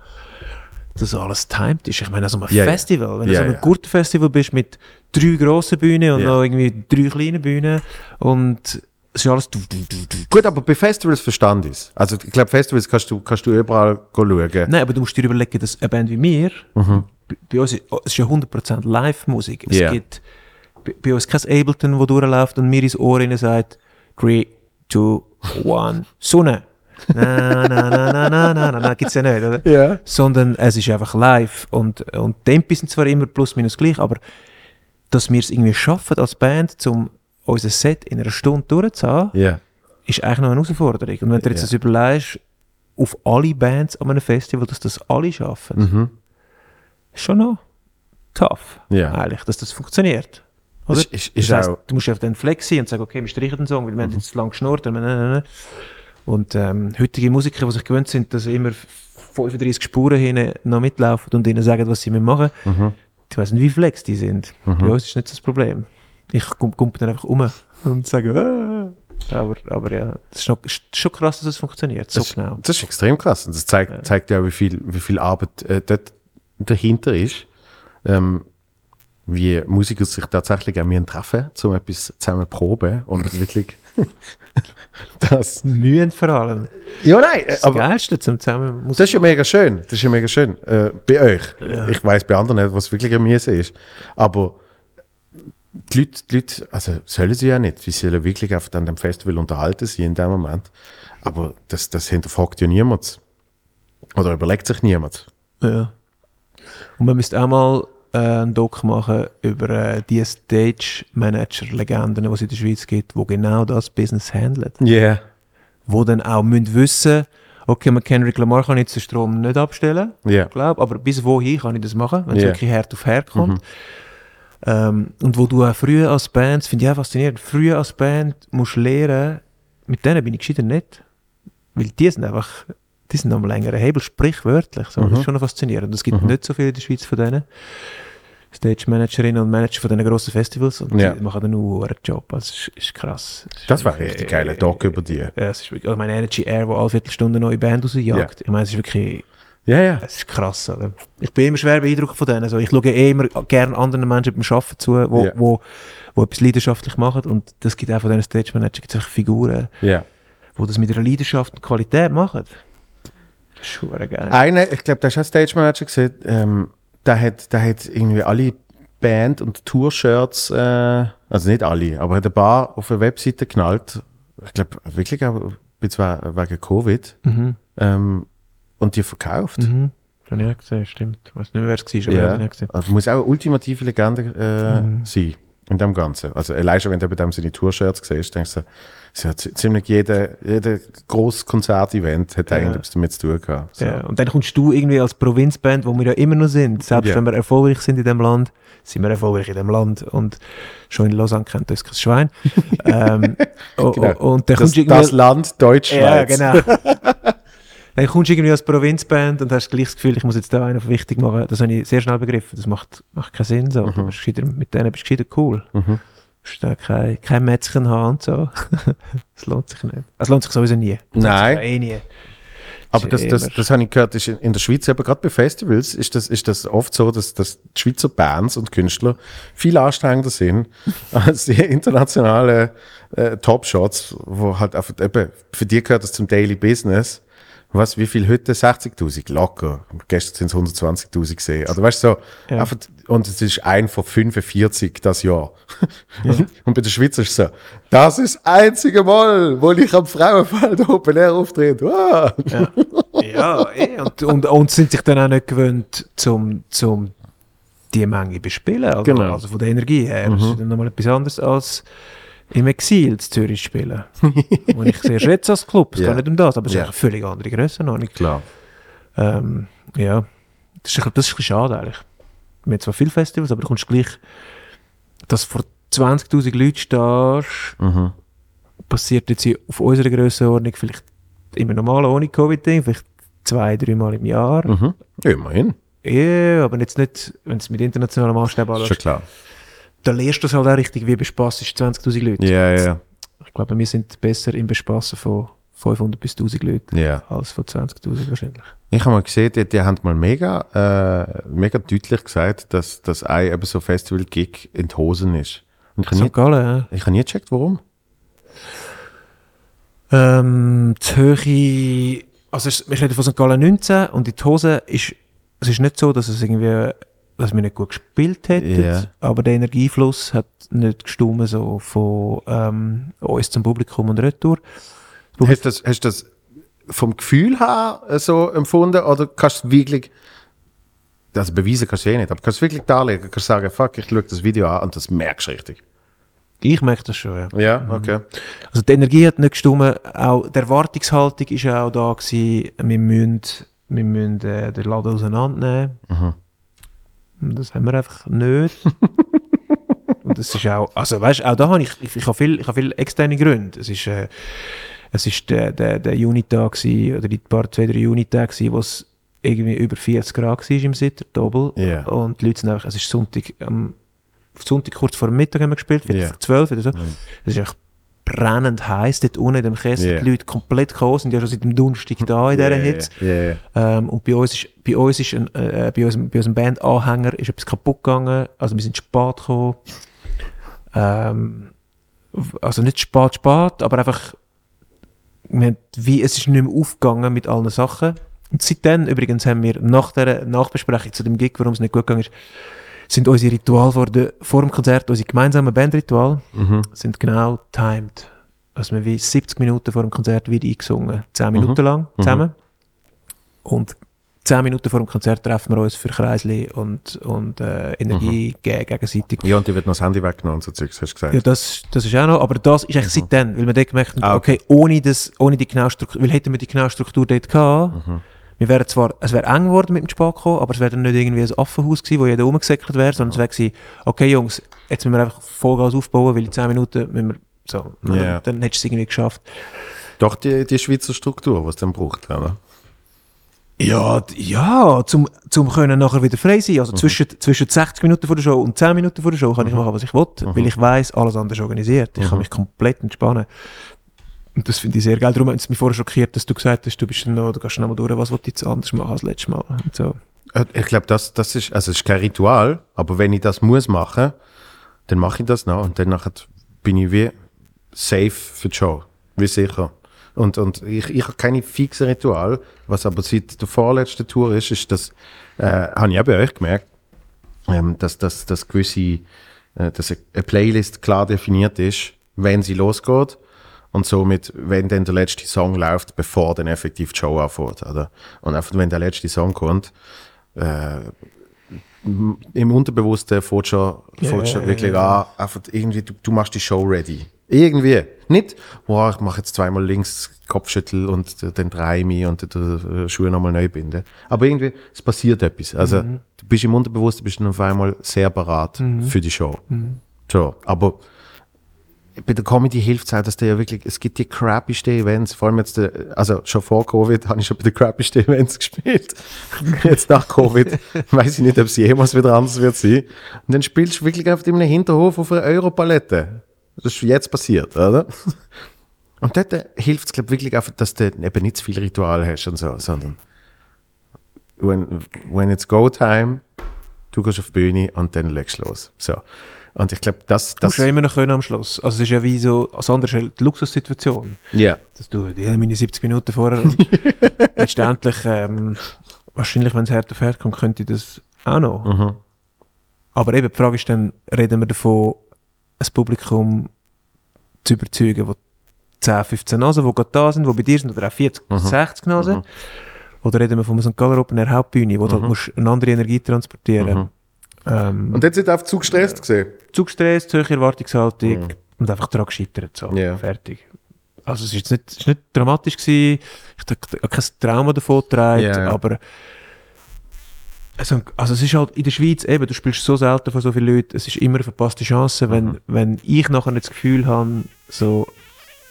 A: das alles timed ist. Ich meine, also ein
B: ja.
A: Festival, wenn du so
B: ja.
A: ein Gurtenfestival bist mit drei grossen Bühnen und noch irgendwie drei kleinen Bühnen und es ist alles du, du, du.
B: Gut, aber bei Festivals verstand ich es. Also ich glaube, Festivals kannst du, kannst du überall schauen.
A: Nein, aber du musst dir überlegen, dass eine Band wie mir,
B: Mhm.
A: bei- uns ist, es ist ja 100% Live-Musik. Es
B: Ja.
A: gibt bei, bei uns kein Ableton, wo durchläuft und mir ins Ohr rein sagt, 3, 2, 1, Sonne. Na, na, na, na, na, na, na, na, gibt's ja nicht, oder?
B: Ja.
A: Sondern es ist einfach live und, und Tempos sind zwar immer plus minus gleich, aber dass wir es irgendwie schaffen als Band, um unser Set in einer Stunde durchzuhaben,
B: Ja.
A: ist eigentlich noch eine Herausforderung. Und wenn du jetzt
B: Ja.
A: das überlegst, auf alle Bands an einem Festival, dass das alle schaffen,
B: Mhm.
A: ist schon noch tough,
B: Ja.
A: eigentlich, dass das funktioniert. Oder?
B: Ist, ist, ist
A: das heisst,
B: auch,
A: du musst auf den Flex sein und sagen, okay, wir streichen den Song, weil wir haben jetzt zu lang geschnurrt. und- und- Und ähm, heutige Musiker, die sich gewöhnt sind, dass immer 35 Spuren hinten noch mitlaufen und ihnen sagen, was sie machen müssen,
B: Mhm.
A: weiß nicht, wie flex die sind. Bei uns ist nicht das Problem. Ich komme komm dann einfach um und sage, ah. aber, aber ja, es ist, noch, ist schon krass, dass es funktioniert, so
B: das,
A: genau.
B: das ist extrem krass. Und das zeigt, zeigt ja, wie viel, wie viel Arbeit äh, dort dahinter ist. Ähm, wie Musiker sich tatsächlich auch müssen treffen, um etwas zusammen zu proben und wirklich das.
A: Mühen vor allem.
B: Ja, nein, äh,
A: Das
B: aber
A: Geilste zum zusammen Musik
B: das ist ja mega schön. Das ist ja mega schön. Äh, bei euch. Ich weiß bei anderen nicht, was wirklich am Müsse ist. Aber die Leute, die Leute, also sollen sie ja nicht. Sie sollen wirklich auf dem Festival unterhalten sein in dem Moment. Aber das, das hinterfragt ja niemand. Oder überlegt sich niemand.
A: Ja. Und man müsste auch mal äh, einen Doc machen über äh, die Stage-Manager-Legenden, die es in der Schweiz gibt, wo genau das Business handelt.
B: Ja. Yeah.
A: Wo dann auch müssen wissen, okay, man Kendrick Lamar kann jetzt den Strom nicht abstellen,
B: Ja.
A: glaub, aber bis wohin kann ich das machen, wenn es
B: Ja.
A: wirklich Herd auf Herd kommt. Ähm, und wo du auch früher als Band, das finde ich auch faszinierend, früher als Band musst du lernen, mit denen bin ich gescheiter nicht. Weil die sind einfach, die sind am längeren Hebel, sprichwörtlich. So. Das ist schon faszinierend. Und es gibt nicht so viele in der Schweiz von denen. Stage-Managerinnen und Manager von diesen grossen Festivals und
B: Ja.
A: die machen dann nur einen Job. Also, es ist, ist krass.
B: Das war
A: wirklich,
B: richtig geiler Talk über die.
A: Ja, es ist wirklich, also meine Energy Air, wo alle Viertelstunde neue Band rausjagt. Ich meine, es ist wirklich,
B: Ja, ja.
A: es ist krass. Oder? Ich bin immer schwer beeindruckt von denen. Also ich schaue eh immer gerne anderen Menschen beim Arbeiten zu, wo,
B: Ja.
A: wo, wo etwas leidenschaftlich machen. Und das gibt auch von diesen Stage Manager gibt Figuren,
B: Ja.
A: die das mit einer Leidenschaft und Qualität machen. Das ist schon geil.
B: Einer, ich glaube, der ist auch Stage Manager gesehen, ähm, der hat, der hat irgendwie alle Band- und Tour-Shirts, äh, also nicht alle, aber hat ein paar auf der Webseite geknallt. Ich glaube, wirklich auch ein bisschen we- wegen Covid.
A: Mhm.
B: Ähm, und die verkauft.
A: Mhm. Habe ich gesehen, stimmt. Ich weiß nicht mehr, wer es war, aber
B: Ja.
A: habe ich auch gesehen.
B: Also muss auch eine ultimative Legende äh,
A: Mhm.
B: sein in dem Ganzen. Also allein schon, wenn du bei dem seine Tour-Shirts siehst, denkst du, es hat zi- ziemlich jeder, jeder grosses Konzertevent hat eigentlich etwas damit zu tun gehabt. So.
A: Ja, und dann kommst du irgendwie als Provinzband, wo wir ja immer noch sind, selbst
B: Ja.
A: wenn wir erfolgreich sind in dem Land, sind wir erfolgreich in dem Land und schon in Lausanne kennt uns kein Schwein. ähm,
B: Genau.
A: und dann
B: Das,
A: kommst
B: das. Land Deutschschweiz.
A: Ja, genau. dann kommst du irgendwie als Provinzband und hast gleich das Gefühl, ich muss jetzt da einen auf wichtig machen. Das habe ich sehr schnell begriffen. Das macht, macht keinen Sinn so. Du bist gescheiter, mit denen bist du gescheiter cool.
B: Mhm.
A: Du musst da kein, kein Mätzchen haben und so. das lohnt sich nicht. Es lohnt sich sowieso nie. Das
B: Nein.
A: Eh nie.
B: Aber das, das,
A: Immer.
B: das habe ich gehört, ist in, in der Schweiz, aber gerade bei Festivals, ist das, ist das oft so, dass, dass die Schweizer Bands und Künstler viel anstrengender sind als die internationalen äh, Top-Shots, wo halt einfach, eben, für die gehört das zum Daily Business. Was, wie viel heute? 60.000? Locker. Gestern sind es 120.000 gesehen. Also weißt du, so,
A: Ja.
B: einfach, und es ist ein von 45 das Jahr. Und bei den Schweizer ist es so, das ist das einzige Mal, wo ich am Frauenfeld Open Air auftrete. Ah.
A: Ja, eh. Und, und, und sind sich dann auch nicht gewöhnt, zum, zum die Menge bespielen. Also,
B: Genau.
A: also von der Energie her. Das ist dann nochmal etwas anderes als im Exil in Zürich spielen. und ich sehr schätze als Club, es
B: Ja.
A: geht nicht um das, aber es ist
B: Ja.
A: eine völlig andere Grössenordnung.
B: Klar.
A: Ähm, ja, das ist, ein- das ist ein bisschen schade eigentlich. Wir haben zwar viele Festivals, aber du kommst gleich, dass vor 20'000 Leuten stehst,
B: Mhm.
A: passiert jetzt auf unserer Grössenordnung vielleicht immer normal ohne Covid-Ding, vielleicht zwei, dreimal im Jahr.
B: Mhm. Immerhin.
A: Ja, aber jetzt nicht, wenn es mit internationalem Maßstab
B: Ist schon klar.
A: Da lernst du es halt auch richtig, wie bespaßt ist 20'000 Leute.
B: Ja, ja,
A: Ich glaube, wir sind besser im Bespassen von 500 bis 1000 Leuten
B: ja.
A: als von 20'000 wahrscheinlich.
B: Ich habe mal gesehen, die, die haben mal mega, äh, mega deutlich gesagt, dass, dass ein eben so Festival-Gig in die Hosen ist. Und ich habe nie.
A: Gallen, ja.
B: ich habe nie gecheckt, warum.
A: Ähm, die Höhe, also wir reden von St. Gallen 19 und in die Hose ist, es ist nicht so, dass es irgendwie, dass wir nicht gut gespielt hätten,
B: Ja.
A: aber der Energiefluss hat nicht gestummen so von ähm, uns zum Publikum und Retour.
B: Hast du das, hast das vom Gefühl her äh, so empfunden oder kannst du wirklich, also beweisen kannst du eh nicht, aber kannst du wirklich darlegen, kannst du sagen, fuck, ich schaue das Video an und das merkst du richtig.
A: Ich merke das schon, ja.
B: Ja, okay.
A: Also die Energie hat nicht gestummen, auch die Erwartungshaltung ist ja auch da gewesen, wir müssen, wir müssen äh, den Laden auseinandernehmen. Und das haben wir einfach nicht. Und das ist auch, also weißt, auch da habe ich, ich, ich habe viel, ich habe viel externe Gründe. Es ist, äh, es ist der, der, der Junitag gewesen, oder die paar, zwei, drei Unitage gewesen, wo es irgendwie über 40 Grad war im Sitter, Doppel.
B: Ja.
A: Und die Leute sind einfach, es ist Sonntag, am Sonntag kurz vor Mittag haben wir gespielt, vielleicht vor 12 oder so. Es ist einfach brennend heiß dort unten in dem Kessel.
B: Ja.
A: Die Leute komplett gekommen, sind ja schon seit dem Donnerstag da in dieser
B: Ja,
A: Hitze.
B: Ja.
A: Ähm, und bei uns ist, bei uns ist ein, äh, bei, unserem, bei unserem Band-Anhänger ist etwas kaputt gegangen. Also wir sind spät gekommen. Ähm, also nicht spät, spät, aber einfach, wir haben, wie, es ist nicht mehr aufgegangen mit allen Sachen. Und seitdem übrigens haben wir nach der Nachbesprechung zu dem Gig, warum es nicht gut gegangen ist, sind unsere Ritual vor, der, vor dem Konzert, unsere gemeinsamen Bandritual,
B: Mhm.
A: sind genau timed. Also wir wie 70 Minuten vor dem Konzert wieder eingesungen. 10 Minuten lang zusammen. Und 10 Minuten vor dem Konzert treffen wir uns für Kreisli und, und äh, Energie geben gegenseitig.
B: Ja, und die wird noch das Handy weggenommen und so Zeugs, hast du gesagt.
A: Ja, das, das ist auch noch, aber das ist eigentlich seitdem, weil wir dort gemerkt haben,
B: Ah,
A: okay, ohne, das, ohne die genaue Struktur, weil hätten wir die genaue Struktur dort gehabt, wir wären zwar, es wäre eng geworden mit dem Spakko, aber es wäre dann nicht irgendwie ein Affenhaus gewesen, wo jeder rumgesäckelt wäre, sondern es wäre gewesen, okay Jungs, jetzt müssen wir einfach Vollgas aufbauen, weil in 10 Minuten müssen wir, so,
B: Ja.
A: dann hättest du es irgendwie geschafft.
B: Doch die, die Schweizer Struktur, was es dann braucht, oder?
A: Ja, ja, zum, zum können nachher wieder frei sein. Also zwischen, zwischen 60 Minuten vor der Show und 10 Minuten vor der Show kann ich machen, was ich will, weil ich weiß, alles andere ist organisiert. Ich kann mich komplett entspannen. Und das finde ich sehr geil. Darum hat es mich vorher schockiert, dass du gesagt hast, du bist dann noch, du gehst noch mal durch, was willst du jetzt anders machen als letztes Mal. Und so.
B: Äh, Ich glaube, das, das ist, also es ist kein Ritual, aber wenn ich das muss machen, dann mache ich das noch und dann bin ich wie safe für die Show. Wie sicher. Und, und ich, ich habe keine fixe Ritual, was aber seit der vorletzten Tour ist, ist das, äh, habe ich auch bei euch gemerkt, ähm, dass, dass, dass gewisse, äh, dass eine Playlist klar definiert ist, wenn sie losgeht und somit, wenn dann der letzte Song läuft, bevor dann effektiv die Show anfängt, oder? Und einfach, wenn der letzte Song kommt, äh, im Unterbewussten fängt schon, fängt schon wirklich
A: ja.
B: an, einfach irgendwie, du, du machst die Show ready. Irgendwie. Nicht, boah, ich mache jetzt zweimal links Kopfschüttel und dann drehe ich mich und die Schuhe nochmal neu binden. Aber irgendwie, es passiert etwas. Also,
A: Mhm.
B: du bist im Unterbewussten, bist dann auf einmal sehr parat für die Show.
A: Mhm.
B: So, aber bei der Comedy hilft es auch, dass der ja wirklich, es gibt die crappigsten Events, vor allem jetzt, der, also schon vor Covid habe ich schon bei den crappigsten Events gespielt. Jetzt nach Covid weiß ich nicht, ob es jemals wieder anders wird sein. Und dann spielst du wirklich auf dem Hinterhof auf einer Europalette. Das ist jetzt passiert, oder? Und dort hilft es, glaube ich, wirklich einfach, dass du eben nicht zu viel Ritual hast und so, sondern when, when it's go time, du gehst auf die Bühne und dann legst du los. So. Und ich glaube, das,
A: Das musst du ja immer noch können am Schluss. Also es ist ja wie so, als anderes ja die Luxussituation.
B: ja.
A: dass du ja, meine 70 Minuten vorher letztendlich, ähm, wahrscheinlich, wenn es hart auf hart kommt, könnte ich das auch noch.
B: Mhm.
A: Aber eben, die Frage ist dann, reden wir davon, ein Publikum zu überzeugen, wo 10, 15 Nasen, die gerade da sind, die bei dir sind, oder auch 40,
B: Mhm.
A: 60 Nasen? Oder reden wir von einer St. Galler Open Air Hauptbühne, wo du halt musst eine andere Energie transportieren
B: Mhm.
A: ähm,
B: Und jetzt sind einfach zu gestresst gesehen.
A: Zu gestresst, hohe Erwartungshaltung, und einfach daran gescheitert. So.
B: Ja.
A: Fertig. Also es ist jetzt nicht, es ist nicht dramatisch gewesen, ich habe kein Trauma davon getragen,
B: Ja.
A: aber also, also es ist halt in der Schweiz eben, du spielst so selten von so vielen Leuten, es ist immer eine verpasste Chance, wenn,
B: Mhm.
A: wenn ich nachher nicht das Gefühl habe, so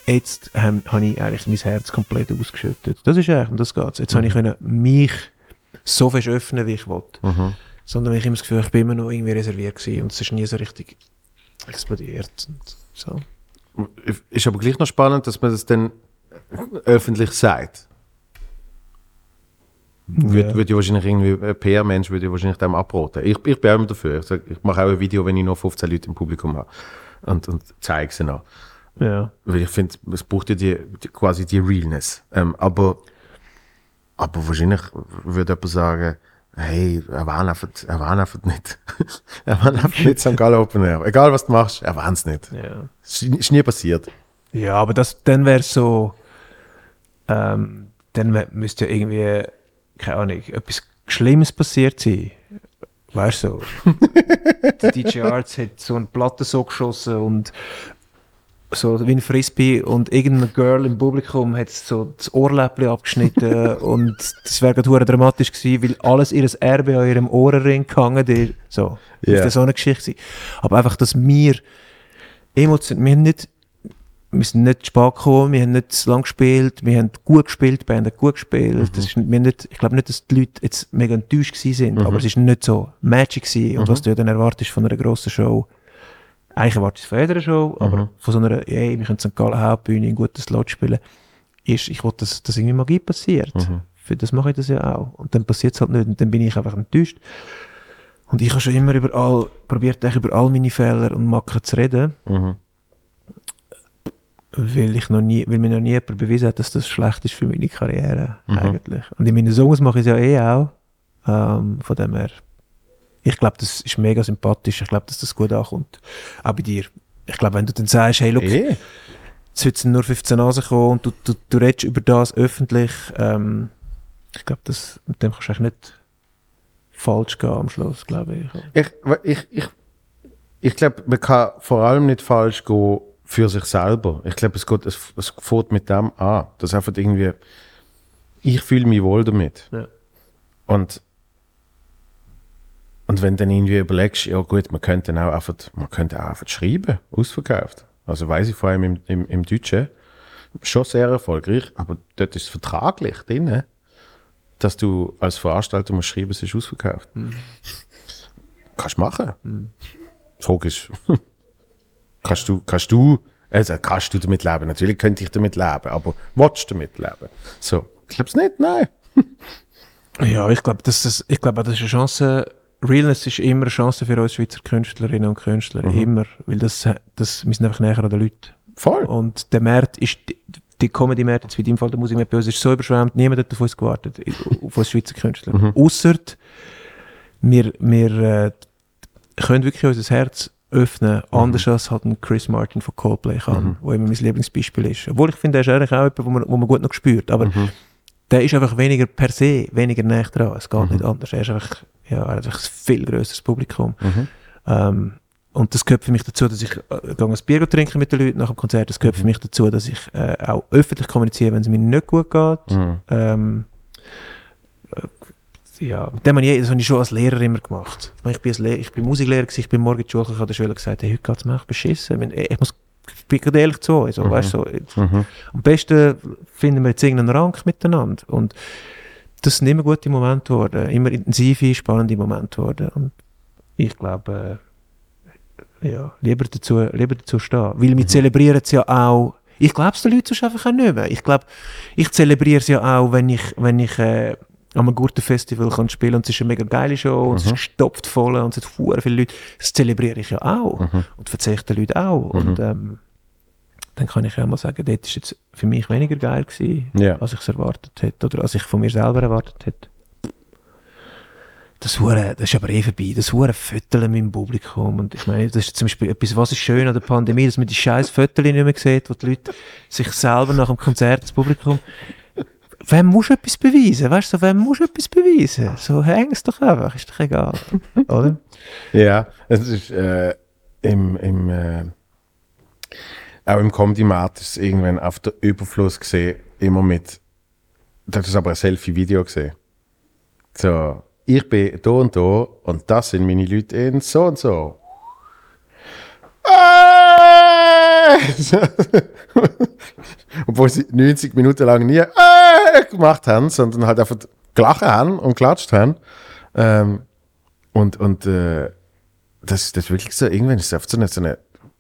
A: jetzt habe hab ich eigentlich mein Herz komplett ausgeschüttet. Das ist eigentlich, um das geht's. Jetzt habe ich können mich so fest öffnen, wie ich wollte.
B: Mhm.
A: Sondern ich habe immer das Gefühl, ich bin immer noch irgendwie reserviert gewesen und es ist nie so richtig explodiert. Und so.
B: Ist aber gleich noch spannend, dass man das dann öffentlich sagt. Würde,
A: Ja.
B: würde ja wahrscheinlich irgendwie, ein PR-Mensch würde ja wahrscheinlich dem abraten. Ich, ich bin auch immer dafür. Ich, sag, ich mache auch ein Video, wenn ich noch 15 Leute im Publikum habe. Und, und zeige sie noch.
A: Ja.
B: Weil ich finde, es braucht ja die, die, quasi die Realness. Ähm, aber, aber wahrscheinlich würde jemand sagen, hey, einfach, erwähne einfach nicht. erwähne einfach nicht St. Gallen Open Air. Egal was du machst, erwähne es nicht.
A: Ja.
B: Es ist, ist nie passiert.
A: Ja, aber das, dann wäre es so, ähm, dann müsste ja irgendwie, keine Ahnung, etwas Schlimmes passiert sein. Weißt du, so. Der DJ Arts hat so eine Platte so geschossen und so wie ein Frisbee und irgendeine Girl im Publikum hat so das Ohrläppchen abgeschnitten und das wäre gerade dramatisch gewesen, weil alles ihres Erbe an ihrem Ohrenring gehangen ist. So, das so eine Geschichte gewesen. Aber einfach, dass wir emotional, wir haben nicht wir sind nicht spät gekommen, wir haben nicht zu lang gespielt, wir haben gut gespielt, die Band hat gut gespielt. Das ist, wir nicht, ich glaube nicht, dass die Leute jetzt mega enttäuscht gewesen sind, aber es ist nicht so matchy gewesen. Und was du dann erwartest von einer grossen Show, eigentlich erwartest du es von jeder Show, aber von so einer, hey, wir können St. Gallen Hauptbühne ein gutes Slot spielen, ist, ich wollte, dass, dass irgendwie Magie passiert. Für das mache ich das ja auch. Und dann passiert es halt nicht und dann bin ich einfach enttäuscht. Und ich habe schon immer über all, probiert, eigentlich über all meine Fehler und Macken zu reden weil ich noch nie, weil mir noch nie jemand bewiesen hat, dass das schlecht ist für meine Karriere eigentlich. Und in meinen Songs mache ich es ja eh auch. Ähm, von dem her, ich glaube, das ist mega sympathisch. Ich glaube, dass das gut ankommt. Auch bei dir. Ich glaube, wenn du dann sagst, hey, look,
B: Eh?
A: jetzt sind nur 15 rausgekommen und du, du, du redest über das öffentlich, ähm, ich glaube, das, mit dem kannst du eigentlich nicht falsch gehen am Schluss, glaube ich.
B: Ich, ich, ich, ich glaube, man kann vor allem nicht falsch gehen für sich selber. Ich glaube, es, geht, es, es fährt mit dem an. Das einfach irgendwie, ich fühle mich wohl damit.
A: Ja.
B: Und, und wenn du dann irgendwie überlegst, ja gut, man könnte auch einfach, man könnte auch einfach schreiben, ausverkauft. Also weiß ich vor allem im, im, im Deutschen, schon sehr erfolgreich, aber dort ist es vertraglich drin, dass du als Veranstalter musst schreiben, es ist ausverkauft. Kannst du machen. Die Frage ist, kannst du, kannst du, also kannst du damit leben? Natürlich könnte ich damit leben, aber willst du damit leben? So, ich glaube es nicht, nein.
A: Ja, ich glaube, das, ist- ich glaube, das ist eine Chance. Realness ist immer eine Chance für uns Schweizer Künstlerinnen und Künstler. Immer. Weil das, das, wir sind einfach näher an den Leuten.
B: Voll.
A: Und der Markt ist, die Comedy-Markt, jetzt wie in deinem Fall der Musikmarkt bei uns, ist so überschwemmt, niemand hat auf uns gewartet, auf uns Schweizer Künstler. Ausser, wir, wir äh, können wirklich unser Herz öffnen, anders als halt ein Chris Martin von Coldplay kann, wo immer mein Lieblingsbeispiel ist. Obwohl ich finde, der ist eigentlich auch jemand, wo man, wo man gut noch spürt, aber der ist einfach weniger per se, weniger näher dran. Es geht nicht anders. Er ist einfach, ja, er hat einfach ein viel grösseres Publikum. Ähm, und das gehört für mich dazu, dass ich äh, gehe ein Bier trinken mit den Leuten nach dem Konzert. Das gehört für mich dazu, dass ich äh, auch öffentlich kommuniziere, wenn es mir nicht gut geht. Ähm, äh, ja, habe ich, das habe ich schon als Lehrer immer gemacht. Ich bin, als Le ich bin Musiklehrer, gewesen, ich bin morgen in die Schule, ich habe der Schüler gesagt, hey, heute geht es mir echt beschissen. Ich muss ehrlich zu euch. So, weißt, so, Am besten finden wir jetzt irgendeinen Rank miteinander. Und das sind immer gute Momente geworden, immer intensive, spannende Momente geworden. Und ich glaube, äh, ja, lieber dazu, lieber dazu stehen. Weil wir zelebrieren es ja auch. Ich glaube es den Leuten sonst einfach auch nicht mehr. Ich glaube, ich zelebriere es ja auch, wenn ich, wenn ich äh, an einem guten Festival kann spielen und es ist eine mega geile Show und es ist gestopft voll und es hat viele Leute. Das zelebriere ich ja auch. Und verzeihe ich den Leuten auch. Und ähm, dann kann ich ja mal sagen, dort ist jetzt für mich weniger geil gewesen,
B: Ja.
A: als ich es erwartet hätte oder als ich von mir selber erwartet hätte. Das, hure, das ist aber eh vorbei. Das hure Fötteln mit dem Publikum. Und ich meine, das ist zum Beispiel etwas, was ist schön an der Pandemie, dass man die scheiß Föttel nicht mehr sieht, wo die Leute sich selber nach dem Konzert, das Publikum, wem muss etwas beweisen? Weißt du, wem muss etwas beweisen? So, häng es doch einfach, ist doch egal. Oder?
B: Ja, es ist äh, im, im, äh, Auch im Comedy-Markt ist es irgendwann auf der Überfluss gesehen, immer mit, das ist aber ein Selfie-Video gesehen. So, ich bin da und da und das sind meine Leute in so und so. Obwohl sie 90 Minuten lang nie äh! gemacht haben, sondern halt einfach gelacht haben und klatscht haben. Ähm, und und äh, das, das ist wirklich so, irgendwann ist es einfach so eine, so eine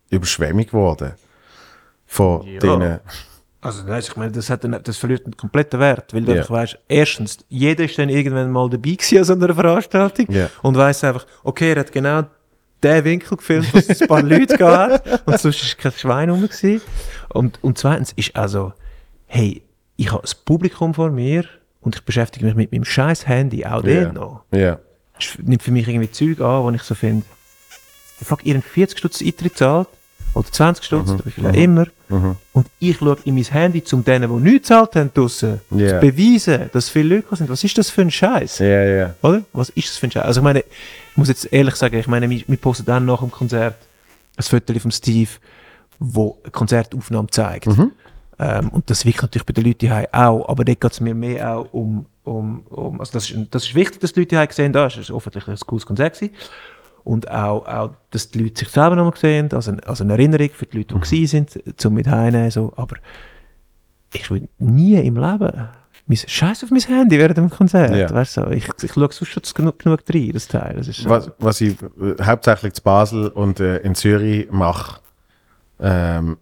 B: Überschwemmung geworden. Von
A: Ja.
B: denen.
A: Also, weißt, ich meine, das, hat einen, das verliert einen kompletten Wert, weil du einfach weißt, erstens, jeder ist dann irgendwann mal dabei gewesen an so einer Veranstaltung
B: Ja.
A: und weiß einfach, okay, er hat genau den Winkel gefilmt, wo es ein paar Leute gab und sonst ist kein Schwein rum gewesen. Und, und zweitens ist also, hey, ich habe das Publikum vor mir und ich beschäftige mich mit meinem scheiß Handy auch
B: Ja.
A: dort noch.
B: Ja.
A: Das nimmt für mich irgendwie Zeug an, wo ich so finde, fuck, ihr habt 40 Stutz Eintritt zahlt oder 20 Stutz, oder wie viel auch immer. Und ich schaue in mein Handy, um denen, die nichts gezahlt haben, draussen,
B: Ja.
A: zu beweisen, dass viele Leute sind. Was ist das für ein Scheiß?
B: Ja, ja.
A: Oder? Was ist das für ein Scheiß? Also ich meine, ich muss jetzt ehrlich sagen, ich meine, wir, wir posten dann nach dem Konzert ein Foto von Steve, wo eine Konzertaufnahme zeigt. Ähm, und das wirkt natürlich bei den Leuten hier auch, aber dort geht es mir mehr auch um, um, um also das ist, das ist wichtig, dass die Leute hier haben, das war offensichtlich ein cooles Konzert gewesen. Und auch, auch, dass die Leute sich selber nochmal sehen, also, eine- also eine Erinnerung für die Leute, die gewesen sind, zum mit heimnehmen, so. Aber ich will nie im Leben Scheiß auf mein Handy während dem Konzert.
B: Ja.
A: Weißt du, ich, ich schaue sonst schon genug, genug rein, das Teil. Das ist.
B: Was, was ich äh, hauptsächlich zu Basel und äh, in Zürich mache, ähm,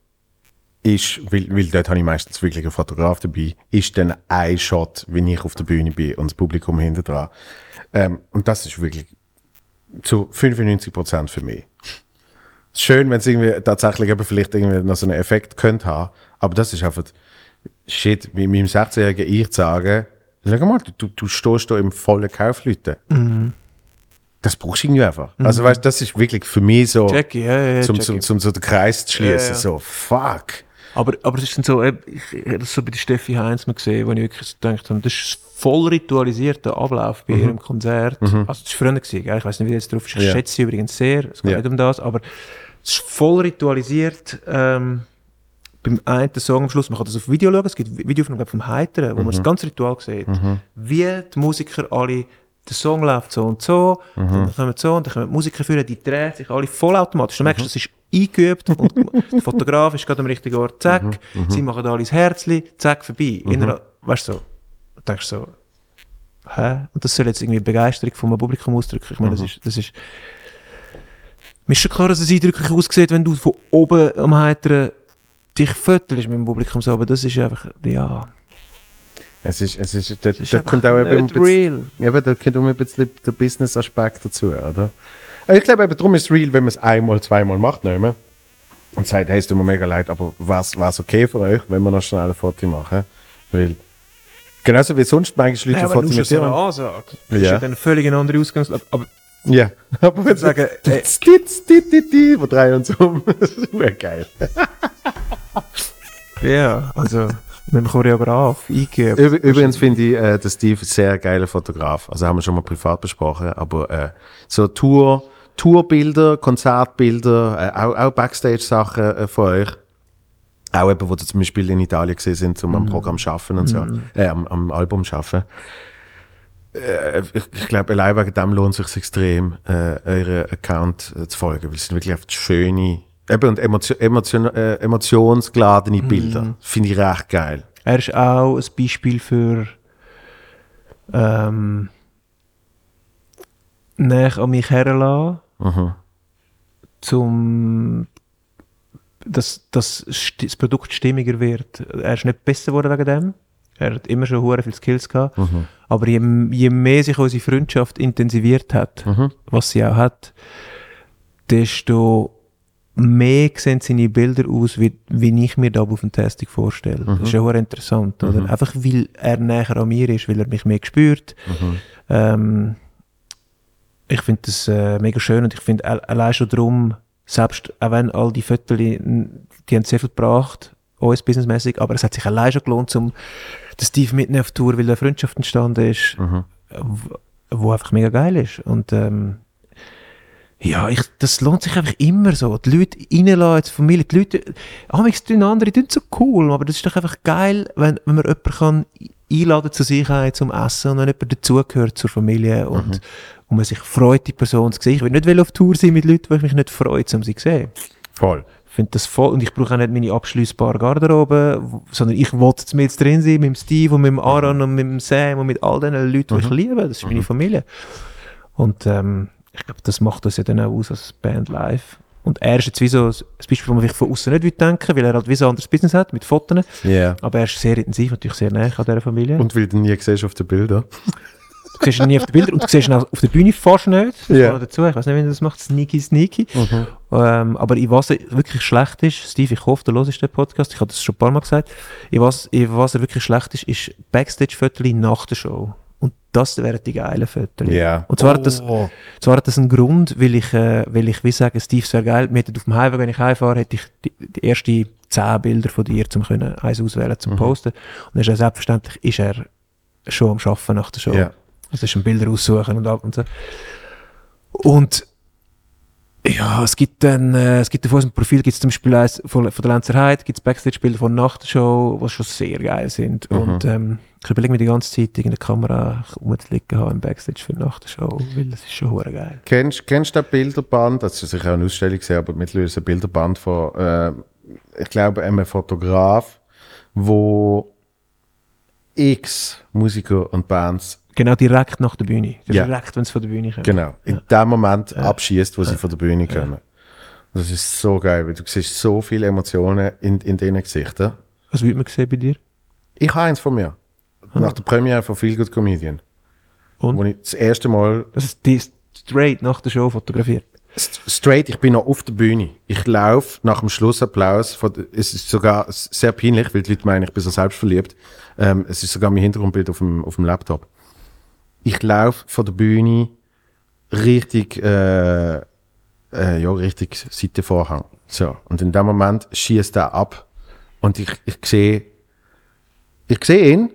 B: ist, weil, weil dort habe ich meistens wirklich einen Fotograf dabei, ist dann ein Shot, wenn ich auf der Bühne bin und das Publikum hinter dran. Ähm, und das ist wirklich zu 95% für mich. Schön, wenn es irgendwie tatsächlich eben vielleicht irgendwie noch so einen Effekt könnte haben, aber das ist einfach, shit, wie meinem 16-jährigen Ich zu sagen, sag mal, du, du stehst da im vollen Kaufleuten. Das brauchst du irgendwie einfach. Also weißt, das ist wirklich für mich so,
A: Jackie, ja, ja,
B: zum,
A: Jackie.
B: zum, zum so den Kreis zu schließen.
A: Ja.
B: So, fuck.
A: Aber, aber es ist dann so, ich, habe das so bei der Steffi Heinz mal gesehen, wo ich wirklich so gedacht habe, das ist voll ritualisierter Ablauf bei ihrem Konzert. Also das war früher, gewesen, ich weiß nicht, wie das drauf ist. Ich
B: Ja.
A: schätze sie übrigens sehr, es geht
B: Ja.
A: nicht um das, aber es ist voll ritualisiert. Ähm, beim einen Song am Schluss, man kann das auf Video schauen, es gibt Videoaufnahmen vom Heiteren, wo man das ganze Ritual sieht. Wie die Musiker alle, der Song läuft so und so, dann kommen so und dann kommen die Musiker führen, die drehen sich alle vollautomatisch. Du merkst, das ist eingeübt und der Fotograf ist gerade am richtigen Ort, zack, sie machen alle das Herzli, zack, vorbei. Innerhalb, weißt du, so, denkst so, hä? Und das soll jetzt irgendwie Begeisterung vom Publikum ausdrücken. Ich meine, das ist, das ist, mir ist schon klar, dass es eindrücklich aussieht, wenn du von oben am Heiteren dich fötelst mit dem Publikum so, aber das ist einfach, ja,
B: Es ist, es ist, da,
A: ist
B: da kommt auch eben bisschen,
A: real.
B: eben, da kommt auch ein bisschen der Business-Aspekt dazu, oder? Aber Ich glaube eben, darum ist es real, wenn man es einmal, zweimal macht, nicht mehr. Und sagt, hey, es tut mir mega leid, aber was es okay für euch, wenn wir noch schnell ein Foto machen? Weil, genauso wie sonst manchmal Leute
A: Ja,
B: Foto mit dir.
A: Das ist
B: Ja.
A: ja dann völlig eine andere Ausgangslage. Aber
B: Ja, aber wenn
A: sagen, ey,
B: Stitz, dit, dit, dit, wir drehen uns um. Das ist geil.
A: ja, also mit dem Choreograf eingeben.
B: Üb übrigens finde ich äh, den Steve ein sehr geiler Fotograf. Also haben wir schon mal privat besprochen, aber äh, so Tour, Tourbilder, Konzertbilder, äh, auch, auch Backstage-Sachen äh, von euch. Auch eben, wo sie zum Beispiel in Italien gesehen sind, um am Programm schaffen und so, äh, am, am Album schaffen. Äh, ich ich glaube, allein wegen dem lohnt es sich extrem, äh, euren Account äh, zu folgen, weil es sind wirklich einfach schöne, eben und Emotio Emotion äh, emotionsgeladene Bilder. Finde ich recht geil.
A: Er ist auch ein Beispiel für ähm, näher an mich herlassen,
B: Mhm.
A: zum dass, dass das Produkt stimmiger wird. Er ist nicht besser geworden wegen dem. Er hat immer schon hure viele Skills gehabt. Aber je, je mehr sich unsere Freundschaft intensiviert hat, was sie auch hat, desto mehr sehen seine Bilder aus, wie, wie ich mir da auf dem Testing vorstelle. Das ist ja hure interessant. Oder? Einfach weil er näher an mir ist, weil er mich mehr spürt. Ähm, ich finde das äh, mega schön und ich finde al- allein schon darum, selbst auch wenn all die Fotos, die haben sehr viel gebracht, uns businessmäßig, aber es hat sich allein schon gelohnt, um den Steve mitnehmen auf Tour, weil eine Freundschaft entstanden ist, w- wo einfach mega geil ist. Und ähm, Ja, ich, das lohnt sich einfach immer so. Die Leute reinlassen, die Familie, die Leute, amigs tun andere, die tun so cool, aber das ist doch einfach geil, wenn, wenn man jemanden kann einladen zu sich ein, zum Essen und wenn jemand dazugehört zur Familie und,
B: Mhm.
A: und man sich freut, die Person zu sehen. Ich will nicht auf Tour sein mit Leuten, die ich mich nicht freue, um sie zu sehen.
B: Voll.
A: Ich finde das voll, und ich brauche auch nicht meine abschließbare Garderobe, sondern ich will jetzt mit drin sein, mit dem Steve und mit dem Aaron und mit dem Sam und mit all den Leuten, die ich liebe. Das ist meine Familie. Und ähm, ich glaube, das macht uns ja dann auch aus als Band live. Und er ist jetzt wie so ein Beispiel, wo man vielleicht von außen nicht denken weil er halt wie so ein anderes Business hat, mit Fotos.
B: Ja.
A: Aber er ist sehr intensiv, natürlich sehr nah an dieser Familie.
B: Und weil du nie siehst auf den Bildern.
A: du siehst ihn nie auf den Bildern und du siehst ihn auch auf der Bühne fast nicht. Das noch dazu. Ich weiß nicht, wie er das macht, sneaky, sneaky. Ähm, aber was er wirklich schlecht ist, Steve, ich hoffe, du hörst den Podcast, ich habe das schon ein paar Mal gesagt, in was, in was er wirklich schlecht ist, ist Backstage-Fotos nach der Show. Das wären die geilen Fotos.
B: Ja.
A: Und zwar, hat das,
B: Oh.
A: zwar hat das einen Grund, weil ich, äh, weil ich wie sagen, Steve, sehr geil, wir hätten auf dem Highway, wenn ich heimfahre, hätte ich die, die ersten zehn Bilder von dir, zum können, eins auswählen, zum posten. Und dann ist er selbstverständlich, ist er schon am Arbeiten nach der Show.
B: Ja.
A: Also ist ein Bilder aussuchen und ab und so. Und ja, es gibt dann, äh, es gibt auf unserem Profil gibt es zum Beispiel eins von, von der Lenzer Heide, gibt es Backstage-Bilder von nach der Show, die schon sehr geil sind. Und ähm, ich überlege mir die ganze Zeit, irgendeine Kamera rumzuliegen haben im Backstage für nach der Show, weil das ist schon hure geil.
B: Kennst, kennst du das Bilderband? Das ist sicher auch eine Ausstellung, gewesen, aber mittlerweile ist ein Bilderband von, äh, ich glaube, einem Fotograf, wo x Musiker und Bands
A: Genau direkt nach der Bühne.
B: Ja.
A: Direkt, wenn es von der Bühne kommt.
B: genau, in dem Moment abschießt, wo sie von der Bühne kommen. Das ist so geil, weil du siehst so viele Emotionen in, in diesen Gesichtern.
A: Was würde man sehen bei dir?
B: Ich habe eins von mir. Nach der Premiere von Feel Good Comedian.
A: Und?
B: Wo ich das erste Mal
A: Das ist die straight nach der Show fotografiert.
B: St- straight, ich bin noch auf der Bühne. Ich laufe nach dem Schlussapplaus. Von, es ist sogar sehr peinlich, weil die Leute meinen, ich bin so selbstverliebt. Ähm, es ist sogar mein Hintergrundbild auf dem, auf dem Laptop. Ich laufe von der Bühne richtig, äh, äh, ja, richtig Seitenvorhang. So. Und in dem Moment schießt er ab. Und ich, ich sehe, ich sehe ihn,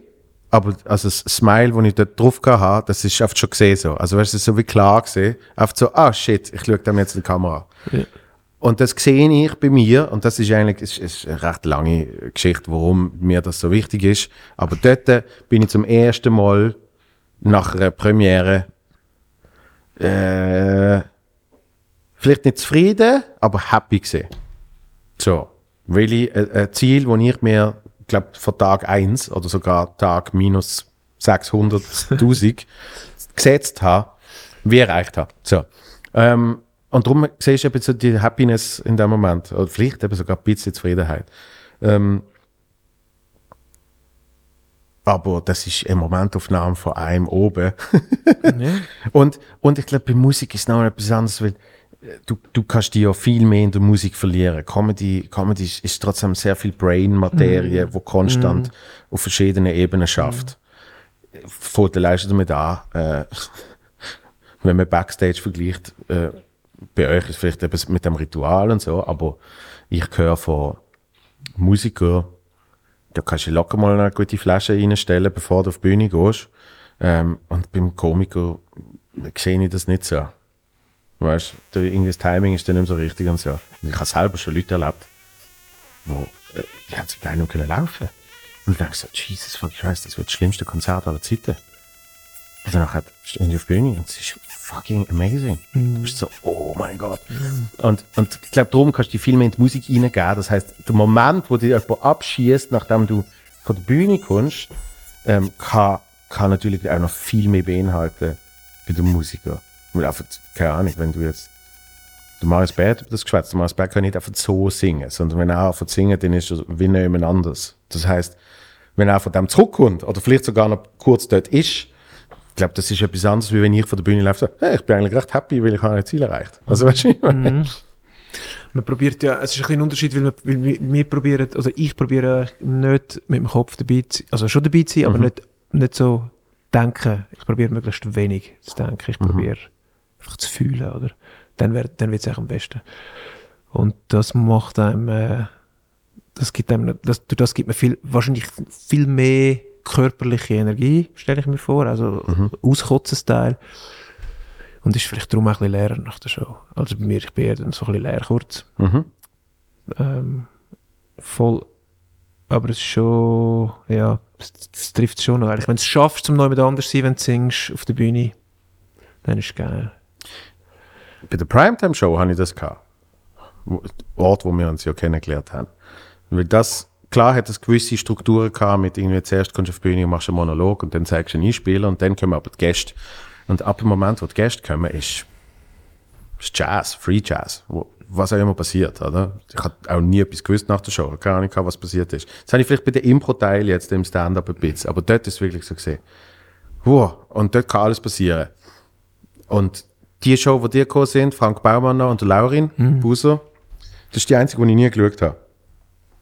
B: aber also das Smile, das ich dort drauf hatte, das ist oft schon gesehen so. Also weißt du, so wie klar gesehen. Oft so, ah shit, ich schaue dem jetzt in die Kamera.
A: Ja.
B: Und das sehe ich bei mir, und das ist eigentlich ist, ist eine recht lange Geschichte, warum mir das so wichtig ist. Aber dort bin ich zum ersten Mal nach einer Premiere äh, vielleicht nicht zufrieden, aber happy gesehen. So, weil ich ein, ein Ziel, das ich mir, glaube von Tag 1 oder sogar Tag minus 600.000 gesetzt habe, wie erreicht habe. So. Ähm, und darum siehst du eben so die Happiness in dem Moment. Oder vielleicht eben sogar ein bisschen Zufriedenheit. Ähm, aber das ist eine Momentaufnahme von einem oben.
A: Ja.
B: Und, und ich glaube, bei Musik ist noch etwas anderes, weil äh, du, du kannst dich ja viel mehr in der Musik verlieren. Comedy, Comedy ist, ist trotzdem sehr viel Brain-Materie, wo konstant auf verschiedenen Ebenen schafft. Fängt allein schon damit an, äh, wenn man Backstage vergleicht, äh, bei euch ist vielleicht etwas mit dem Ritual und so, aber ich höre von Musikern, da kannst du locker mal eine gute Flasche reinstellen, bevor du auf die Bühne gehst. Ähm, und beim Komiker sehe ich das nicht so. Weißt du, irgendwie das Timing ist dann nicht so richtig und so. Und ich habe selber schon Leute erlebt, wo, äh, die haben zum Teil nicht mehr laufen Und ich denke so, Jesus fuck Christ, das wird das schlimmste Konzert aller Zeiten. Und danach stehen die auf der Bühne und es ist fucking amazing. Du bist so, oh mein Gott. Und, und ich glaube, darum kannst du dir viel mehr in die Musik reingeben. Das heißt, der Moment, wo dich jemand abschießt, nachdem du von der Bühne kommst, ähm, kann, kann natürlich auch noch viel mehr beinhalten bei den Musiker. Weil einfach, keine Ahnung, wenn du jetzt der Marius Bert über das geschwätzt, der Marius Bert kann nicht einfach so singen, sondern wenn er einfach singt, dann ist er wie jemand anders. Das heißt, wenn er von dem zurückkommt oder vielleicht sogar noch kurz dort ist, ich glaube, das ist etwas anderes, wie wenn ich von der Bühne laufe, so, hey, ich bin eigentlich recht happy, weil ich habe ein Ziel erreicht. Also, weißt du, meine?
A: Man probiert ja, es ist ein bisschen ein Unterschied, weil, man, weil wir, wir probieren, also ich probiere nicht mit dem Kopf dabei zu sein, also schon dabei zu sein, aber nicht, nicht so denken. Ich probiere möglichst wenig zu denken. Ich probiere einfach zu fühlen, oder? Dann, wär, dann wird es am besten. Und das macht einem, äh, das gibt einem, das, durch das gibt man viel, wahrscheinlich viel mehr körperliche Energie, stelle ich mir vor, also Auskotzen-Style. Und ist vielleicht darum auch ein bisschen leerer nach der Show. Also bei mir, ich bin eher dann so ein bisschen leer kurz.
B: Mhm.
A: Ähm, voll. Aber es ist schon, ja, es, es trifft schon noch. Eigentlich. Wenn du es schaffst, zum neu mit anders zu sein, wenn du singst auf der Bühne, dann ist es geil.
B: Bei der Primetime-Show hatte ich das gehabt. Ort, wo wir uns ja kennengelernt haben. Weil das, klar hat es gewisse Strukturen gehabt, mit irgendwie zuerst kommst du auf die Bühne und machst einen Monolog und dann zeigst du einen Einspieler und dann kommen aber die Gäste. Und ab dem Moment, wo die Gäste kommen, ist, ist Jazz, Free Jazz. Wo, was auch immer passiert, oder? Ich habe auch nie etwas gewusst nach der Show. Keine Ahnung, was passiert ist. Das habe ich vielleicht bei den Impro-Teil jetzt im Stand-Up ein bisschen. Aber dort ist es wirklich so gesehen. Wow. Und dort kann alles passieren. Und die Show, die dir gekommen sind, Frank Baumann und Laurin Buser, das ist die einzige, die ich nie geschaut habe.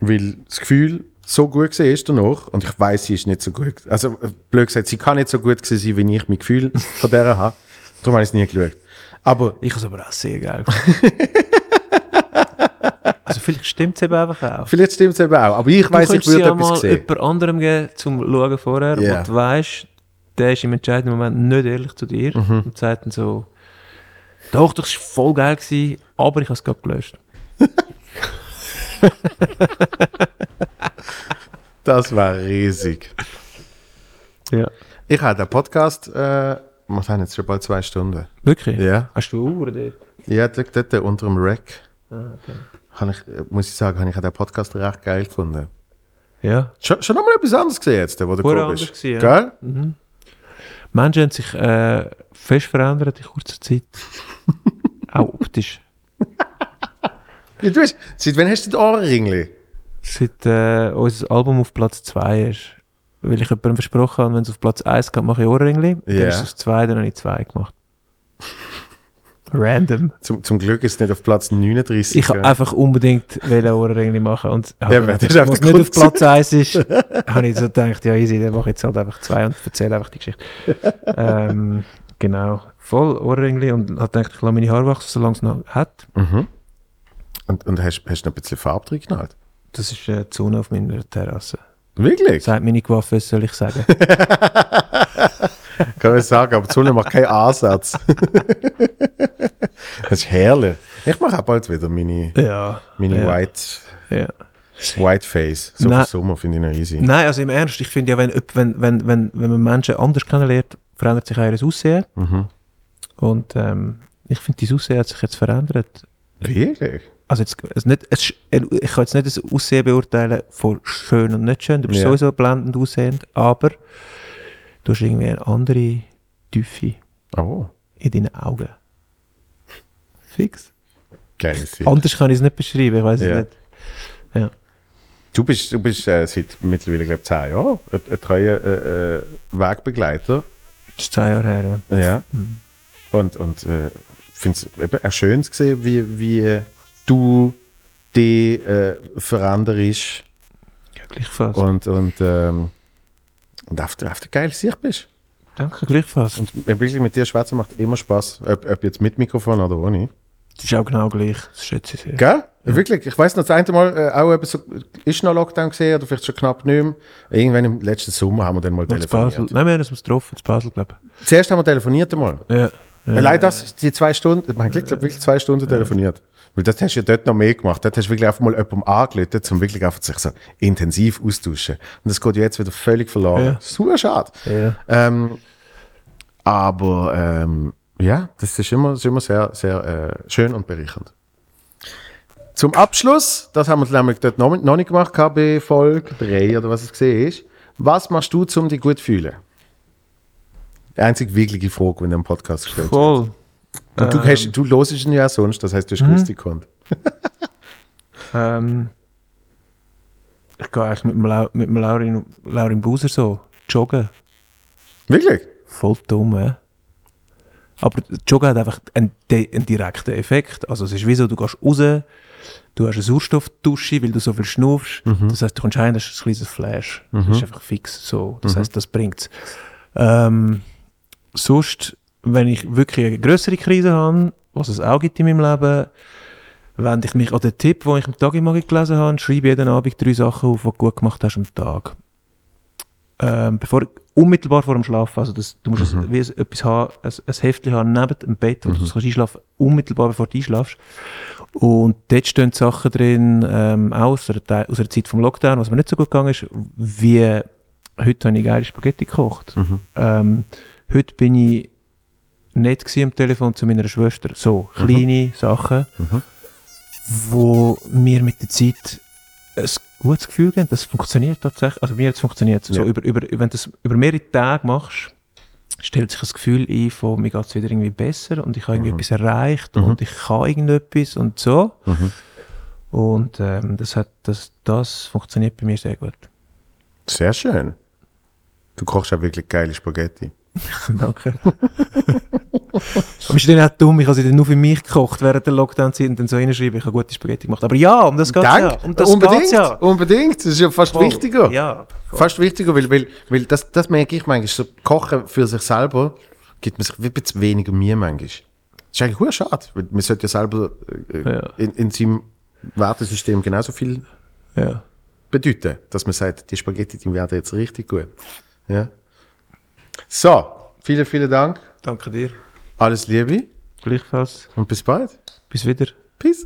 B: Weil das Gefühl so gut war ist danach und ich weiß, sie ist nicht so gut. Also, äh, blöd gesagt, sie kann nicht so gut gewesen sein, wie ich mein Gefühl von der habe. Darum habe ich es nie geschaut. Aber
A: Ich habe es aber auch sehr geil. Also vielleicht stimmt es eben einfach auch.
B: vielleicht stimmt es eben auch. Aber ich weiß, ich
A: würde ja
B: etwas sehen.
A: jemand anderem geben, zum Schauen vorher,
B: Ja.
A: wo du weißt, der ist im entscheidenden Moment nicht ehrlich zu dir
B: Mhm.
A: und sagt dann so, doch, das war voll geil, gewesen, aber ich habe es gerade gelöscht.
B: Das war riesig.
A: Ja.
B: Ich habe den Podcast, äh, wir haben jetzt schon bald zwei Stunden.
A: Wirklich?
B: Ja.
A: Hast du Uhr dort?
B: Ja, dort, dort unter dem Rack.
A: Ah, okay.
B: Ich, äh, muss ich sagen, habe ich den Podcast recht geil gefunden.
A: Ja.
B: Schon, schon nochmal etwas anderes gesehen jetzt, wo du gekommen bist.
A: gewesen, ja.
B: Gell?
A: Menschen haben sich äh, fest verändert in kurzer Zeit. auch optisch.
B: Ja, du hast, seit wann hast du die Ohrenringli?
A: Seit äh, unser Album auf Platz 2 ist. Weil ich jemandem versprochen habe, wenn es auf Platz 1 geht, mache ich Ohrringli. Dann
B: Ja.
A: ist es auf 2, dann habe ich 2 gemacht. Random.
B: Zum, zum Glück ist es nicht auf Platz 39.
A: Ich habe
B: ja.
A: einfach unbedingt wollen Ohrringli machen. Und
B: Ja, aber das ist der
A: nicht auf. Platz 1 ist, habe ich so gedacht, ja easy, dann mache ich jetzt halt einfach 2 und erzähle einfach die Geschichte. ähm, genau. Voll Ohrringli und habe gedacht, ich lasse meine Haare wachsen, solange es noch hat.
B: Mhm. Und, und hast, hast du noch ein bisschen Farbe drin geknallt?
A: Das ist die Sonne auf meiner Terrasse.
B: Wirklich?
A: Sagt meine Coiffeuse, soll ich sagen.
B: Kann ich sagen, aber die Sonne macht keinen Ansatz. das ist herrlich. Ich mache auch bald wieder meine,
A: ja.
B: meine
A: ja.
B: White,
A: Ja.
B: White Face. So
A: Nein.
B: Sommer finde ich noch easy.
A: Nein, also im Ernst, ich finde ja, wenn, wenn, wenn, wenn, wenn man Menschen anders kennenlernt, verändert sich auch ihr Aussehen.
B: Mhm.
A: Und ähm, ich finde, dein Aussehen hat sich jetzt verändert.
B: Wirklich?
A: Also, jetzt, also nicht, es, ist- ich kann jetzt nicht das Aussehen beurteilen von schön und nicht schön. Du bist
B: Ja.
A: sowieso blendend aussehend, aber du hast irgendwie eine andere Tiefe
B: Oh,
A: in deinen Augen. Fix.
B: geil.
A: Anders kann ich es nicht beschreiben, ich weiß
B: Ja.
A: es nicht. Ja.
B: Du bist, du bist äh, seit mittlerweile, glaube ich, zehn Jahren ein, ein treuer äh, äh, Wegbegleiter.
A: Das ist zwei Jahre her. Ja.
B: Ja.
A: Mhm.
B: Und, und äh, finde es eben auch schön zu sehen, wie, wie du dich äh, veränderst
A: ja gleichfalls.
B: und, und, ähm, und auf, der- auf der geile Sicht bist.
A: Danke, gleichfalls.
B: Und wirklich mit dir schwätzen macht immer Spaß, ob, ob jetzt mit Mikrofon oder ohne.
A: Das ist auch genau gleich. Das schätze ich sehr.
B: Gell? Wirklich, ich weiß noch, das eine Mal äh, auch eben so, ist noch Lockdown gesehen oder vielleicht schon knapp nicht mehr. Irgendwann im letzten Sommer haben wir dann mal
A: Noch zu Basel.
B: telefoniert.
A: Nein, wir haben uns getroffen, zu Basel, glaube
B: Zuerst haben wir telefoniert einmal.
A: ich. Ja.
B: Ja. Leider das, die zwei Stunden, man hat glaub, wirklich zwei Stunden telefoniert. Weil das hast du ja dort noch mehr gemacht. Dort hast du wirklich einfach mal jemandem angelötet, um wirklich einfach sich so intensiv austauschen. Und das geht ja jetzt wieder völlig verloren.
A: Ja.
B: Super schade.
A: Ja.
B: Ähm, aber ähm, ja, das ist immer, ist immer sehr, sehr äh, schön und bereichernd. Zum Abschluss, das haben wir nämlich dort noch, noch nicht gemacht bei Folge 3 oder was es gesehen ist. Was machst du, um dich gut zu fühlen? Die einzige wirkliche Frage, wenn du einen Podcast gestellt
A: Voll.
B: Und du, hast, du hörst ihn ja sonst, das heißt, du hast gewusst, die kommt.
A: Ähm, ich gehe eigentlich mit dem, Lau mit dem Laurin, Laurin Buser so joggen.
B: Wirklich?
A: Voll dumm, hä? Aber Joggen hat einfach einen, einen direkten Effekt. Also es ist wie so, du gehst raus, du hast eine Sauerstoffdusche, weil du so viel schnaufst. Das heißt, du kommst heim, das ist ein kleines Flash. Das ist einfach fix so. Das heißt, das bringt's. Ähm, sonst, wenn ich wirklich eine größere Krise habe, was es auch gibt in meinem Leben, wende ich mich an den Tipp, den ich am Tag immer gelesen habe, schreibe jeden Abend drei Sachen auf, die du gut gemacht hast am Tag. ähm, bevor, unmittelbar vor dem Schlafen, also das, du musst mhm. wie etwas haben, ein, ein Heftchen haben neben dem Bett, wo mhm. du kannst einschlafen, unmittelbar bevor du einschlafst. Und dort stehen Sachen drin, ähm, auch aus der, aus der Zeit vom Lockdown, was mir nicht so gut gegangen ist, wie heute habe ich geile Spaghetti gekocht. Mhm. Ähm, heute bin ich nett am Telefon zu meiner Schwester. So, mhm. kleine mhm. Sachen, mhm. wo mir mit der Zeit ein gutes Gefühl geben. Das funktioniert tatsächlich. Also mir hat es funktioniert. Ja. So über, über, wenn du das über mehrere Tage machst, stellt sich das Gefühl ein von, mir geht es wieder irgendwie besser und ich habe irgendwie mhm. etwas erreicht mhm. und ich kann irgendetwas und so. Mhm. Und ähm, das, hat, das, das funktioniert bei mir sehr gut.
B: Sehr schön. Du kochst auch wirklich geile Spaghetti.
A: Danke. Aber ist dann auch dumm, ich habe sie dann nur für mich gekocht während der Lockdown-Zeit und dann so hinschreiben, ich habe gute Spaghetti gemacht. Aber ja, um das geht es ja. Um das
B: unbedingt,
A: ja.
B: unbedingt. Das ist ja fast voll. wichtiger.
A: Ja.
B: Voll. Fast wichtiger, weil, weil, weil das, das merke ich manchmal, so Kochen für sich selber gibt man sich ein bisschen weniger Mühe manchmal. Das ist eigentlich sehr schade, weil man sollte ja selber äh, ja. In, in seinem Wertesystem genauso viel
A: ja.
B: bedeuten, dass man sagt, die Spaghetti, die werden jetzt richtig gut. Ja. So, vielen, vielen Dank.
A: Danke dir.
B: Alles Liebe.
A: Gleichfalls.
B: Und bis bald.
A: Bis wieder.
B: Peace.